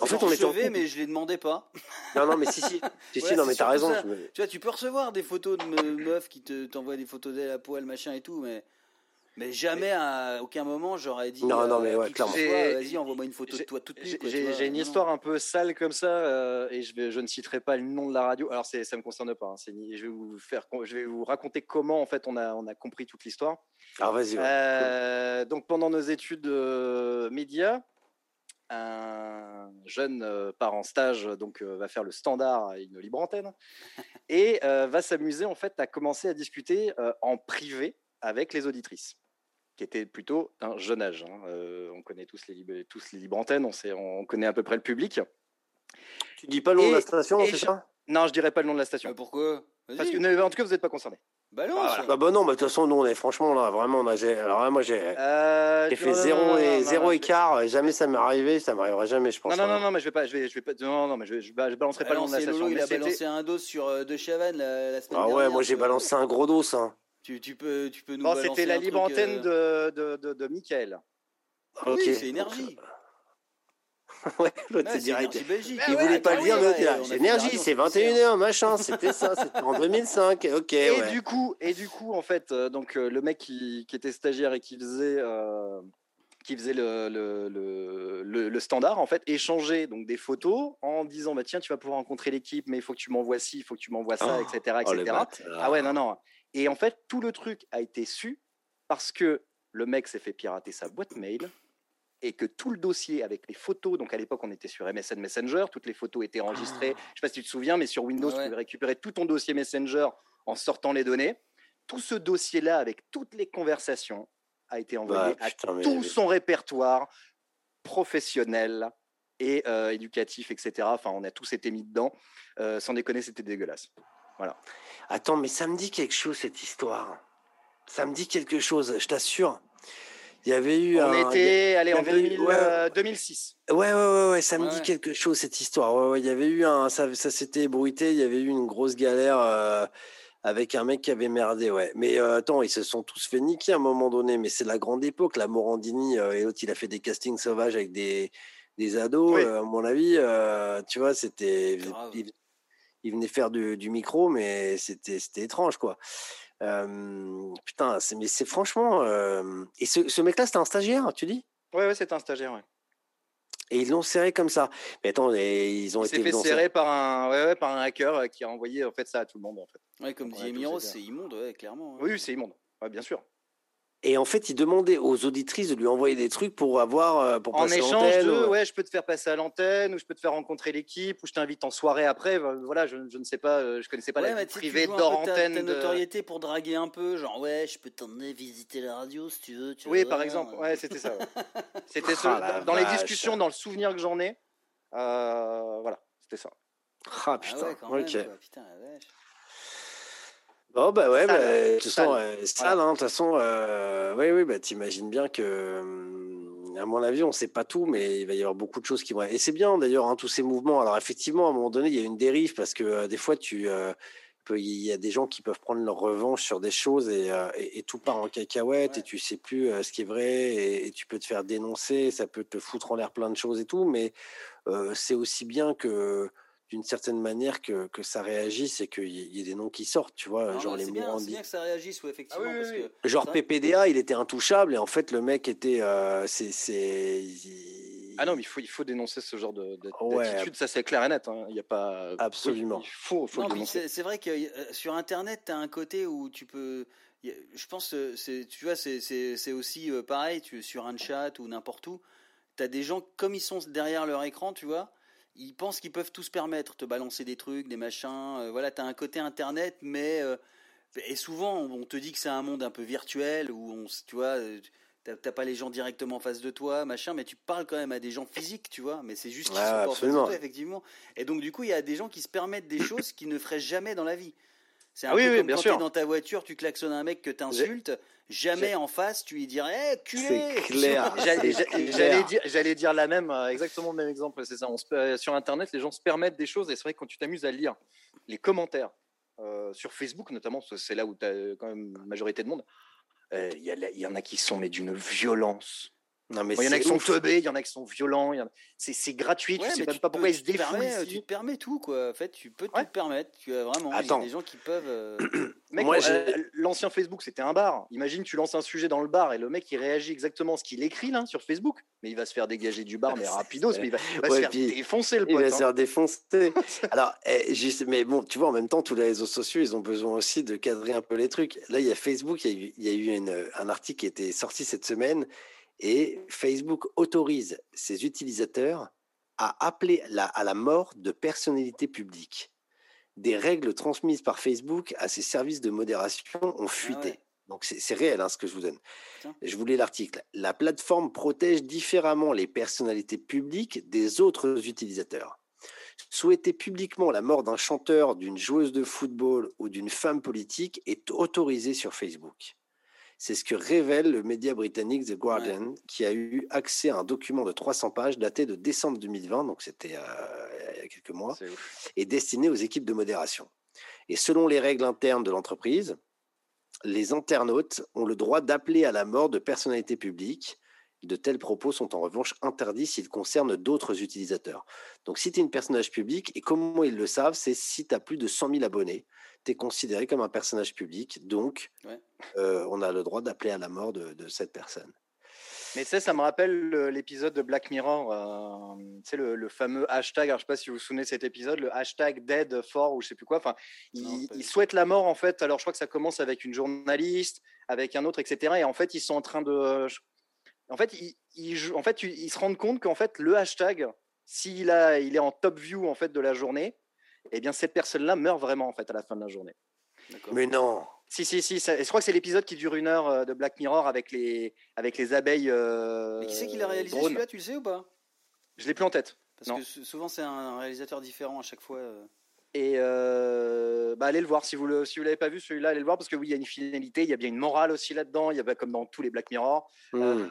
En fait, on est mais je les demandais pas. Non, non, mais si, si. si, si non, mais t'as raison. Tu vois, tu peux recevoir des photos de meufs qui te t'envoient des photos d'elle à poil, machin et tout, mais. Mais jamais à aucun moment j'aurais dit. Non, non, mais ouais, clairement. Vas-y, envoie-moi une photo de toi toute nue. J'ai une histoire un peu sale comme ça, euh, et je, vais, je ne citerai pas le nom de la radio. Alors, ça me concerne pas. Hein, je vais vous faire, je vais vous raconter comment en fait on a, on a compris toute l'histoire. Alors, vas-y. Euh, donc, pendant nos études euh, médias, un jeune euh, part en stage, donc euh, va faire le standard à une libre antenne et euh, va s'amuser en fait à commencer à discuter en privé avec les auditrices, qui étaient plutôt d'un jeune âge. Hein. on connaît tous les, tous les libres antennes, on, sait, on connaît à peu près le public. Tu dis pas le nom de la station, c'est ça? Non, je dirais pas le nom de la station. pourquoi? Parce que en tout cas, vous n'êtes pas concerné. Bah non, ah, bah, bah, non, bah, de toute façon, nous, on est franchement, là, vraiment, on alors moi, j'ai euh, fait zéro, et, zéro écart, jamais ça m'est arrivé, ça m'arrivera jamais, je pense. Non, non, non, non, mais je vais pas, je vais, je vais pas, non, non, mais je, je, balancerai pas le nom de la station. il a balancé un dos sur euh, De Chavannes la, la semaine Ah ouais, moi, j'ai balancé un gros dos, ça. Tu, tu, peux, tu peux nous Non, c'était la libre antenne euh, de, de, de, de Michael. Oui, c'est énergie. ouais, l'autre c'est direct. il voulait pas le dire, l'autre là. Énergie, c'est 21h, machin, c'était ça, c'était en 2005. Ok. Et du coup, et du coup, en fait, euh, donc euh, le mec qui, qui, était stagiaire et qui faisait. Euh, qui faisait le, le, le, le, standard, en fait, échanger donc des photos en disant bah, tiens, tu vas pouvoir rencontrer l'équipe, mais il faut que tu m'envoies ci, il faut que tu m'envoies ça, etc. etc. ah ouais, non, non. Et en fait, tout le truc a été su parce que le mec s'est fait pirater sa boîte mail et que tout le dossier avec les photos, donc à l'époque on était sur MSN Messenger, toutes les photos étaient enregistrées. Ah. Je ne sais pas si tu te souviens, mais sur Windows, tu pouvais récupérer tout ton dossier Messenger en sortant les données. Tout ce dossier-là, avec toutes les conversations, a été envoyé bah, à tout son répertoire professionnel et euh, éducatif, etc. Enfin, on a tous été mis dedans. Euh, sans déconner, c'était dégueulasse. Voilà. Attends, mais ça me dit quelque chose cette histoire. Ça me dit quelque chose, je t'assure. Il y avait eu. On était, allez, en 2006. Euh, ouais, ouais, ouais, ouais, ça me dit quelque chose cette histoire. Ouais, ouais, il y avait eu un, ça, ça s'était ébruité. Il y avait eu une grosse galère euh, avec un mec qui avait merdé, ouais. Mais euh, attends, ils se sont tous fait niquer à un moment donné. Mais c'est la grande époque, la Morandini et l'autre, il a fait des castings sauvages avec des des ados, à mon avis, tu vois, c'était. Il, venait faire du, micro, mais c'était étrange, quoi. Putain, mais c'est franchement. Et ce, ce mec-là, c'était un stagiaire, tu dis? Ouais, ouais, c'était un stagiaire, ouais. Et ils l'ont serré comme ça. Mais attends, ils ont il été fait serrer par un, ouais, ouais, par un hacker qui a envoyé en fait ça à tout le monde en fait. Ouais, comme dit Emiro, c'est immonde, ouais, clairement. Hein. Oui, c'est immonde. Ouais, bien sûr. Et en fait, il demandait aux auditrices de lui envoyer des trucs pour avoir euh, pour en échange de ouais, je peux te faire passer à l'antenne ou je peux te faire rencontrer l'équipe ou je t'invite en soirée après. Voilà, je, je, ne sais pas, euh, je connaissais pas la vie privée d'hors antenne. Ta, notoriété pour draguer un peu, genre ouais, je peux t'emmener visiter la radio si tu veux. Tu oui, par exemple, ouais, c'était ça. c'était ah, dans les discussions, dans le souvenir que j'en ai, euh, voilà, c'était ça. Ah, ah putain, ok. putain, Oh bah ouais, bah, de toute façon, sale, hein, de toute façon, euh, oui, oui, bah t'imagines bien que, hum, à mon avis, on sait pas tout, mais il va y avoir beaucoup de choses qui vont. Et c'est bien d'ailleurs, hein, tous ces mouvements. Alors effectivement, à un moment donné, il y a une dérive parce que euh, des fois, tu, euh, il y a des gens qui peuvent prendre leur revanche sur des choses et, et, tout part en cacahuète et tu sais plus ce qui est vrai et, et, tu peux te faire dénoncer, ça peut te foutre en l'air plein de choses et tout, mais c'est aussi bien que d'une certaine manière que, que, ça réagisse et qu'il y, ait des noms qui sortent, tu vois, genre les C'est bien, que ça réagisse, ou effectivement. Ah parce Que, genre PPDA, il était intouchable et en fait le mec était, euh, c'est, ah non, mais il faut, il faut dénoncer ce genre de, d'attitude, ça c'est clair et net. Hein. Il y a pas absolument. il faut, faut le dénoncer. C'est, vrai que euh, sur Internet, tu as un côté où tu peux. Je pense, c'est, tu vois, c'est, c'est, aussi euh, pareil. Tu sur un chat ou n'importe où, tu as des gens comme ils sont derrière leur écran, tu vois ils pensent qu'ils peuvent tout se permettre, te balancer des trucs, des machins. Euh, voilà, tu as un côté internet, mais euh, et souvent on te dit que c'est un monde un peu virtuel où on, tu vois, euh, t'as pas les gens directement en face de toi, machin, mais tu parles quand même à des gens physiques, tu vois. Mais c'est juste qu'ils sont pas en face de toi, effectivement. Et donc du coup, il y a des gens qui se permettent des choses qu'ils ne feraient jamais dans la vie. C'est un ah peu comme bien quand tu es dans ta voiture, tu klaxonnes un mec que t'insultes. Jamais en face tu lui dirais hey, culé. C'est clair. J'allais dire j'allais dire la même euh, exactement le même exemple c'est ça. On se, sur internet les gens se permettent des choses et c'est vrai que quand tu t'amuses à lire les commentaires euh, sur Facebook notamment c'est là où tu as quand même une majorité de monde euh, il y, y, en a qui sont mais d'une violence non, mais il y en a qui sont teubés, il y en a qui sont violents. C'est gratuit, tu sais même pas pourquoi ils se défouent. Tu te permets tout, quoi. En fait, tu peux te permettre. Tu as vraiment. Il y a des gens qui peuvent. Euh, Moi, euh, l'ancien Facebook, c'était un bar. Imagine, tu lances un sujet dans le bar et le mec, il réagit exactement à ce qu'il écrit là sur Facebook. Mais il va se faire dégager du bar, mais rapidos. mais il va, se faire défoncer le pote. Il va se hein. faire défoncer. Alors, eh, juste, mais bon, tu vois, en même temps, tous les réseaux sociaux, ils ont besoin aussi de cadrer un peu les trucs. Là, il y a Facebook, il y a eu, il y a eu une, un article qui était sorti cette semaine et Facebook autorise ses utilisateurs à appeler à la mort de personnalités publiques. Des règles transmises par Facebook à ses services de modération ont ah fuité. Donc c'est réel hein, ce que je vous donne. Je voulais l'article. La plateforme protège différemment les personnalités publiques des autres utilisateurs. Souhaiter publiquement la mort d'un chanteur, d'une joueuse de football ou d'une femme politique est autorisé sur Facebook. C'est ce que révèle le média britannique The Guardian, qui a eu accès à un document de 300 pages daté de décembre 2020, donc c'était euh, il y a quelques mois, et destiné aux équipes de modération. Et selon les règles internes de l'entreprise, les internautes ont le droit d'appeler à la mort de personnalités publiques. De tels propos sont en revanche interdits s'ils concernent d'autres utilisateurs. Donc si tu es une personnage public, et comment ils le savent, c'est si tu as plus de 100 000 abonnés tu es considéré comme un personnage public, donc euh, on a le droit d'appeler à la mort de, cette personne. Mais ça, ça me rappelle l'épisode de Black Mirror, euh, tu le, fameux hashtag, alors je sais pas si vous vous souvenez de cet épisode, le hashtag dead for ou je sais plus quoi, enfin, ils, souhaitent la mort en fait, alors je crois que ça commence avec une journaliste, avec un autre, etc. Et en fait, ils sont en train de... En fait, ils, en fait, ils se rendent compte qu'en fait, le hashtag, s'il il est en top view en fait de la journée, eh bien cette personne-là meurt vraiment en fait à la fin de la journée. Mais non. Si, si, si. je crois que c'est l'épisode qui dure une heure euh, de Black Mirror avec les, avec les abeilles. Euh, Mais qui c'est qui l'a réalisé celui-là, tu le sais ou pas? Je l'ai plus en tête. Parce que souvent c'est un réalisateur différent à chaque fois. Euh. Et bah, allez le voir si vous le si vous l'avez pas vu celui-là, allez le voir parce que oui il y a une finalité, il y a bien une morale aussi là-dedans, il y a comme dans tous les Black Mirror. Hmm.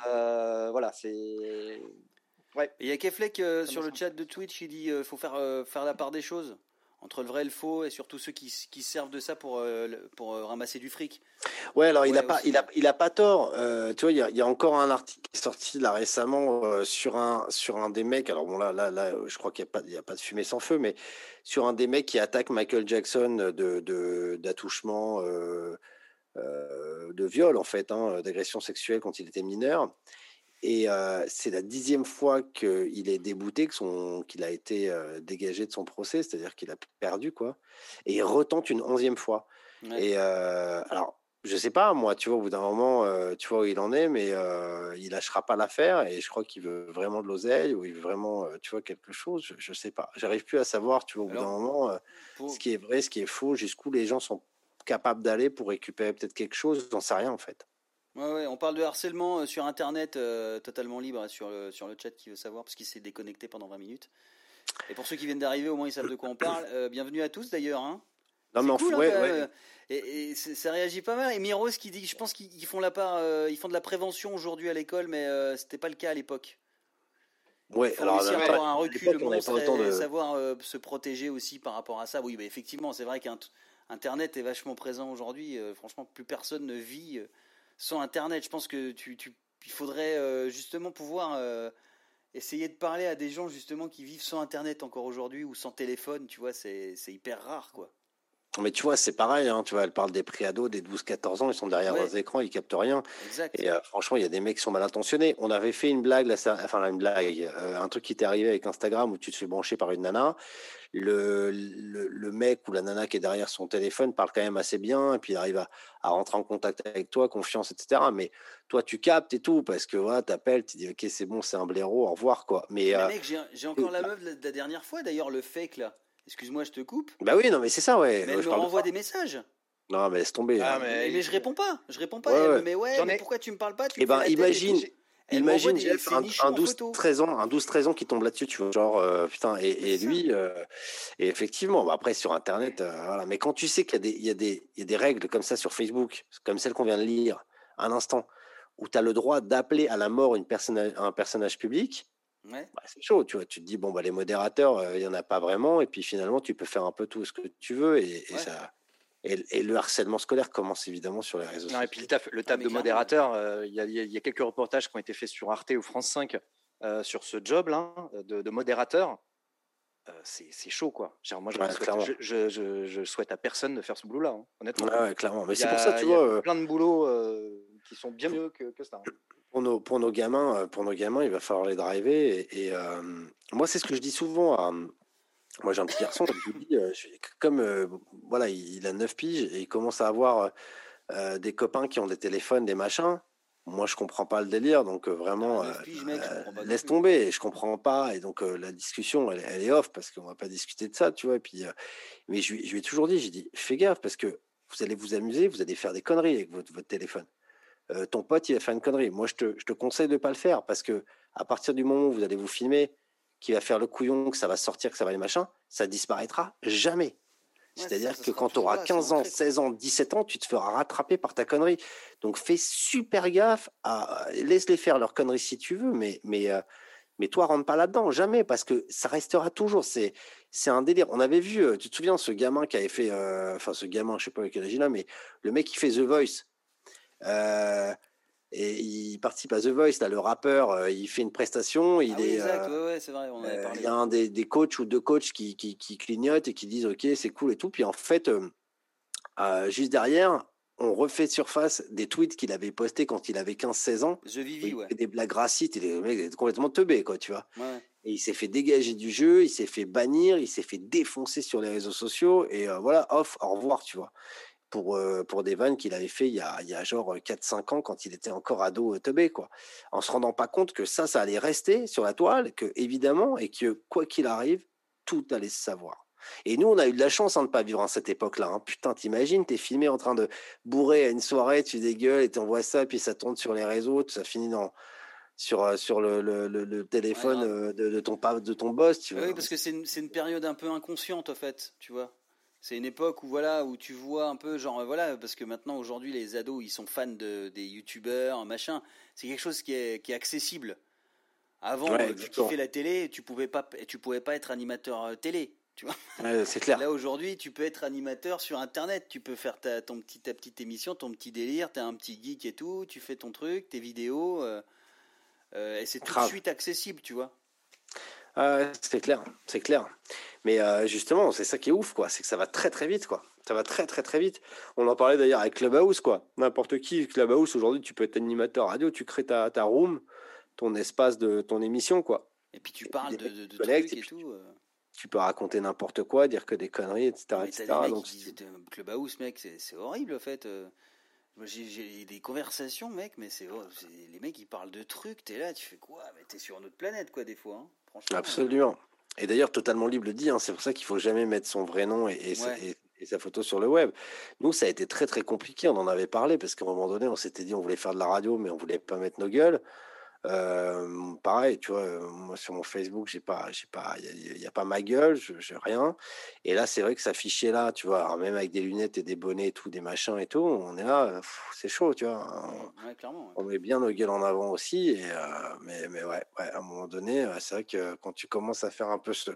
voilà c'est. Ouais. Il y a Keflek sur le chat de Twitch, il dit faut faire faire la part des choses entre le vrai et le faux et surtout ceux qui, qui servent de ça pour, euh, pour euh, ramasser du fric. Ouais, alors il a pas, il a, il a pas tort. Euh, tu vois, il y, a, il y, a, encore un article qui est sorti là récemment sur un, sur un des mecs. Alors bon là, là, là, je crois qu'il n'y a pas, il y a pas de fumée sans feu, mais sur un des mecs qui attaque Michael Jackson de, d'attouchement, de, de viol en fait, hein, d'agression sexuelle quand il était mineur. Et c'est la dixième fois qu'il est débouté, qu'il a été dégagé de son procès, c'est-à-dire qu'il a perdu, quoi. Et il retente une onzième fois. Et alors, je sais pas, moi, tu vois, au bout d'un moment, tu vois où il en est, mais il lâchera pas l'affaire. Et je crois qu'il veut vraiment de l'oseille ou il veut vraiment, tu vois, quelque chose. Je, je sais pas. J'arrive plus à savoir, tu vois, au bout d'un moment, ce qui est vrai, ce qui est faux, jusqu'où les gens sont capables d'aller pour récupérer peut-être quelque chose. J'en sais rien, en fait. Ouais, on parle de harcèlement euh, sur Internet euh, totalement libre sur le, sur le chat qui veut savoir parce qu'il s'est déconnecté pendant 20 minutes. Et pour ceux qui viennent d'arriver, au moins ils savent de quoi on parle. Euh, bienvenue à tous d'ailleurs. Hein. Non mais cool, hein, Et, ça réagit pas mal. Et Miros qui dit, je pense qu'ils font la part, ils font de la prévention aujourd'hui à l'école, mais c'était pas le cas à l'époque. Ouais, il alors avoir un recul, de... savoir se protéger aussi par rapport à ça. Oui, mais effectivement, c'est vrai qu'Internet est vachement présent aujourd'hui. franchement, plus personne ne vit sans Internet. Je pense que tu, il faudrait euh, justement pouvoir euh, essayer de parler à des gens justement qui vivent sans Internet encore aujourd'hui ou sans téléphone. Tu vois, c'est hyper rare, quoi. Mais tu vois, c'est pareil, hein, tu vois, elle parle des préados, des 12-14 ans, ils sont derrière leurs écrans, ils captent rien. Exact. Et euh, franchement, il y a des mecs qui sont mal intentionnés. On avait fait une blague, là, enfin une blague, un truc qui t'est arrivé avec Instagram où tu te fais brancher par une nana le, le, mec ou la nana qui est derrière son téléphone parle quand même assez bien et puis il arrive à, à rentrer en contact avec toi, confiance, etc. Mais toi, tu captes et tout parce que voilà, t'appelles, tu dis ok, c'est bon, c'est un blaireau, au revoir quoi. Mais, euh, mec, j'ai encore la meuf de la dernière fois d'ailleurs, le fake là. Excuse-moi, je te coupe. Bah oui, non, mais c'est ça, ouais. Mais elle me renvoie des messages. Non, mais laisse tomber. Ah, hein. mais... mais... je réponds pas. Je réponds pas. Ouais, Mais ouais, mais pourquoi tu me parles pas? Tu Eh ben, imagine. Imagine un, un 12-13 ans, un 12-13 ans qui tombe là-dessus, tu vois, genre euh, putain, et, et lui, euh, et effectivement, bah après sur Internet, euh, voilà. Mais quand tu sais qu'il y a des, il y a des, il y a des règles comme ça sur Facebook, comme celle qu'on vient de lire, un instant, où tu as le droit d'appeler à la mort une personne, un personnage public, ouais. bah, c'est chaud, tu vois. Tu te dis bon bah les modérateurs, il y en a pas vraiment, et puis finalement tu peux faire un peu tout ce que tu veux, et, et ça, et, le harcèlement scolaire commence évidemment sur les réseaux sociaux. Et puis le taf, le taf de modérateur, euh, il y, a quelques reportages qui ont été faits sur Arte ou France 5 euh, sur ce job-là de, modérateur. Euh, c'est chaud, quoi. Genre, moi, je, je, souhaite à personne de faire ce boulot-là, hein, honnêtement. Ouais, clairement. Mais c'est pour ça, tu vois. plein de boulots qui sont bien mieux que, que ça. Hein. Pour nos, pour nos gamins, pour nos gamins, il va falloir les driver. Et, moi, c'est ce que je dis souvent à, moi, j'ai un petit garçon, je dis, euh, comme euh, voilà, il a 9 piges et il commence à avoir euh, des copains qui ont des téléphones, des machins. Moi, je comprends pas le délire, donc vraiment, laisse tomber. Je comprends pas, et donc la discussion, elle, est off parce qu'on va pas discuter de ça, tu vois. Et puis, mais je, je lui ai toujours dit, j'ai dit, fais gaffe parce que vous allez vous amuser, vous allez faire des conneries avec votre, votre téléphone. Ton pote, il va faire une connerie. Moi, je te, je te conseille de pas le faire parce que à partir du moment où vous allez vous filmer, qui va faire le couillon, que ça va sortir, que ça va les machins, ça disparaîtra jamais. C'est-à-dire que quand tu auras 15 ans, 16 ans, 17 ans, tu te feras rattraper par ta connerie. Donc fais super gaffe, à, laisse-les faire leur conneries si tu veux, mais, mais, euh, mais toi, rentre pas là-dedans, jamais, parce que ça restera toujours. C'est, c'est un délire. On avait vu, euh, tu te souviens, ce gamin qui avait fait, euh, enfin ce gamin, je sais pas avec quel âge il a, mais le mec qui fait The Voice. Euh, et il participe à The Voice, là, le rappeur, euh, il fait une prestation, il ah est, exact, euh, ouais, c'est vrai, on avait euh, parlé. Il y a un des, des, coachs ou deux coachs qui, qui, qui, clignotent et qui disent ok c'est cool et tout, puis en fait juste derrière on refait surface des tweets qu'il avait postés quand il avait 15-16 ans. Je Vivi, ouais. Des blagues racistes, il est complètement teubé, quoi, tu vois. Ouais. Et il s'est fait dégager du jeu, il s'est fait bannir, il s'est fait défoncer sur les réseaux sociaux, et voilà, off, au revoir, tu vois pour, pour des vannes qu'il avait fait il y a, il y a genre 4-5 ans quand il était encore ado teubé, quoi. En se rendant pas compte que ça, ça allait rester sur la toile, que évidemment, et que quoi qu'il arrive, tout allait se savoir. Et nous, on a eu de la chance hein, de ne pas vivre à cette époque-là. Hein. Putain, t'imagines, t'es filmé en train de bourrer à une soirée, tu dégueules et t'envoies ça, puis ça tourne sur les réseaux, ça finit dans, sur, sur le, le, le, téléphone de, de, ton, de ton boss. Tu vois. Oui, parce que c'est une, une, période un peu inconsciente, en fait, tu vois. C'est une époque où voilà où tu vois un peu genre voilà parce que maintenant aujourd'hui les ados ils sont fans de des youtubeurs machin c'est quelque chose qui est, qui est accessible avant tu kiffais la télé tu pouvais pas tu pouvais pas être animateur euh, télé Tu vois c'est clair. Là aujourd'hui, tu peux être animateur sur Internet. Tu peux faire ta, ton petit, ta petite émission, ton petit délire. T'es un petit geek et tout. Tu fais ton truc, tes vidéos. Euh, euh, et c'est tout de suite accessible, tu vois. C'est clair, c'est clair. Mais euh, justement, c'est ça qui est ouf, quoi. C'est que ça va très très vite, quoi. Ça va très très très vite. On en parlait d'ailleurs avec Clubhouse, quoi. N'importe qui, Clubhouse, aujourd'hui, tu peux être animateur radio, tu crées ta, ta room, ton espace de ton émission, quoi. Et puis tu parles de, de, de trucs et, tout tu peux raconter n'importe quoi, dire que des conneries, etc. etc. Donc, Clubhouse, mec, c'est horrible, en fait. Euh. J'ai des conversations, mec, mais c'est les mecs, ils parlent de trucs, t'es là, tu fais quoi? Mais t'es sur une autre planète, quoi, des fois. Hein, franchement. Absolument. Et d'ailleurs, totalement libre le dit, hein, c'est pour ça qu'il faut jamais mettre son vrai nom et, sa, photo sur le web. Nous, ça a été très très compliqué, on en avait parlé, parce qu'à un moment donné, on s'était dit on voulait faire de la radio, mais on voulait pas mettre nos gueules pareil, tu vois, moi sur mon Facebook, j'ai pas, j'ai pas, il y, a pas ma gueule, je, j'ai rien. Et là, c'est vrai que ça fichier là, tu vois, même avec des lunettes et des bonnets et tout, des machins et tout, on est là, c'est chaud, tu vois. On, met bien nos gueules en avant aussi. Et, mais, mais ouais, ouais, à un moment donné, c'est vrai que quand tu commences à faire un peu ce,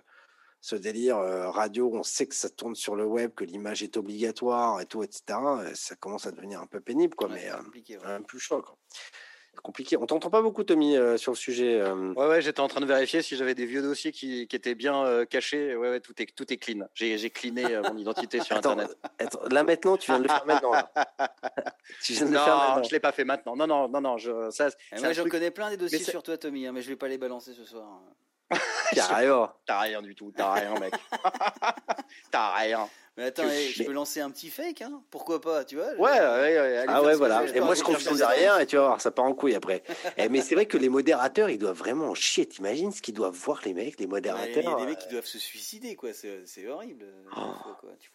ce délire radio, on sait que ça tourne sur le web, que l'image est obligatoire et tout, etc. Ça commence à devenir un peu pénible, quoi, mais un plus chaud. Quoi compliqué. On t'entend pas beaucoup, Tommy, euh, sur le sujet. Euh. Ouais, ouais, j'étais en train de vérifier si j'avais des vieux dossiers qui, qui étaient bien euh, cachés. Ouais, ouais, tout est, tout est clean. J'ai, j'ai cleané mon identité sur Internet. là maintenant, tu viens de le faire maintenant. tu viens de non, le faire maintenant. je l'ai pas fait maintenant. Non, non, non, non. Je, ça, moi, j'en connais plein des dossiers sur toi, Tommy, hein, mais je vais pas les balancer ce soir. T'as rien. T'as rien du tout. T'as rien, mec. T'as rien. Mais attends, je peux lancer un petit fake, hein Pourquoi pas, tu vois Ouais, ouais, ouais Ah ouais, voilà. Et moi, je confie derrière et tu vas voir, ça part en couille après. et, eh, mais c'est vrai que les modérateurs, ils doivent vraiment chier. T'imagines ce qu'ils doivent voir, les mecs, les modérateurs Il y a des mecs qui euh, doivent se suicider, quoi. C'est horrible. Oh.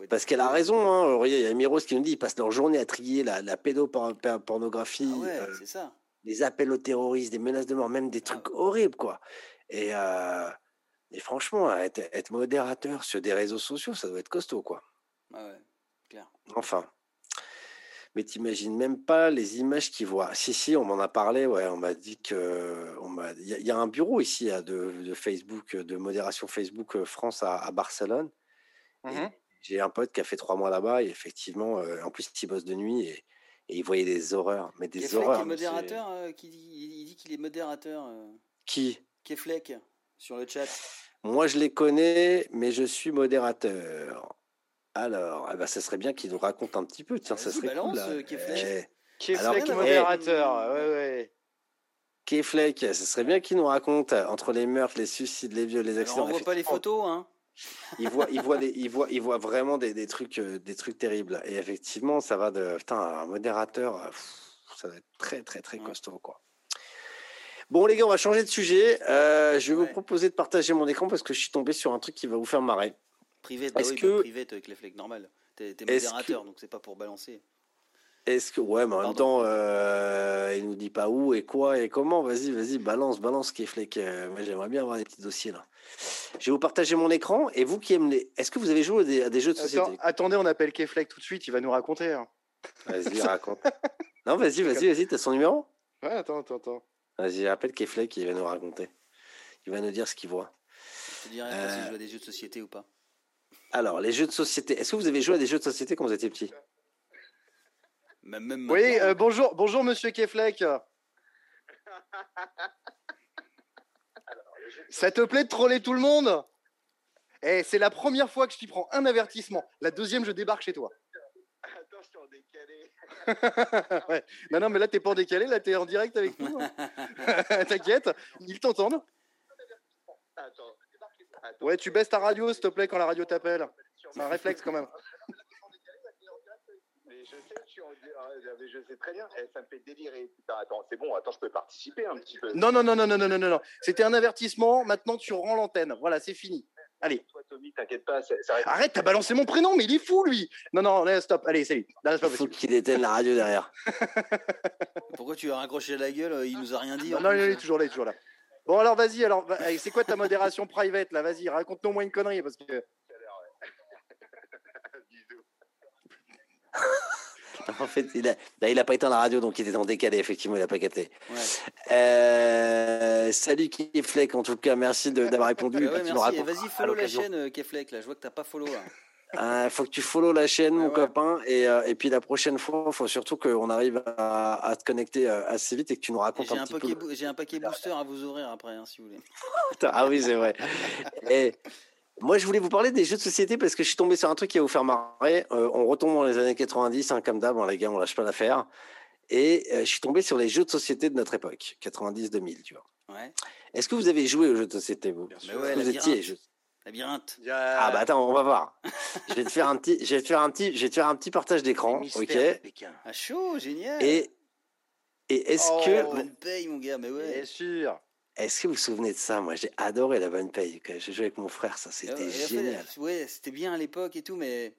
Parce qu'elle a raison, hein. Il y a Miros qui nous dit ils passent leur journée à trier la, la pédopornographie. Ah ouais, euh, c'est ça. Les appels aux terroristes, des menaces de mort, même des trucs horribles, quoi. Et. Euh, et franchement, être, modérateur sur des réseaux sociaux, ça doit être costaud, quoi. Ah ouais, clair. Enfin. Mais t'imagines même pas les images qu'ils voient. Si, si, on m'en a parlé, ouais, on m'a dit que. Il y, a un bureau ici de, Facebook, de modération Facebook France à, Barcelone. Mmh j'ai un pote qui a fait trois mois là-bas et effectivement, euh, en plus, il bosse de nuit et, il voyait des horreurs. Mais des horreurs. modérateur, euh, qui il dit qu'il est modérateur. Qui? Keflek sur le chat. Moi, je les connais, mais je suis modérateur. Alors, eh ben, ça serait bien qu'il nous raconte un petit peu. Tiens, ça serait balance, cool. Là. Keflek. Keflek, modérateur. Ouais, ouais. Keflek, ça serait bien qu'il nous raconte entre les meurtres, les suicides, les viols, les accidents. Alors, on voit pas les photos, hein. il voit, il voit, il voit, il voit vraiment des, des trucs, euh, des trucs terribles. Et effectivement, ça va de, putain, un modérateur, ça va être très, très, très costaud, quoi. Bon, les gars, on va changer de sujet. Euh, je vais vous proposer de partager mon écran parce que je suis tombé sur un truc qui va vous faire marrer. Privé, bah oui, que... privé avec les flecs normal. T'es modérateur, donc c'est pas pour balancer. Est-ce que ouais, mais en même temps, euh, il nous dit pas où et quoi et comment. Vas-y, vas-y, balance, balance, Keflek. Euh, moi, j'aimerais bien avoir des petits dossiers là. Je vais vous partager mon écran et vous qui aimez Est-ce que vous avez joué à des, jeux de société? Attendez, on appelle Keflek tout de suite. Il va nous raconter. Hein. Vas-y, raconte. non, vas-y, vas-y, vas-y. T'as son numéro? Ouais, attends, attends, attends. Vas-y, appelle Keflek, il va nous raconter. Il va nous dire ce qu'il voit. Je te dirai euh... si je joue à des jeux de société ou pas. Alors, les jeux de société. Est-ce que vous avez joué à des jeux de société quand vous étiez petit? Même, Oui, euh, bonjour, bonjour Monsieur Keflek. Ça te plaît de troller tout le monde? Eh, c'est la première fois que je t'y prends un avertissement. La deuxième, je débarque chez toi. Décalé. ouais. Non, non, mais là, t'es pas en décalé, là, t'es en direct avec nous. Hein. T'inquiète, ils t'entendent. Ouais, tu baisses ta radio, s'il te plaît, quand la radio t'appelle. C'est un réflexe quand même. je sais, je, suis en... Ah, je sais très bien, eh, ça me fait délirer. attends, c'est bon, attends, je peux participer un petit peu. Non, non, non, non, non, non, non, non. C'était un avertissement, maintenant tu rends l'antenne. Voilà, c'est fini. Allez. Toi, Tommy, t'inquiète pas. Ça Arrête, t'as balancé mon prénom, mais il est fou, lui. Non, non, stop. Allez, salut. il faut qu'il éteigne la radio derrière. Pourquoi tu as raccroché la gueule Il nous a rien dit. Non, non, il est toujours là, il est toujours là. Bon, alors vas-y, alors, c'est quoi ta modération private là? Vas-y, raconte-nous moins une connerie parce que. en fait, il a, il a pas éteint la radio, donc il était en décalé, effectivement, il a pas capté. Ouais. Euh, salut Keflek, en tout cas, merci d'avoir répondu. Ouais, merci. Vas-y, follow la chaîne euh, Keflek, là. Je vois que t'as pas follow. Là. Il euh, faut que tu follow la chaîne, mon copain. Et, euh, et, puis la prochaine fois, il faut surtout qu'on arrive à, à, te connecter assez vite et que tu nous racontes un, un, petit peu. J'ai un paquet booster à vous ouvrir après, hein, si vous voulez. ah oui, c'est vrai. et moi, je voulais vous parler des jeux de société parce que je suis tombé sur un truc qui va vous faire marrer. on retombe dans les années 90, hein, comme d'hab, hein, les gars, on lâche pas l'affaire. Et je suis tombé sur les jeux de société de notre époque, 90-2000, tu vois. Ouais. Est-ce que vous avez joué aux jeux de société, vous? Bien sûr. vous étiez Labyrinthe. Ah bah attends, on va voir. je vais te faire un petit, je vais te faire un petit, je vais te faire un petit partage d'écran, ok? Ah chaud, génial. Et et est-ce oh, que bonne paye mon gars, mais ouais. Bien sûr. Est-ce que vous vous souvenez de ça? Moi, j'ai adoré la bonne paye. J'ai joué avec mon frère, ça, c'était ah génial. ouais, c'était bien à l'époque et tout, mais.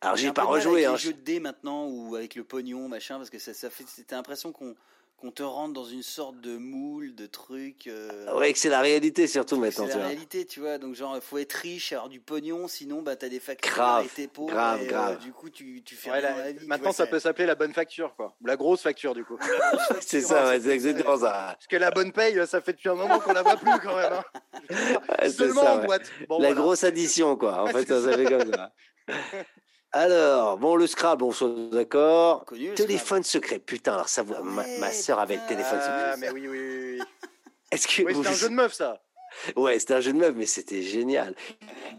Alors, j'ai pas rejoué. Avec hein. les jeux de dés maintenant ou avec le pognon, machin, parce que ça, ça fait, c'était l'impression qu'on qu'on te rentre dans une sorte de moule, de truc. Euh... Ouais, que c'est la réalité surtout maintenant. C'est la réalité, tu vois. Donc genre, il faut être riche, avoir du pognon, sinon bah t'as des factures grave, et t'es pauvre. Grave, et, euh, grave. du coup, tu, tu fais ouais, la, la vie, Maintenant, ça peut s'appeler la bonne facture, quoi. La grosse facture, du coup. c'est ça, ouais, c'est exactement ça. Parce que la bonne paye, ça fait depuis un moment qu'on la voit plus quand même. Hein. Seulement ça, en boîte. Bon, la voilà. grosse addition, quoi. En fait, ça, ça fait comme ça. Alors, bon, le Scrabble, on soit d'accord. Téléphone secret, putain, alors ça, ah ma, ma soeur avait le téléphone secret. Ah, mais oui, oui, oui. Est-ce que oui, c'était un jeu de meuf, ça. Ouais, c'était un jeu de meuf, mais c'était génial.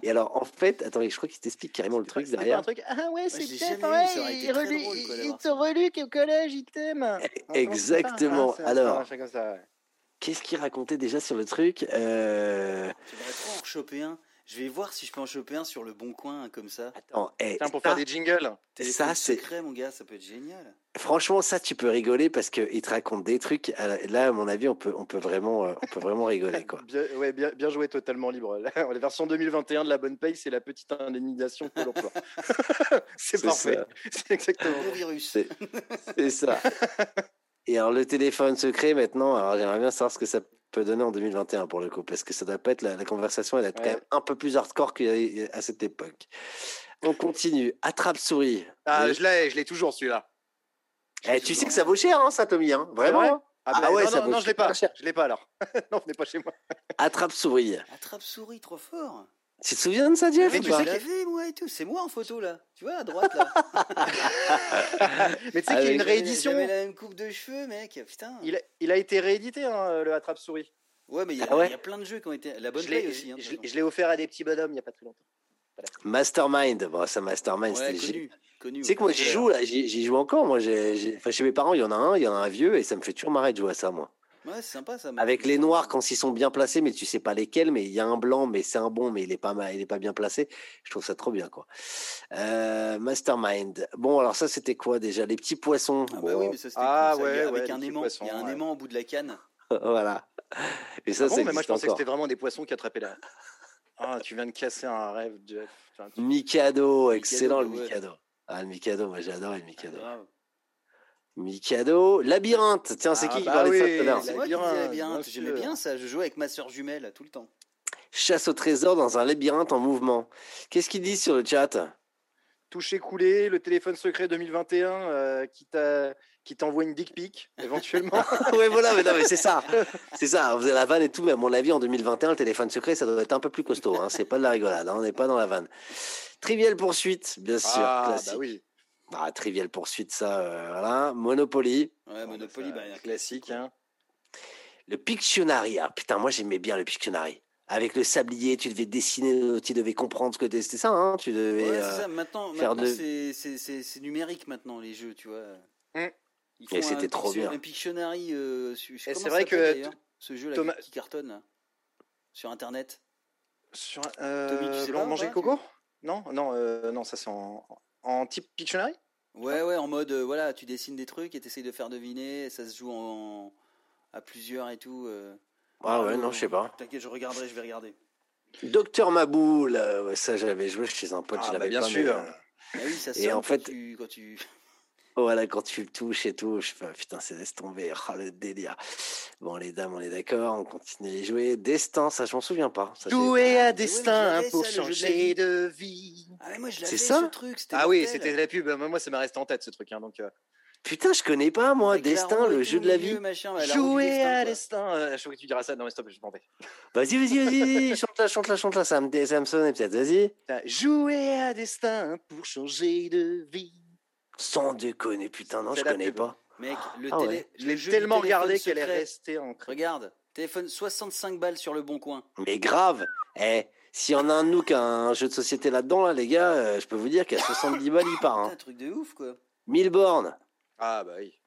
Et alors, en fait, attendez, je crois qu'il t'explique carrément le truc derrière. Un truc, ah ouais, c'est peut-être, ouais, il, relu, il te relu au collège, il t'aime. Exactement. Ah, alors, qu'est-ce qu'il racontait déjà sur le truc euh... Tu devrais trop en choper un. Je vais voir si je peux en choper un sur le bon coin comme ça. Attends, hey, pour faire des jingles. Ça c'est secret mon gars, ça peut être génial. Franchement, ça tu peux rigoler parce que il te raconte des trucs. Là, à mon avis, on peut, on peut vraiment, euh, on peut vraiment rigoler quoi. bien, ouais, bien, bien joué, totalement libre. La version 2021 de la bonne paye, c'est la petite indemnisation pour l'emploi. c'est parfait. C'est exactement. Le virus. C'est ça. Et alors le téléphone secret maintenant, alors j'aimerais bien savoir ce que ça peut donner en 2021 pour le coup, parce que ça doit pas être la, conversation, elle est quand même un peu plus hardcore qu'à cette époque. On continue. Attrape souris. Ah, je l'ai, je l'ai toujours celui-là. Eh, tu sais que ça vaut cher, hein, ça, Tommy, hein Vraiment ah, ah, bah, ouais, non, ça non, non, je l'ai pas. Je l'ai pas alors. non, venez pas chez moi. Attrape souris. Attrape souris, trop fort. Tu te souviens de ça, Jeff Mais tu sais qu'il moi et tout. C'est moi en photo là. Tu vois à droite là. mais tu sais qu'il y a une réédition. Il la même coupe de cheveux, mec. Putain. Il a, il a été réédité hein, le attrape souris. Ouais, mais il y, a, ah y, a plein de jeux qui ont été. La bonne je aussi. Hein, je, je l'ai offert à des petits bonhommes il n'y a pas très longtemps. Voilà. Mastermind, bon, ça Mastermind, ouais, c'était connu. Tu sais que moi j'y joue là, j'y joue encore. Moi, j'ai, enfin, chez mes parents, il y en a un, il y en a un vieux, et ça me fait toujours marrer de jouer à ça, moi. Ouais, c'est sympa ça. Avec les noirs quand ils sont bien placés, mais tu sais pas lesquels, mais il y a un blanc, mais c'est un bon, mais il est pas mal, il est pas bien placé. Je trouve ça trop bien quoi. Euh, Mastermind. Bon alors ça c'était quoi déjà? Les petits poissons. Ah bah oui, mais ça c'était ah, cool, ouais, avec un aimant. il y a un aimant au bout de la canne. voilà. Et ça ah c'est. mais moi je pensais que c'était vraiment des poissons qui attrapaient là. Ah, tu viens de casser un rêve, Jeff. Mikado, excellent le Mikado. Ah, le Mikado, moi j'adore le Mikado. Mikado, Labyrinthe. Tiens, c'est ah qui qui bah parlait de ça C'est moi qui disais Labyrinthe. J'aimais bien ça. Je jouais avec ma soeur jumelle tout le temps. Chasse au trésor dans un labyrinthe en mouvement. Qu'est-ce qu'ils disent sur le chat? Toucher coulé, le téléphone secret 2021 euh, qui t'a qui t'envoie une dick pic éventuellement. oui, voilà, mais non, mais c'est ça. C'est ça. Vous avez la vanne et tout, mais à mon avis, en 2021, le téléphone secret, ça doit être un peu plus costaud. Hein. C'est pas de la rigolade. Hein. On n'est pas dans la vanne. Trivial poursuite, bien sûr. Ah, classique. bah oui. Ah, trivial poursuite, ça, euh, voilà. Monopoly. Ouais, Monopoly, bah, un classique. Hein. Le Pictionary. Ah, putain, moi j'aimais bien le Pictionary. Avec le sablier, tu devais dessiner, tu devais comprendre ce que c'était ça, hein Tu devais. Ouais, c'est ça. Maintenant, maintenant c'est numérique maintenant les jeux, tu vois. Mmh. Et c'était trop bien. Un Pictionary. Euh, c'est vrai que ce jeu là qui cartonne sur internet. Sur euh, Tommy, tu sais pas, manger coco? Non, non, euh, non, ça c'est en, en type Pictionary? Ouais, ouais, en mode, euh, voilà, tu dessines des trucs et t'essayes de faire deviner, ça se joue en, à plusieurs et tout. Euh. Ah ouais, non, je sais pas. T'inquiète, je regarderai, je vais regarder. Docteur Maboul, ça j'avais joué chez un pote, ah, je l'avais bah, bien sûr. Ah oui, ça et en fait, quand tu, Voilà, quand tu le touches et tout, je sais pas, putain, c'est laisse tomber. Oh, le délire. Bon, les dames, on est d'accord, on continue à y jouer. Destin, ça, je m'en souviens pas. Jouer à destin pour changer de vie. Ah, mais moi, je l'avais, c'est ça ce truc. Ah oui, c'était la pub. Moi, ça m'est resté en tête, ce truc. Hein, donc. Euh. Putain, je connais pas, moi, Destin, le jeu de la vie. Jouer à destin. Euh, je crois que tu diras ça. Non, mais stop, je m'en vais. Vas-y, vas-y, vas-y. chante-la, chante-la, chante-la. Ça me, ça me sonne peut-être. Vas-y. Jouer à destin pour changer de vie. Sans déconner, putain, non, je connais pas. Mec, le, ah télé, je l'ai tellement regardé qu'elle est restée en. Regarde, téléphone 65 balles sur le bon coin. Mais grave. Eh, s'il y en a un de nous qui a un jeu de société là-dedans, là, les gars, euh, je peux vous dire qu'à 70 balles, il part. Hein. un truc de ouf, quoi. 1000 bornes. Ah, bah oui.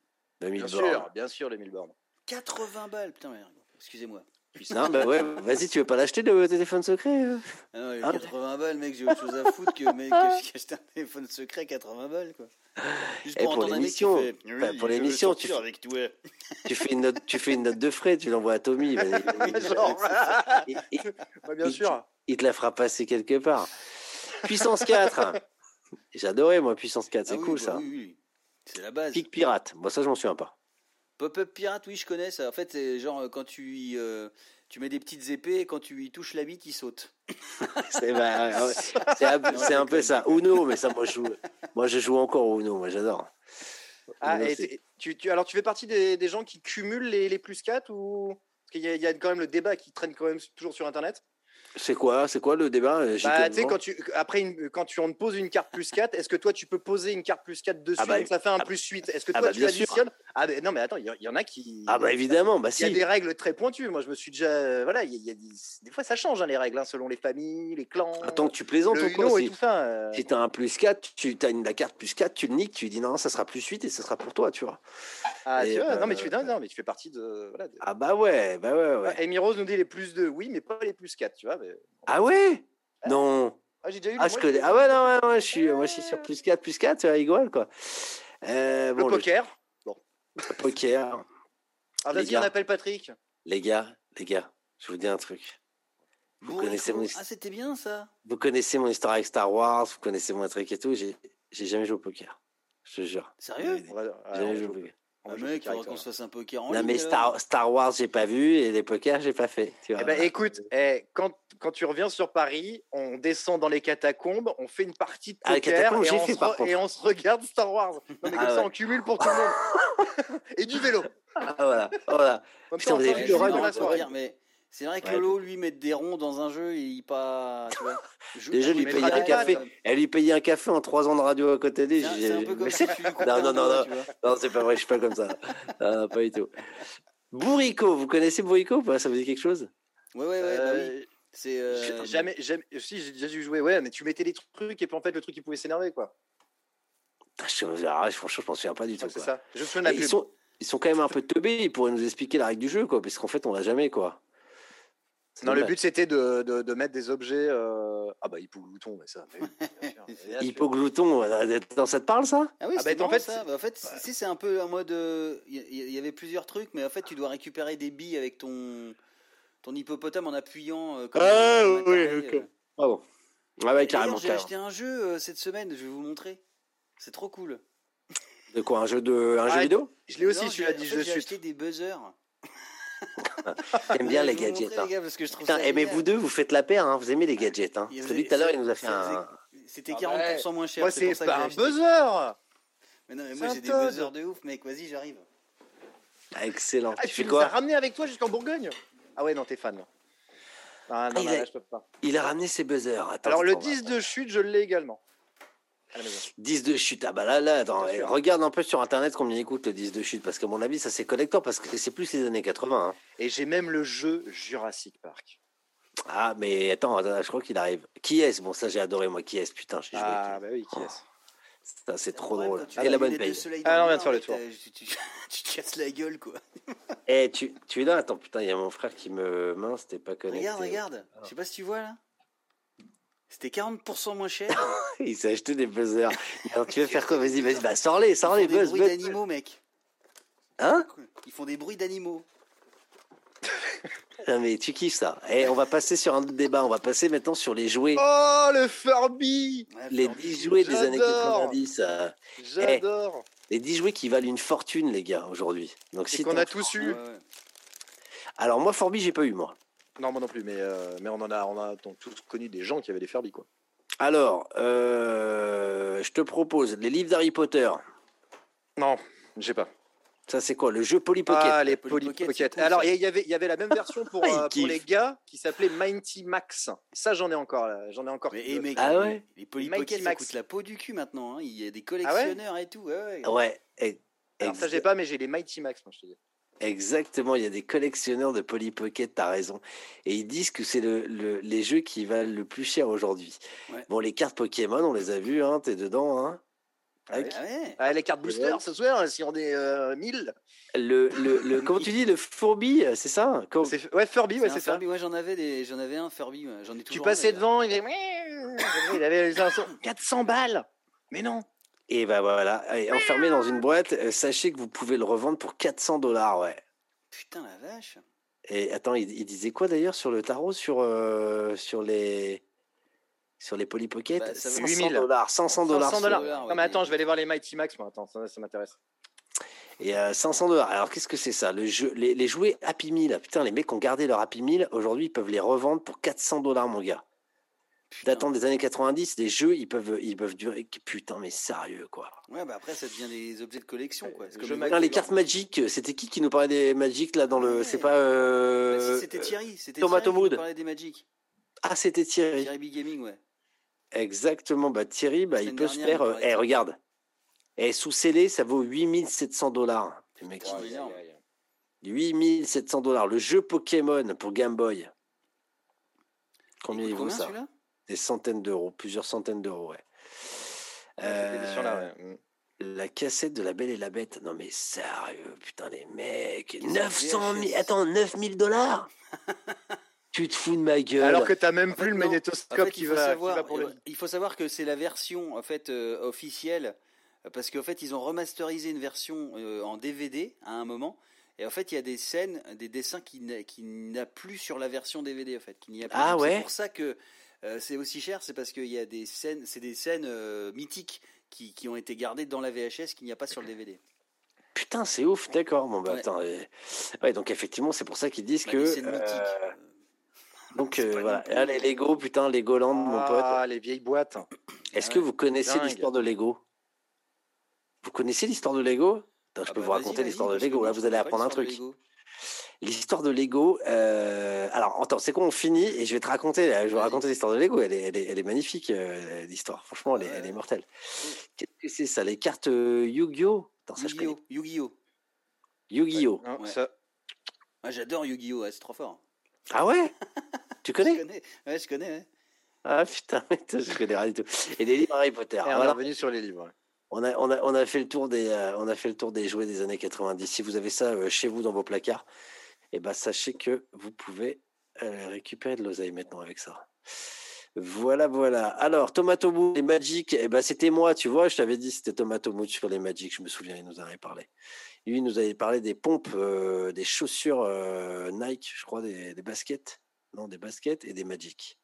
bien sûr, bien sûr, les 1000 bornes. 80 balles, putain, merde. Excusez-moi. Non, bah ouais, vas-y, tu veux pas l'acheter le téléphone secret euh ah non, 80 balles, mec, j'ai autre chose à foutre que, mec, que acheté un téléphone secret 80 balles, quoi. Juste pour, pour l'émission, pour l'émission, tu, avec tu fais une note, tu fais une note de frais, tu l'envoies à Tommy. Genre, bien sûr. Il, te la fera passer quelque part. Puissance 4. J'adorais moi Puissance 4, c'est ah cool bah ça. Oui, oui. C'est la base. Pic pirate. Moi ça je m'en souviens pas. Pop-up pirate, oui, je connais ça. En fait, c'est genre quand tu euh, tu mets des petites épées et quand tu y touches la bite, il saute. c'est bah, un, peu ça. Uno, mais ça, moi je joue, moi, je joue encore Uno. Moi, j'adore. Ah, tu, tu, alors, tu fais partie des, des gens qui cumulent les, les plus 4 ou? Parce qu'il y, y, a quand même le débat qui traîne quand même toujours sur Internet. C'est quoi, c'est quoi le débat bah, quand tu, après, quand tu, on te pose une carte plus 4, est-ce que toi tu peux poser une carte plus 4 dessus? Ah bah, donc ça fait un ah plus 8 Est-ce que ah toi bah, tu additionnes Ah non, mais attends, il y, en a qui. Ah bah évidemment, bah Il y a des règles très pointues. Moi je me suis déjà. Voilà, y a, des... fois ça change hein, les règles hein, selon les familles, les clans. Attends que tu plaisantes ou quoi? Si, ça, euh. Si t'as un plus 4, tu as une, la carte plus 4, tu le niques, tu dis non, ça sera plus 8 et ça sera pour toi, tu vois. Ah, tu vois, non, mais tu, non, non, mais tu fais partie de. Voilà, Ah bah ouais, bah ouais, ouais. Amy Rose nous dit les plus 2, oui, mais pas les plus 4, tu vois. Mais... Ah ouais? Non. Ah, j'ai déjà eu ah, je connais. Ah ouais, non, ouais, ouais, je suis, moi, je suis sur plus 4, plus 4, c'est igual, quoi. Euh, bon, le poker. Bon. Le poker. Ah, vas-y, on appelle Patrick. Les gars, les gars, je vous dis un truc. Vous connaissez mon Ah, c'était bien ça. Vous connaissez mon histoire avec Star Wars, vous connaissez mon truc et tout. J'ai jamais joué au poker. Je te jure. Sérieux? J'ai jamais joué au poker. Ah mec, il faudra qu'on se fasse un poker en Non, mais Star, Star Wars, j'ai pas vu et les pokers, j'ai pas fait. Tu vois. Eh ben, écoute, eh, quand, quand tu reviens sur Paris, on descend dans les catacombes, on fait une partie de ah, poker et, on fait, et, on se regarde Star Wars. Non, mais ah, comme ça, on cumule pour tout le monde. et du vélo. Ah, voilà. voilà. Putain, vous avez vu le run mais c'est vrai que Lolo, lui, mettre des ronds dans un jeu, il pas. Tu vois, Déjà, lui payer un café. Elle lui payait un café en trois ans de radio à côté d'elle. C'est un peu comme ça. non, non, non, non. Non, c'est pas vrai, je suis pas comme ça. non, pas du tout. Bourrico, vous connaissez Bourrico ou pas? Ça vous dit quelque chose? Ouais, ouais, ouais. Bah oui. Euh, c'est euh... jamais, jamais. Si j'ai déjà dû jouer, ouais, mais tu mettais des trucs et puis en fait le truc il pouvait s'énerver quoi. Je, ah, franchement, je m'en souviens pas du tout. c'est ça. Je souviens ils sont, ils sont quand même un peu teubés. Ils pourraient nous expliquer la règle du jeu, quoi, parce qu'en fait, on l'a jamais, quoi. Non, le but c'était de, de, de, mettre des objets. Euh... Ah bah hypoglouton, mais ça. hypoglouton, dans ça te parle ça? Ah oui, ah bah, en fait, ça. Bah, en fait, si c'est un peu en mode, il euh, y, avait plusieurs trucs, mais en fait tu dois récupérer des billes avec ton ton hippopotame en appuyant. Euh, comme ah oui, ok. Euh. Ah bon. Ah ouais, carrément. J'ai acheté un jeu cette semaine, je vais vous montrer. C'est trop cool. De quoi Un jeu de un jeu vidéo? Je l'ai aussi, celui-là, dit J'ai acheté des buzzers. J'aime bien les gadgets. Hein. Putain, vous deux, vous faites la paire, hein. vous aimez les gadgets. Hein. Celui tout à l'heure, il nous a fait un. C'était 40% ah moins cher. Moi, c'est pas un buzzer Mais non, mais moi j'ai des buzzers de ouf, mec, vas-y, j'arrive. Ah, excellent. Ah, tu fais quoi ramené avec toi jusqu'en Bourgogne? Ah ouais, non, t'es fan. Ah non, il, a, je peux pas. il a ramené ses buzzers. Alors le 10 de chute, je l'ai également. 10 de chute. Ah bah là, là, attends, regarde un peu sur internet combien il coûte le 10 de chute, parce qu'à mon avis, ça c'est collector, parce que c'est plus les années 80. Hein. Et j'ai même le jeu Jurassic Park. Ah, mais attends, je crois qu'il arrive. Qui est-ce? Bon, ça j'ai adoré, moi, qui est-ce? Putain, j'ai joué. Ah, bah oui, qui est-ce? C'est trop drôle. Et la bonne paye. Ah non, on vient de faire le tour. Tu, te casses la gueule, quoi. Eh, tu, tu es là? Attends, putain, il y a mon frère qui me. Mince, t'es pas connecté. Regarde, regarde. Je sais pas si tu vois là. C'était 40% moins cher. il s'est acheté des buzzers. Alors, tu veux faire quoi? Vas-y, vas-y, bah, sors-les, sors-les, buzz, Des bruits d'animaux, mec. Hein? Ils font des bruits d'animaux. mais tu kiffes ça. Et on va passer sur un autre débat. On va passer maintenant sur les jouets. Oh, le Furby Les 10 jouets des années 90. Euh. J'adore Les 10 jouets qui valent une fortune, les gars, aujourd'hui. Donc, si qu'on a tous eu. Alors, moi, Furby, j'ai pas eu, moi. Non, moi non plus, mais, euh, mais on en a, on a tous connu des gens qui avaient des Furby, quoi. Alors, euh, je te propose les livres d'Harry Potter. Non, je sais pas. Ça, c'est quoi Le jeu Polly Pocket Ah, les Polly, Pocket. Alors, il y, avait, y avait la même version pour, euh, pour les gars qui s'appelait Mighty Max. Ça, j'en ai encore. J'en ai encore. Mais, eh, ah ouais Les Polly Pocket, ça coûte la peau du cul maintenant. Hein. Il y a des collectionneurs et tout. Ouais. ouais. Alors, ça, j'ai pas, mais j'ai les Mighty Max, moi, je te dis. Exactement, il y a des collectionneurs de Polly Pocket, t'as raison. Et ils disent que c'est le, les jeux qui valent le plus cher aujourd'hui. Bon, les cartes Pokémon, on les a vues, hein, t'es dedans. Hein. Ah, ah les cartes booster ce soir, si on est 1000. Le, le, le comment tu dis, le Furby, c'est ça Ouais, Furby, ouais, c'est ça. Ouais, j'en avais, des, j'en avais un Furby, j'en ai toujours. Tu passais devant, il, il avait 400 balles. Mais non. Et ben voilà, enfermé dans une boîte, euh, sachez que vous pouvez le revendre pour 400 dollars, ouais. Putain la vache. Et attends, il, disait quoi d'ailleurs sur le tarot, sur, euh, sur les sur les Polly Pocket? Bah, 500 dollars, 500 dollars. non mais attends, je vais aller voir les Mighty Max, moi. Attends, ça, m'intéresse. Et 500 euh, dollars. Alors qu'est-ce que c'est ça? Le jeu, les, les, jouets Happy Meal. Putain, les mecs ont gardé leur Happy Meal. Aujourd'hui, ils peuvent les revendre pour 400 dollars, mon gars datant des années 90, les jeux, ils peuvent, ils peuvent durer. Putain, mais sérieux, quoi. Ouais, bah après, ça devient des objets de collection, quoi. les cartes Magic, c'était qui qui nous parlait des Magic, là, dans le. C'est pas. Euh... Bah, c'était Thierry. C'était Tomato Mood. parlait des Magic. Ah, c'était Thierry. Thierry Big Gaming, ouais. Exactement. Bah, Thierry, bah, il peut se faire. Eh, regarde. Et eh, sous scellé, ça vaut 8700 dollars. Le mec, 8700 dollars. Le jeu Pokémon pour Game Boy. Combien il vaut ça? Des centaines d'euros, plusieurs centaines d'euros, ouais. Euh, la cassette de La Belle et la Bête. Non mais sérieux, putain les mecs. 900 000, attends, 9000 dollars? Tu te fous de ma gueule. Alors que t'as même plus le magnétoscope qui, va, pour le... Il faut savoir que c'est la version en fait euh, officielle parce qu'en fait ils ont remasterisé une version euh, en DVD à un moment. Et en fait, il y a des scènes, des dessins qui n'a plus sur la version DVD en fait, qui n'y a plus. Ah ouais. C'est pour ça que euh, c'est aussi cher, c'est parce qu'il y a des scènes, c'est des scènes euh, mythiques qui, qui, ont été gardées dans la VHS qu'il n'y a pas sur le DVD. Putain, c'est ouf, d'accord. Bon, bah, attends, ouais, donc effectivement, c'est pour ça qu'ils disent bah, que. Euh... Donc voilà, ah, les Lego, putain, Legoland, mon ah, pote. Ah, les vieilles boîtes. Est-ce que vous connaissez l'histoire de Lego? Vous connaissez l'histoire de Lego? Je ah peux bah, vous raconter l'histoire de Lego. Là, vous allez apprendre un truc. L'histoire de Lego. Euh, alors, attends, c'est quoi On finit et je vais te raconter. Je vais raconter l'histoire de Lego. Elle est, elle est, magnifique, euh, l'histoire. Franchement, elle, est, mortelle. Qu'est-ce que c'est ça Les cartes euh, Yu-Gi-Oh? Yu-Gi-Oh Yu-Gi-Oh Yu-Gi-Oh J'adore Yu-Gi-Oh C'est trop fort. Ah ouais? Tu connais? Je connais. Ouais, je connais. Ah putain, je connais rien du tout. Et des livres Harry Potter. Et on est revenu sur les livres. On a, on, a, on a fait le tour des, on a fait le tour des jouets des années 90. Si vous avez ça chez vous dans vos placards, et eh ben, sachez que vous pouvez euh, récupérer de l'oseille maintenant avec ça. Voilà, voilà. Alors, Tomato Mood, les Magic, eh ben, c'était moi, tu vois, je t'avais dit c'était Tomato Mood sur les Magic, je me souviens, il nous en avait parlé. Lui, il nous avait parlé des pompes, euh, des chaussures euh, Nike, je crois, des, baskets. Non, des baskets et des Magic.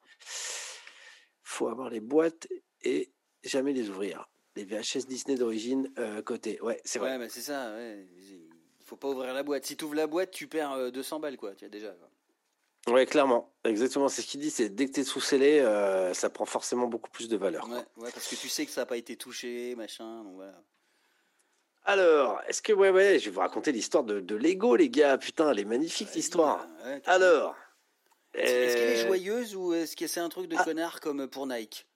faut avoir les boîtes et jamais les ouvrir. Les VHS Disney d'origine côté. Ouais, c'est vrai. Ouais, mais c'est ça, faut pas ouvrir la boîte. Si tu ouvres la boîte, tu perds 200 euh, balles, quoi. Tu as déjà. Ouais, clairement. Exactement, c'est ce qu'il dit. C'est dès que tu es sous scellé, euh, ça prend forcément beaucoup plus de valeur. Ouais, parce que tu sais que ça n'a pas été touché, machin. voilà. Alors, est-ce que ouais ouais, je vais vous raconter l'histoire de, Lego, les gars. Putain, elle est magnifique l'histoire. Alors. Est-ce qu'elle est euh, joyeuse ou est-ce que c'est un truc de ah. connard comme pour Nike?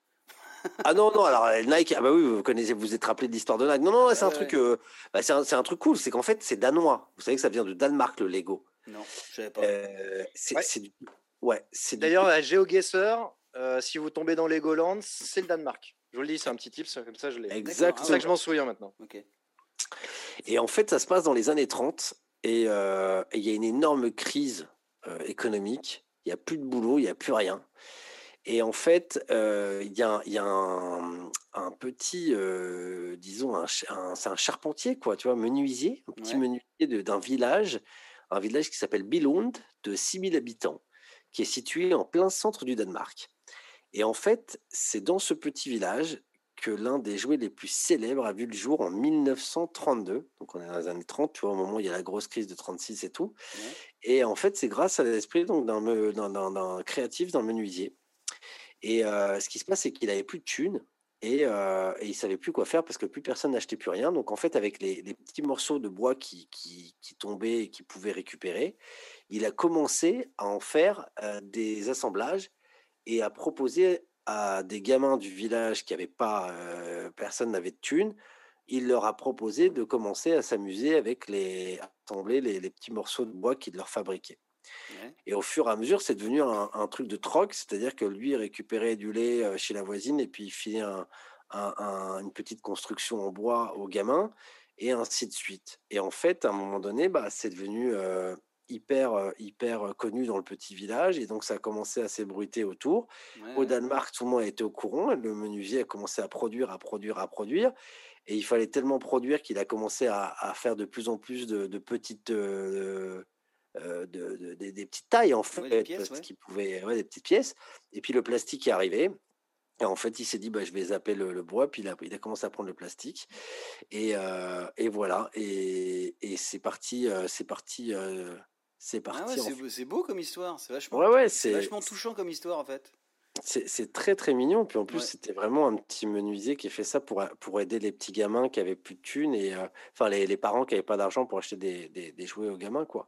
Ah non non alors Nike ah bah oui vous connaissez vous êtes rappelé de l'histoire de Nike. Non non c'est un truc euh, bah, c'est un, un, truc cool c'est qu'en fait c'est danois. Vous savez que ça vient de Danemark le Lego. Non je savais pas. Euh, c'est ouais, c'est d'ailleurs la GeoGuessr euh, si vous tombez dans Legoland c'est le Danemark. Je vous le dis c'est un petit tip comme ça je l'ai. Exactement. C'est ça que je m'en souviens maintenant. Et en fait ça se passe dans les années 30 et il y a une énorme crise économique. Il y a plus de boulot il y a plus rien et en fait, euh, il y a, y a un, petit, euh, disons, un, c'est un charpentier, quoi, tu vois, menuisier, un petit menuisier d'un village, un village qui s'appelle Billund, de 6000 habitants, qui est situé en plein centre du Danemark. Et en fait, c'est dans ce petit village que l'un des jouets les plus célèbres a vu le jour en 1932. Donc on est dans les années 30, tu vois, au moment où il y a la grosse crise de 36 et tout. Et en fait, c'est grâce à l'esprit d'un créatif le menuisier. Et ce qui se passe, c'est qu'il avait plus de thunes et, il savait plus quoi faire parce que plus personne n'achetait plus rien. Donc en fait, avec les, petits morceaux de bois qui, tombaient et qu'il pouvait récupérer, il a commencé à en faire des assemblages et à proposer à des gamins du village qui n'avaient pas, personne n'avait de thunes, il leur a proposé de commencer à s'amuser avec les, les, petits morceaux de bois qu'il leur fabriquait. Et au fur et à mesure, c'est devenu un, truc de troc, c'est-à-dire que lui récupérait du lait euh, chez la voisine et puis il filait une petite construction en bois aux gamins et ainsi de suite. Et en fait, à un moment donné, bah, c'est devenu euh, hyper, hyper connu dans le petit village et donc ça a commencé à s'ébruiter autour. Au Danemark, tout le monde été au courant. Le menuisier a commencé à produire, à produire, à produire. Et il fallait tellement produire qu'il a commencé à, faire de plus en plus de, petites. De, des petites tailles en fait, des pièces, pouvait, des petites pièces. Et puis le plastique est arrivé. Et en fait, il s'est dit, bah, je vais zapper le, bois, puis il a, il a, commencé à prendre le plastique. Et, et voilà, et, et c'est parti, c'est parti c'est ah parti. c'est beau comme histoire, c'est vachement, vachement touchant comme histoire en fait. C'est très très mignon. Puis en plus, c'était vraiment un petit menuisier qui fait ça pour, pour aider les petits gamins qui avaient plus de thunes et euh, enfin les, les, parents qui n'avaient pas d'argent pour acheter des, des, jouets aux gamins quoi.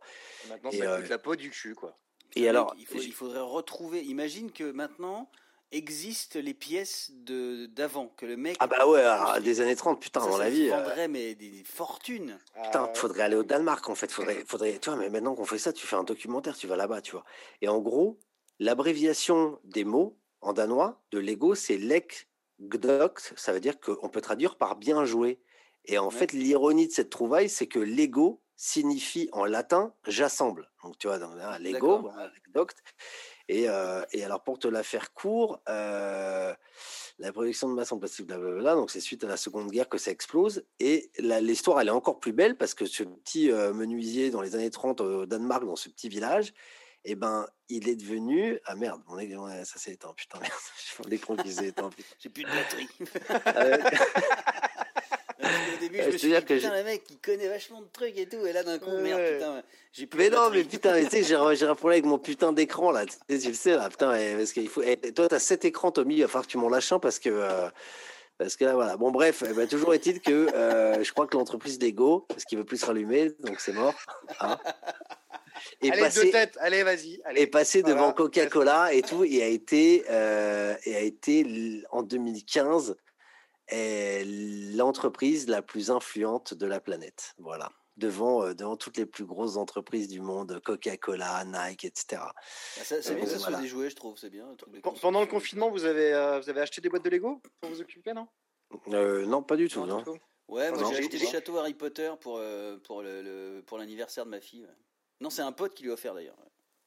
maintenant, ça euh, coûte la peau du cul quoi. Et alors, il, il faudrait retrouver. Imagine que maintenant, existent les pièces de d'avant que le mec ah bah ouais des années 30 putain dans la vie vendrait mais des fortunes putain ah faudrait aller au Danemark en fait faudrait faudrait tu vois mais maintenant qu'on fait ça tu fais un documentaire tu vas là-bas tu vois et en gros l'abréviation des mots en danois de Lego c'est lek gdokt. Ça veut dire qu'on peut traduire par bien joué et en fait l'ironie de cette trouvaille c'est que Lego signifie en latin j'assemble. Donc tu vois dans, Lego gdokt. Et, et, alors, pour te la faire court, la production de masse en plastique, blablabla, donc c'est suite à la Seconde Guerre que ça explose. Et l'histoire, elle est encore plus belle parce que ce petit menuisier dans les années 30 au Danemark, dans ce petit village, eh ben, il est devenu. Ah merde, mon écran, ça s'est éteint, putain, merde. L'écran qui s'est éteint. J'ai plus de batterie. Euh, au début, je me suis dit, que putain, le mec, il connaît vachement de trucs et tout, et là, d'un coup, merde, putain, j'ai plus Mais non, mais putain, tu sais, j'ai un problème avec mon putain d'écran, là, tu sais, le sais, là, putain, parce qu'il faut. Et toi, t'as 7 écrans, Tommy, il va falloir que tu m'en lâches un parce que. Euh, parce que là, voilà. Bon, bref, bah, toujours est-il que euh, je crois que l'entreprise d'Ego, parce qu'il veut plus se rallumer, donc c'est mort. Hein. Et allez, deux têtes, allez, vas-y. Et passé devant Coca-Cola et tout, et a été, euh, et a été en 2015 est l'entreprise la plus influente de la planète. Voilà. Devant, euh, devant toutes les plus grosses entreprises du monde, Coca-Cola, Nike, etc. Bah, c'est bien que ça soit des jouets, je trouve. C'est bien. Pendant le confinement, vous avez, euh, vous avez acheté des boîtes de Lego pour vous occuper, non? Euh, Non, pas du tout. Non, Ouais, moi j'ai acheté des châteaux Harry Potter pour, pour, le, pour l'anniversaire de ma fille. Non, c'est un pote qui lui a offert d'ailleurs.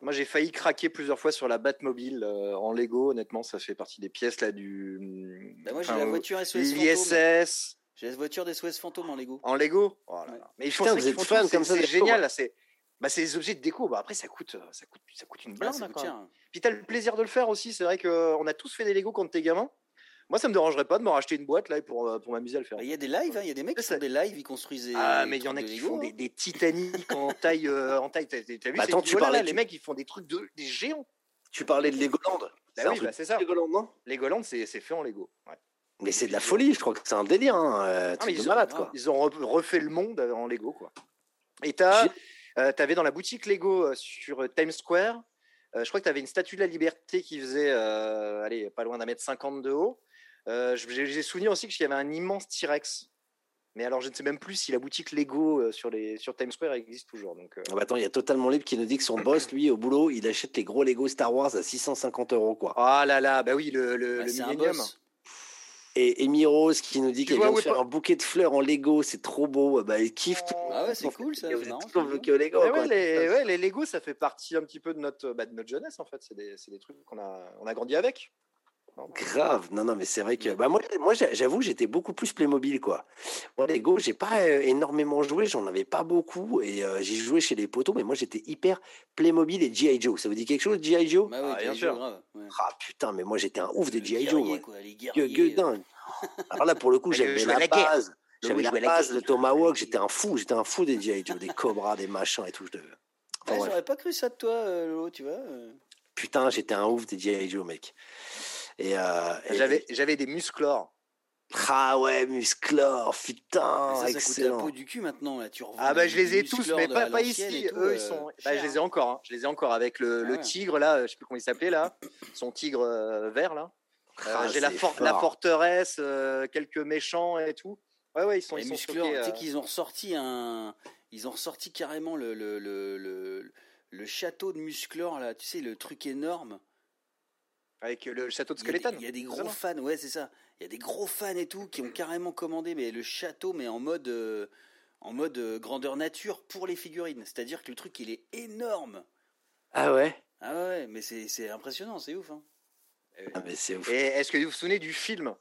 Moi, j'ai failli craquer plusieurs fois sur la Batmobile euh, en Lego. Honnêtement, ça fait partie des pièces là du. Bah moi, j'ai la voiture SOS L'ISS. J'ai la voiture des SOS Fantôme en Lego. En Lego? Oh Mais ils font Putain, vous êtes comme ça. C'est génial. C'est bah, c'est des objets de déco. Bah, après, ça coûte, ça coûte, ça coûte une blinde. Puis t'as le plaisir de le faire aussi. C'est vrai qu'on a tous fait des Lego quand t'es gamin. Moi, ça me dérangerait pas de me racheter une boîte là pour, euh, pour m'amuser à le faire. Il y a des lives, hein, il y a des mecs qui font des lives, ils construisent. Ah, mais il y en a qui font des, des Titanic en taille. Euh, en taille. T'as vu bah, Attends, tu parlais, là, les mecs, ils font des trucs de, des géants. Tu parlais de Legoland. Bah oui, bah, c'est ça. Legoland, non? Legoland, c'est fait en Lego. Ouais. Mais c'est de la folie, je crois que c'est un délire. Hein. Euh, ah, ils, malade, quoi. ils ont refait le monde en Lego. Quoi. Et tu avais dans la boutique Lego sur Times Square, je crois que tu avais une statue de la liberté qui faisait allez, pas loin d'un mètre cinquante de haut. Euh, j'ai souvenir aussi qu'il y avait un immense T-Rex. Mais alors, je ne sais même plus si la boutique Lego euh, sur, les, sur Times Square existe toujours. Donc, euh. ah bah attends, il y a totalement libre qui nous dit que son boss, lui, au boulot, il achète les gros Lego Star Wars à 650 euros. Quoi. Ah là là, bah oui, le, le, bah, Et Amy Rose qui nous dit qu'elle vient de faire un bouquet de fleurs en Lego, c'est trop beau. Bah, elle kiffe tout. Ah ouais, c'est cool ça. Que Lego, ouais, les, ouais, les, Lego, ça fait partie un petit peu de notre, bah, de notre jeunesse en fait. C'est des, des, trucs qu'on a, on a grandi avec. Grave, non, non, mais c'est vrai que bah moi, moi j'avoue, j'étais beaucoup plus Playmobil, quoi. Moi, Lego, j'ai pas euh, énormément joué, j'en avais pas beaucoup, et euh, j'ai joué chez les potos, mais moi, j'étais hyper Playmobil et G.I. Joe. Ça vous dit quelque chose, G.I. Joe? Bah ah, bien sûr. Ah putain, mais moi, j'étais un ouf des G.I. Joe. Quoi, les dingue. Alors là, pour le coup, j'avais la, base. J'avais la base de Tomahawk, j'étais un fou, j'étais un fou des G.I. Joe, des Cobras, des machins et tout. Je enfin, J'aurais pas cru ça de toi, euh, Lolo, tu vois. Putain, j'étais un ouf des G.I. Joe, mec. Euh, et, j'avais, j'avais des musclores. Ah ouais, musclor, putain, ça, excellent. Ça coûte un du cul maintenant là. Tu ah bah je les ai tous, mais pas, pas ici. Eux ils euh, sont. Bah, je les ai encore. Hein. Je les ai encore avec le, le, ah tigre là. Je sais plus comment il s'appelait là. Son tigre euh, vert là. Ah, J'ai la, la, forteresse, quelques méchants et tout. Ouais ouais, ils sont. Les ils tu sais qu'ils ont ressorti un. Ils ont ressorti carrément le le, le, le, le château de Musclor là. Tu sais le truc énorme. Avec le château de Skeleton. Il y a des, gros fans, ouais, c'est ça. Il y a des gros fans et tout qui ont carrément commandé mais le château, mais en mode, euh, en mode euh, grandeur nature pour les figurines. C'est-à-dire que le truc, il est énorme. Ah ouais? Ah ouais, mais c'est impressionnant, c'est ouf. Hein. Ah mais c'est ouf. Et est-ce que vous vous souvenez du film?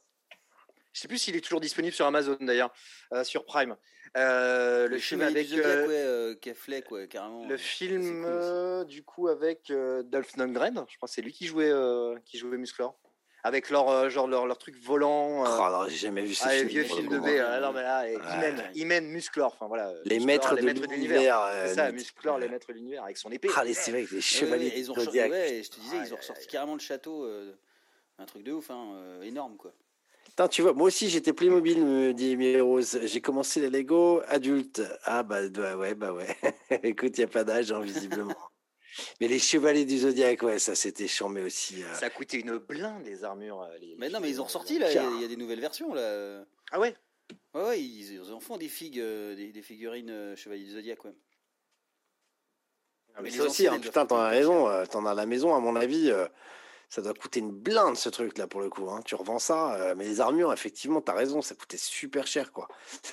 Je sais plus s'il est toujours disponible sur Amazon d'ailleurs, euh, sur Prime. Euh, le, film avec euh, ouais, carrément. Le film euh, du coup avec Dolph Lundgren, je crois c'est lui qui jouait qui jouait Musclor. Avec leur genre leur, leur truc volant. Oh, j'ai jamais vu ce ah, film. vieux film de B. alors mais là, Imen, Musclor, enfin voilà. Les maîtres de l'univers. C'est ça, Musclor, les maîtres de l'univers avec son épée. Ah, c'est vrai, les chevaliers. ils ont ouais, je te disais, ils ont ressorti carrément le château, un truc de ouf, hein, énorme quoi tu vois, moi aussi j'étais Playmobil, me dit Emilie Rose. J'ai commencé les Lego adulte. Ah bah, bah ouais, bah ouais. Écoute, il n'y a pas d'âge, hein, visiblement. mais les chevaliers du Zodiac, ouais, ça c'était chambé aussi. Euh. Ça a coûté une blinde les armures. Euh, mais non, mais ils ont ressorti là, il y, a des nouvelles versions là. Ah ouais? Ouais, ouais ils, en font des figues, euh, des, figurines chevaliers du Zodiac, ouais. Ah, mais, mais aussi, hein, putain, t'en as raison, t'en as à la maison, à mon avis ça doit coûter une blinde ce truc là pour le coup. Hein. Tu revends ça, euh, mais les armures, effectivement, tu as raison, ça coûtait super cher quoi.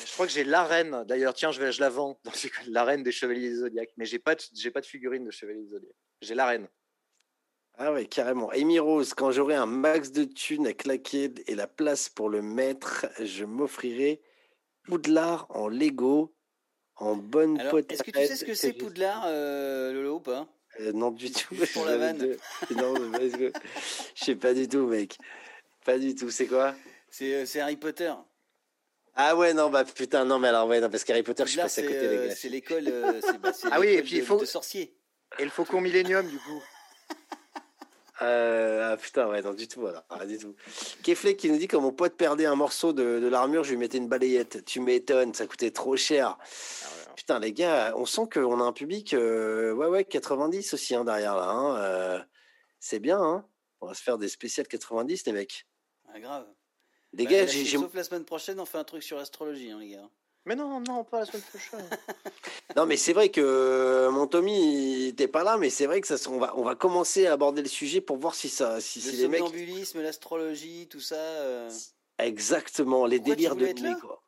Je crois que j'ai l'arène. D'ailleurs, tiens, je vais, je la vends dans l'arène des Chevaliers du Zodiac, mais j'ai pas, j'ai pas de figurine de Chevaliers du Zodiac. J'ai l'arène. Ah ouais, carrément. Amy Rose, quand j'aurai un max de thunes à claquer et la place pour le mettre, je m'offrirai Poudlard en Lego, en bonne pote. Est-ce que tu sais ce que c'est Poudlard, euh, Lolo, ou pas? Euh, non, du tout. Pour la vanne. non, je sais pas du tout, mec. Pas du tout. C'est quoi? Euh, C'est Harry Potter. Ah ouais, non, bah putain, non, mais alors, ouais, non, parce qu'Harry Potter, je suis passé à côté, les gars. C'est l'école euh, bah, ah oui, et puis il faut... de sorcier. Et le Faucon Millennium, du coup. ah putain, ouais, non, du tout, voilà, rien du tout. Keflek qui nous dit quand mon pote perdait un morceau de, de l'armure, je lui mettais une balayette. Tu m'étonnes, ça coûtait trop cher. Ah Putain, les gars, on sent qu'on a un public, euh, ouais, ouais, 90 aussi hein, derrière là. Hein, euh, c'est bien, hein. On va se faire des spéciales 90, les mecs. Ah, grave. Les bah, gars, j'ai. Sauf la semaine prochaine, on fait un truc sur l'astrologie, hein, les gars. Mais non, non, pas la semaine prochaine. non, mais c'est vrai que euh, mon Tommy n'était pas là, mais c'est vrai que ça, on va, on va commencer à aborder le sujet pour voir si ça, si, le si les mecs. l'astrologie, tout ça. Exactement, les délires de nuit, quoi.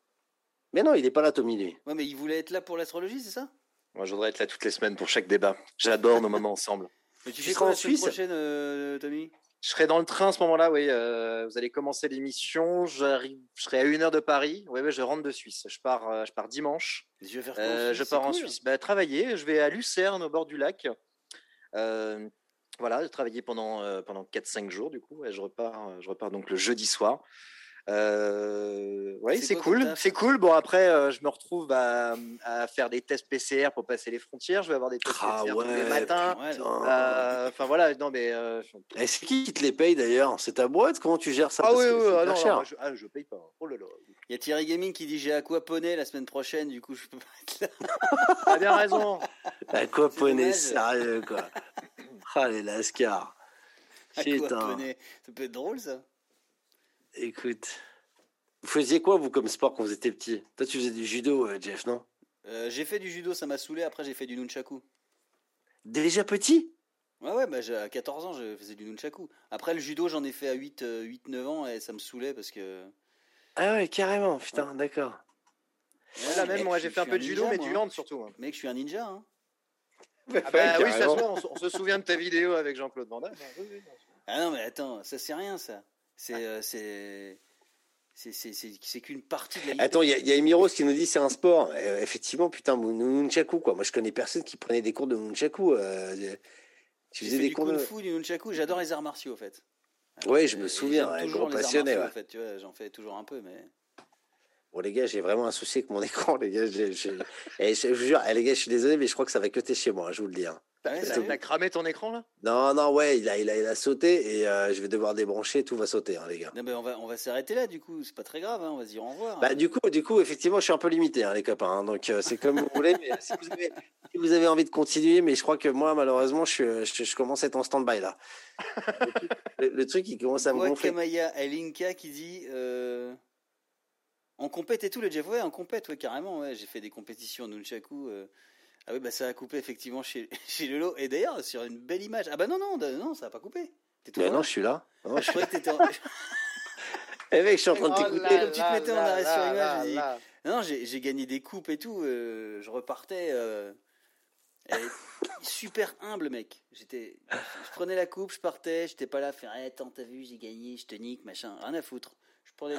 Mais non, il n'est pas là, Tommy, lui. Ouais, mais il voulait être là pour l'astrologie, c'est ça? Moi, je voudrais être là toutes les semaines pour chaque débat. J'adore nos moments ensemble. Mais tu, fais quoi la semaine prochaine, euh, Tommy? Je serai dans le train à ce moment-là, oui. Euh, vous allez commencer l'émission. Je serai à une heure de Paris. Oui, je rentre de Suisse. Je pars, euh, je pars dimanche. Je, vais faire quoi je pars en Suisse. Bah, travailler. Je vais à Lucerne, au bord du lac. voilà, travailler pendant, pendant 4-5 jours, du coup. Et je repars, je repars donc le jeudi soir. Euh, oui, c'est cool, c'est cool. Bon après, euh, je me retrouve à, faire des tests PCR pour passer les frontières. Je vais avoir des tests ah PCR tous les matins. Euh, enfin voilà, non mais. Euh, Est-ce qui te les paye d'ailleurs? C'est ta boîte? Comment tu gères ça? Ah oui, oui, ah, non, cher. je, ah, je, paye pas. Oh là là. Il y a Thierry Gaming qui dit j'ai aquaponé la semaine prochaine, du coup je peux pas être là. T'as bien raison. aquaponé, sérieux quoi. Ah les lascars. Aquaponé, ça peut être drôle ça. Écoute, vous faisiez quoi, vous, comme sport quand vous étiez petit? Toi, tu faisais du judo, euh, Jeff, non? Euh, J'ai fait du judo, ça m'a saoulé. Après, j'ai fait du nunchaku. Déjà petit? Ouais, ouais, bah, à 14 ans, je faisais du nunchaku. Après, le judo, j'en ai fait à 8, 8, 9 ans et ça me saulait parce que. Ah ouais, carrément, putain, d'accord. Ouais, là, même, moi, j'ai fait un peu de judo, mais du hand surtout. Hein. Mec, je suis un ninja, hein. Ah bah, oui, ça se voit, on, se souvient de ta vidéo avec Jean-Claude Van Damme. Ah non, mais attends, ça c'est rien, ça. C'est c'est c'est qu'une partie de la Attends, il y, a Emiros qui nous dit c'est un sport. effectivement, putain, Nunchaku, quoi. Moi, je connais personne qui prenait des cours de Nunchaku. Euh, tu faisais des cours de fou du Nunchaku. J'adore les arts martiaux, en fait. Oui, je me souviens, un gros passionné. En fait, j'en fais toujours un peu, mais. Bon, les gars, j'ai vraiment un souci avec mon écran, les gars. Et je, vous jure, eh, les gars, je suis désolé, mais je crois que ça va que chez moi, je vous le dis. Hein. T'as cramé ton écran là? Non, non, ouais, il a, il a, il a sauté et euh, je vais devoir débrancher, tout va sauter, hein, les gars. Non, mais on va, on va s'arrêter là, du coup, c'est pas très grave, hein, on va se dire au revoir. Bah, du coup, du coup, effectivement, je suis un peu limité, hein, les copains. Hein, donc, euh, c'est comme vous voulez. Mais si vous, avez, si vous, avez, envie de continuer, mais je crois que moi, malheureusement, je, je, je commence à être en stand-by là. le, truc, il commence à me gonfler. Kamaya Elinka qui dit. Euh... On compète et tout, le Jeff Ouais, on compète, ouais, carrément. Ouais. J'ai fait des compétitions Nunchaku. Ah oui, bah ça a coupé effectivement chez, chez Lolo. Et d'ailleurs, sur une belle image. Ah bah non, non, non, ça a pas coupé. mais non, je suis là. Non, je croyais que t'étais en... Eh mec, je suis en train de oh t'écouter. Comme tu te mettais en arrêt sur image, dit... Non, j'ai gagné des coupes et tout. Euh, je repartais. Euh, super humble, mec. J'étais, je prenais la coupe, je partais, j'étais pas là à faire, eh, attends, t'as vu, j'ai gagné, je te nique, machin, rien à foutre.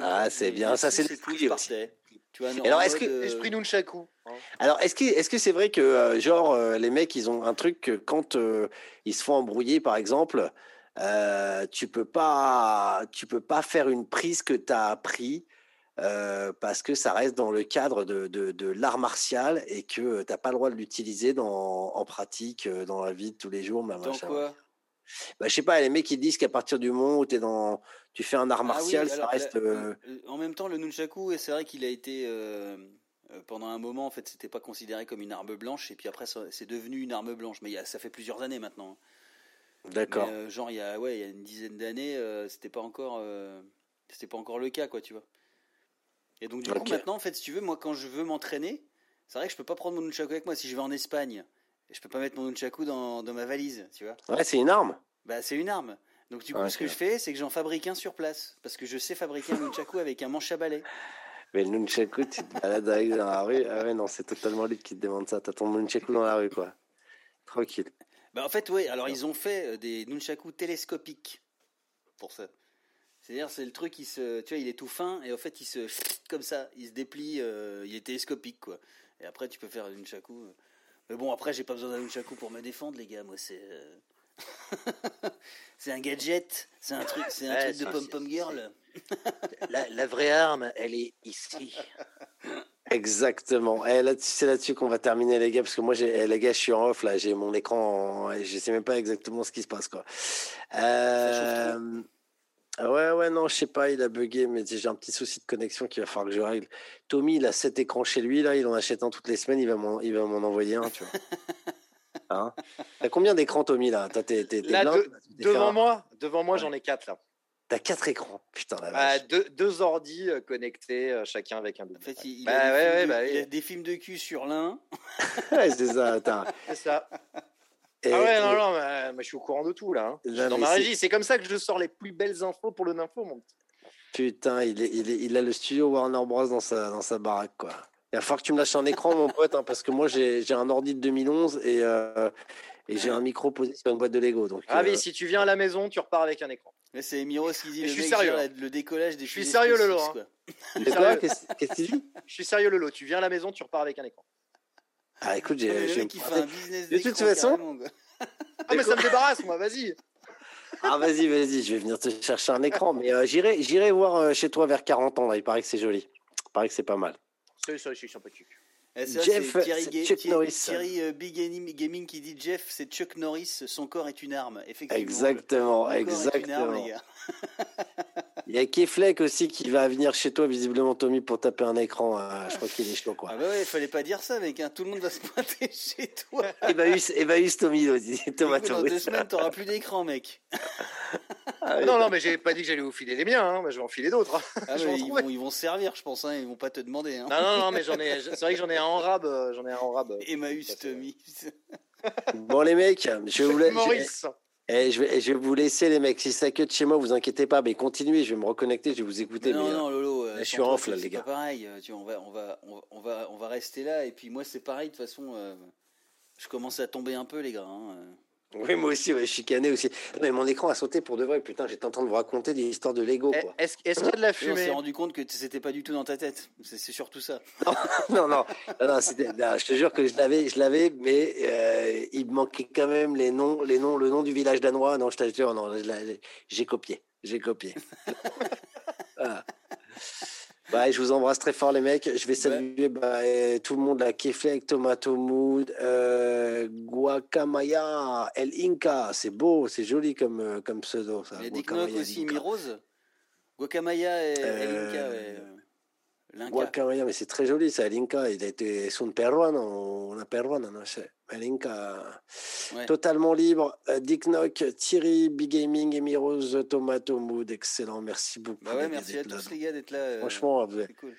Ah, c'est bien, ça c'est le je partais. Tu vois, alors, est-ce que esprit Nunchaku Alors, est-ce que est-ce que c'est vrai que euh, genre euh, les mecs ils ont un truc que quand euh, ils se font embrouiller par exemple, tu peux pas tu peux pas faire une prise que tu as appris parce que ça reste dans le cadre de, de, de l'art martial et que tu n'as pas le droit de l'utiliser dans, en pratique dans la vie de tous les jours. Bah, dans quoi? Bah, je sais pas, les mecs ils disent qu'à partir du moment où es dans, tu fais un art ah martial, ça reste. Euh, en même temps, le nunchaku, c'est vrai qu'il a été euh, euh, pendant un moment, en fait, c'était pas considéré comme une arme blanche, et puis après, c'est devenu une arme blanche. Mais ça fait plusieurs années maintenant. D'accord. genre il y a, ouais, il y a une dizaine d'années, c'était pas encore, c'était pas encore le cas, quoi, tu vois. Et donc du coup, maintenant, en fait, si tu veux, moi, quand je veux m'entraîner, c'est vrai que je peux pas prendre mon nunchaku avec moi. Si je vais en Espagne, je peux pas mettre mon nunchaku dans, dans ma valise, tu vois. Ouais, c'est une arme. Bah, c'est une arme. Donc du coup, ce que je fais, c'est que j'en fabrique un sur place, parce que je sais fabriquer un nunchaku avec un manche à balai. Mais le nunchaku, tu te balades avec dans la rue. Ah ouais, non, c'est totalement lui qui te demande ça. T'as ton nunchaku dans la rue, quoi. Tranquille. Bah en fait, oui. Alors ils ont fait euh, des nunchaku télescopiques pour ça. C'est-à-dire, c'est le truc qui se, tu vois, il est tout fin et en fait, il se comme ça, il se déplie, euh, il est télescopique, quoi. Et après, tu peux faire un nunchaku. Euh. Mais bon, après, j'ai pas besoin d'un nunchaku pour me défendre, les gars. Moi, c'est c'est un gadget, c'est un truc, c'est un truc de pom pom girl. la, vraie arme, elle est ici. Exactement. Et eh, là, c'est là-dessus qu'on va terminer, les gars, parce que moi, j'ai, eh, les gars, je suis en off là, j'ai mon écran, et je sais même pas exactement ce qui se passe, quoi. Euh... Ouais, ouais, non, je sais pas, il a bugué, mais j'ai un petit souci de connexion qu'il va falloir que je règle. Tommy, il a sept écrans chez lui, là, il en achète un toutes les semaines, il va m'en, il va m'en envoyer un, tu vois. Hein? T'as combien d'écrans, Tommy, là, Devant moi, devant moi j'en ai quatre, là. T'as quatre écrans, putain la bah, deux, deux ordi euh, connectés, euh, chacun avec un double. En fait, il, bah, a, ouais, ouais, bah, il a, des films de cul sur l'un. ouais, c'est ça, C'est ça. Ah ouais, non, non, mais, je suis au courant de tout, là. Hein. dans ma régie, c'est comme ça que je sors les plus belles infos pour le Nympho, mon petit. Putain, il, est, il, est, il a le studio Warner Bros. dans sa, dans sa baraque, quoi. Il va falloir que tu me lâches un écran, mon pote, hein, parce que moi, j'ai un ordi de 2011 et, euh, et j'ai un micro posé sur une boîte de Lego. Donc, ah oui, euh, si tu viens à la maison, tu repars avec un écran. Mais c'est Miros qui dit le, je suis sérieux. le décollage des Je suis sérieux, Lolo. Hein. Qu'est-ce que tu dis Je suis sérieux, Lolo. Tu viens à la maison, tu repars avec un écran. Ah, écoute, j'ai. De toute façon. Ah, mais ça me débarrasse, moi, vas-y. Ah, vas-y, vas-y, je vais venir te chercher un écran. Mais euh, j'irai voir chez toi vers 40 ans. Là. Il paraît que c'est joli. Il paraît que c'est pas mal. C'est ça, je suis sympathique. Eh, Jeff, Thierry, Chuck Norris. Thierry euh, Big Gaming qui dit Jeff, c'est Chuck Norris, son corps est une arme. Effectivement. Exactement, exactement. les gars. Il y a Keflek aussi qui va venir chez toi, visiblement, Tommy, pour taper un écran. Euh, je crois qu'il est chaud, quoi. Ah bah ouais, il fallait pas dire ça, mec. Hein. Tout le monde va se pointer chez toi. Evaüs, Tommy, Thomas Dans deux semaines, t'auras plus d'écran, mec. Ah non, non, mais j'ai pas dit que j'allais vous filer les miens. Hein. je vais en filer d'autres. Hein. Ah, ils, vont, ils, vont, servir, je pense. Hein. Ils vont pas te demander. Hein. Non, non, non, mais j'en ai. C'est vrai que j'en ai un en rab. Euh, j'en ai un en rab. Emmaüs Tommy. bon, les mecs, je voulais. Maurice. Eh, je, vais, je vais vous laisser, les mecs. Si ça que de chez moi, vous inquiétez pas. Mais continuez, je vais me reconnecter, je vais vous écouter. Non, non, Lolo. Euh, je suis en off, là, les gars. Pas pareil. Tu on, va, on, va, on, va, on va rester là. Et puis, moi, c'est pareil. De toute façon, je commence à tomber un peu, les gars. Hein. Oui, moi aussi, ouais, je suis cané aussi. Mais mon écran a sauté pour de vrai. Putain, j'étais en train de vous raconter des histoires de Lego. Eh, est-ce qu'il y a de la fumée On s'est rendu compte que c'était pas du tout dans ta tête. C'est surtout ça. non, non, non, je te jure que je l'avais, je l'avais, mais euh, il me manquait quand même les noms, les noms, le nom du village danois. Non, je t'assure, non, j'ai copié, j'ai copié. voilà. Bah, je vous embrasse très fort, les mecs. Je vais saluer bah, tout le monde, la Keflek, Tomato Mood, euh, Guacamaya, El Inca. C'est beau, c'est joli comme, euh, comme pseudo. Ça. Il y a des aussi, Mirose. Guacamaya et El Inca. Euh, Guacamaya, mais c'est très joli, ça, El Inca. Il a été son peruano, una peruana, non sais. Elinka, totalement libre. Euh, Dick Knock, Thierry, Big Gaming, Emirose, Tomato Mood, excellent. Merci beaucoup. Bah merci à tous les gars d'être là. Euh, franchement, vous... cool.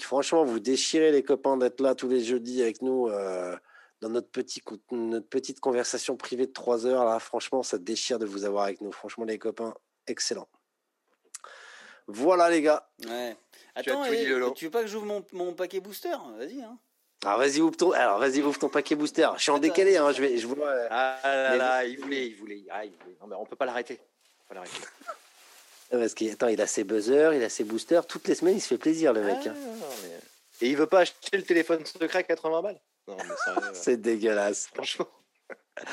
Franchement, vous déchirez les copains d'être là tous les jeudis avec nous euh, dans notre, petit, notre petite conversation privée de 3 heures. Là, franchement, ça déchire de vous avoir avec nous. Franchement, les copains, excellent. Voilà, les gars. Ouais. Attends, tu, tu veux pas que j'ouvre mon, mon paquet booster Vas-y. Hein. Alors vas-y ouvre ton, alors vas-y ouvre ton paquet booster. Je suis en décalé, hein, je vais, je vois. Euh, ah là là, il voulait, il voulait, ah, il voulait. Non mais on peut pas l'arrêter. On peut l'arrêter. Parce qu'il attends, il a ses buzzers, il a ses boosters. Toutes les semaines, il se fait plaisir, le mec. Ah, hein. mais... Et il veut pas acheter le téléphone secret à 80 balles. Non, mais c'est dégueulasse. Franchement.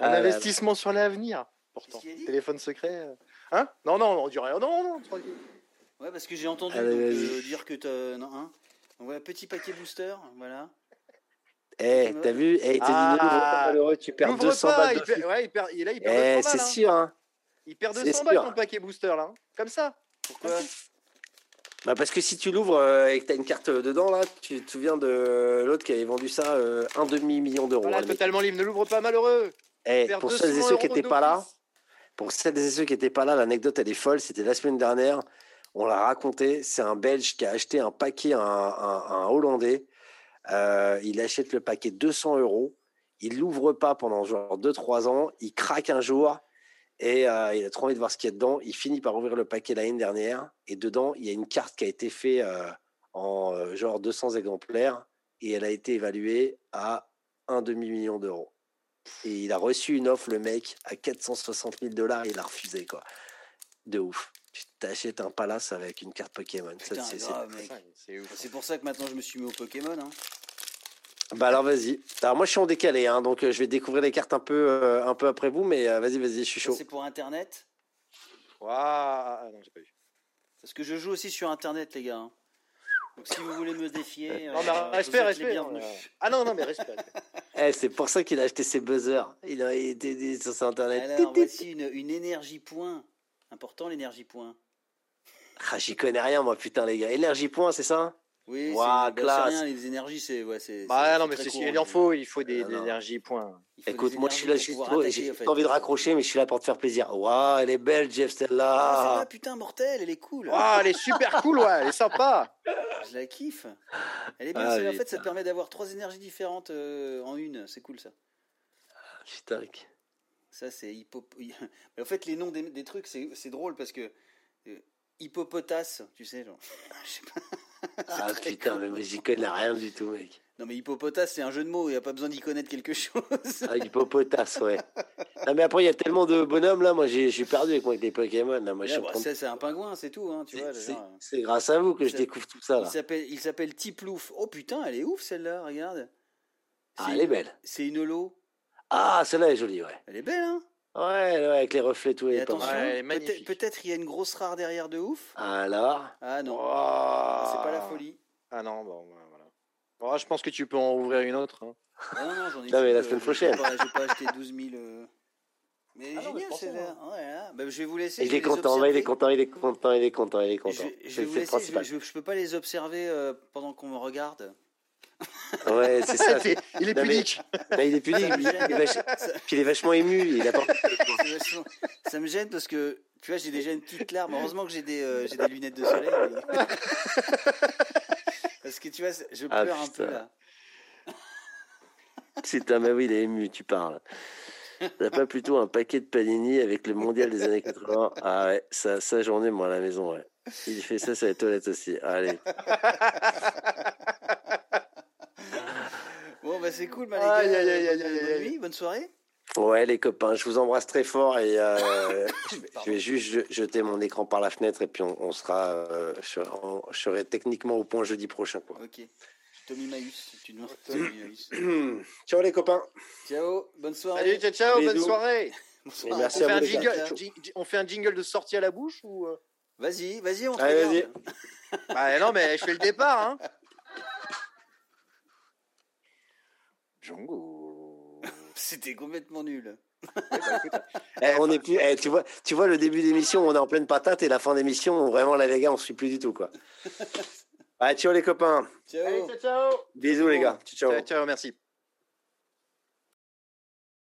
Un ah investissement sur l'avenir, pourtant. Téléphone secret. Euh. Hein? Non, non, on dit rien. Non, non, tranquille. Ouais, parce que j'ai entendu euh, dire que tu non, hein voilà, petit paquet booster, voilà. Eh, t'as vu Eh, t'as ah, malheureux, tu perds 200 pas, balles. Il ouais, il perd, là, il perd eh, 200 balles. C'est sûr, hein. Il perd 200 balles ton paquet booster, là. Hein. Comme ça. Pourquoi bah parce que si tu l'ouvres euh, et que tu as une carte dedans, là, tu te souviens de l'autre qui avait vendu ça euh, un demi-million d'euros. Voilà, totalement libre. Ne l'ouvre pas, malheureux. Eh, pour celles et ceux qui n'étaient pas là, pour celles et ceux qui n'étaient pas là, l'anecdote, elle est folle. C'était la semaine dernière. On l'a raconté, c'est un Belge qui a acheté un paquet à un, Hollandais. Euh, il achète le paquet 200 euros. Il l'ouvre pas pendant genre 2-3 ans. Il craque un jour et euh, il a trop envie de voir ce qu'il y a dedans. Il finit par ouvrir le paquet l'année dernière et dedans, il y a une carte qui a été faite euh, en genre 200 exemplaires et elle a été évaluée à un demi-million d'euros. Et il a reçu une offre, le mec, à 460 000 dollars. Il a refusé, quoi. De ouf t'achètes un palace avec une carte Pokémon. C'est pour ça que maintenant je me suis mis au Pokémon. Hein. Bah alors vas-y. Alors moi je suis en décalé, hein, donc euh, je vais découvrir les cartes un peu, euh, un peu après vous, mais euh, vas-y, vas-y, je suis chaud. C'est pour Internet. Waouh, ah, non, j'ai pas vu. Parce que je joue aussi sur Internet, les gars. Hein. Donc si vous voulez me défier, non, mais respect, respect. Ah non, non, mais respect. eh, c'est pour ça qu'il a acheté ses buzzers. Il a été sur Internet. Alors voici une, une énergie point Important l'énergie point. Ah, j'y connais rien, moi, putain, les gars. Énergie point, c'est ça? Oui, wow, c'est rien, les énergies, c'est. Ouais, bah, non, mais c'est il en faut, il faut des, ah, énergies point. Écoute, moi, je suis là, j'ai envie de raccrocher, mais je suis là pour te faire plaisir. Waouh, elle est belle, Jeff, celle-là. Ah, putain, mortelle, elle est cool. Waouh, elle est super cool, ouais, elle est sympa. Je la kiffe. Elle est bien, ah, en fait, ça te permet d'avoir trois énergies différentes euh, en une, c'est cool ça. Putain. Ça, c'est hippo... Mais en fait, les noms des, trucs, c'est drôle parce que euh, hippopotas, tu sais, genre. Je sais pas. ah putain, mais j'y connais rien du tout, mec. Non, mais hippopotas, c'est un jeu de mots, il n'y a pas besoin d'y connaître quelque chose. ah, hippopotas, ouais. non, mais après, il y a tellement de bonhommes, là, moi, je suis perdu avec, moi, avec les Pokémon. Là. Moi, bah, C'est un pingouin, c'est tout, hein, tu vois. C'est grâce à vous que je découvre tout ça, là. Il s'appelle Tiplouf. Oh putain, elle est ouf, celle-là, regarde. Ah, elle est belle. C'est une holo. Ah, celle-là est jolie, ouais. Elle est belle, hein Ouais, avec les reflets tout. Et attention, peut-être il y a une grosse rare derrière de ouf. Alors? Ah non, oh. c'est pas la folie. Ah non, bon, voilà. Bon, je pense que tu peux en ouvrir une autre. Hein. Ah non, non, j'en ai Non, mais la semaine prochaine. J'ai pas, acheté 12 000. Euh... Mais ah génial, c'est là. Ouais, hein. bah, je vais vous laisser. Il est content, il est content, il est content, il est content, il est content. Je, je, vais vous laisser, je, je, peux pas les observer euh, pendant qu'on me regarde. Ouais, c'est ça. il est pudique. il est pudique. il, Puis il est vachement ému. Il a ça me gêne parce que, tu vois, j'ai déjà une petite larme. Heureusement que j'ai des, euh, des lunettes de soleil. parce que tu vois, je ah, pleure un peu là. C'est un, mais oui, il est ému, tu parles. T'as pas plutôt un paquet de panini avec le mondial des années 80 Ah ouais, ça, ça j'en ai moi à la maison, ouais. Il fait ça sur les toilettes aussi. Allez. Bon, bah c'est cool, les gars. bonne nuit, bonne soirée. Ouais, les copains, je vous embrasse très fort et euh, je, vais juste jeter mon écran par la fenêtre et puis on, sera. Euh, je, serai techniquement au point jeudi prochain. Quoi. Ok. Tommy Maïs, tu nous Ciao les copains. Ciao, bonne soirée. Salut, ciao, bonne soirée. Merci on, fait un jingle, on fait un jingle de sortie à la bouche ou euh Vas-y, vas-y, on Allez, vas-y. bah non, mais je fais le départ. Hein. Django. C'était complètement nul. Eh, on est plus, eh, tu, vois, tu vois, le début d'émission, on est en pleine patate et la fin d'émission, vraiment, là, les gars, on ne suit plus du tout. quoi. Allez, ciao les copains. Ciao. ciao, ciao. Bisous les gars. Ciao, ciao, merci.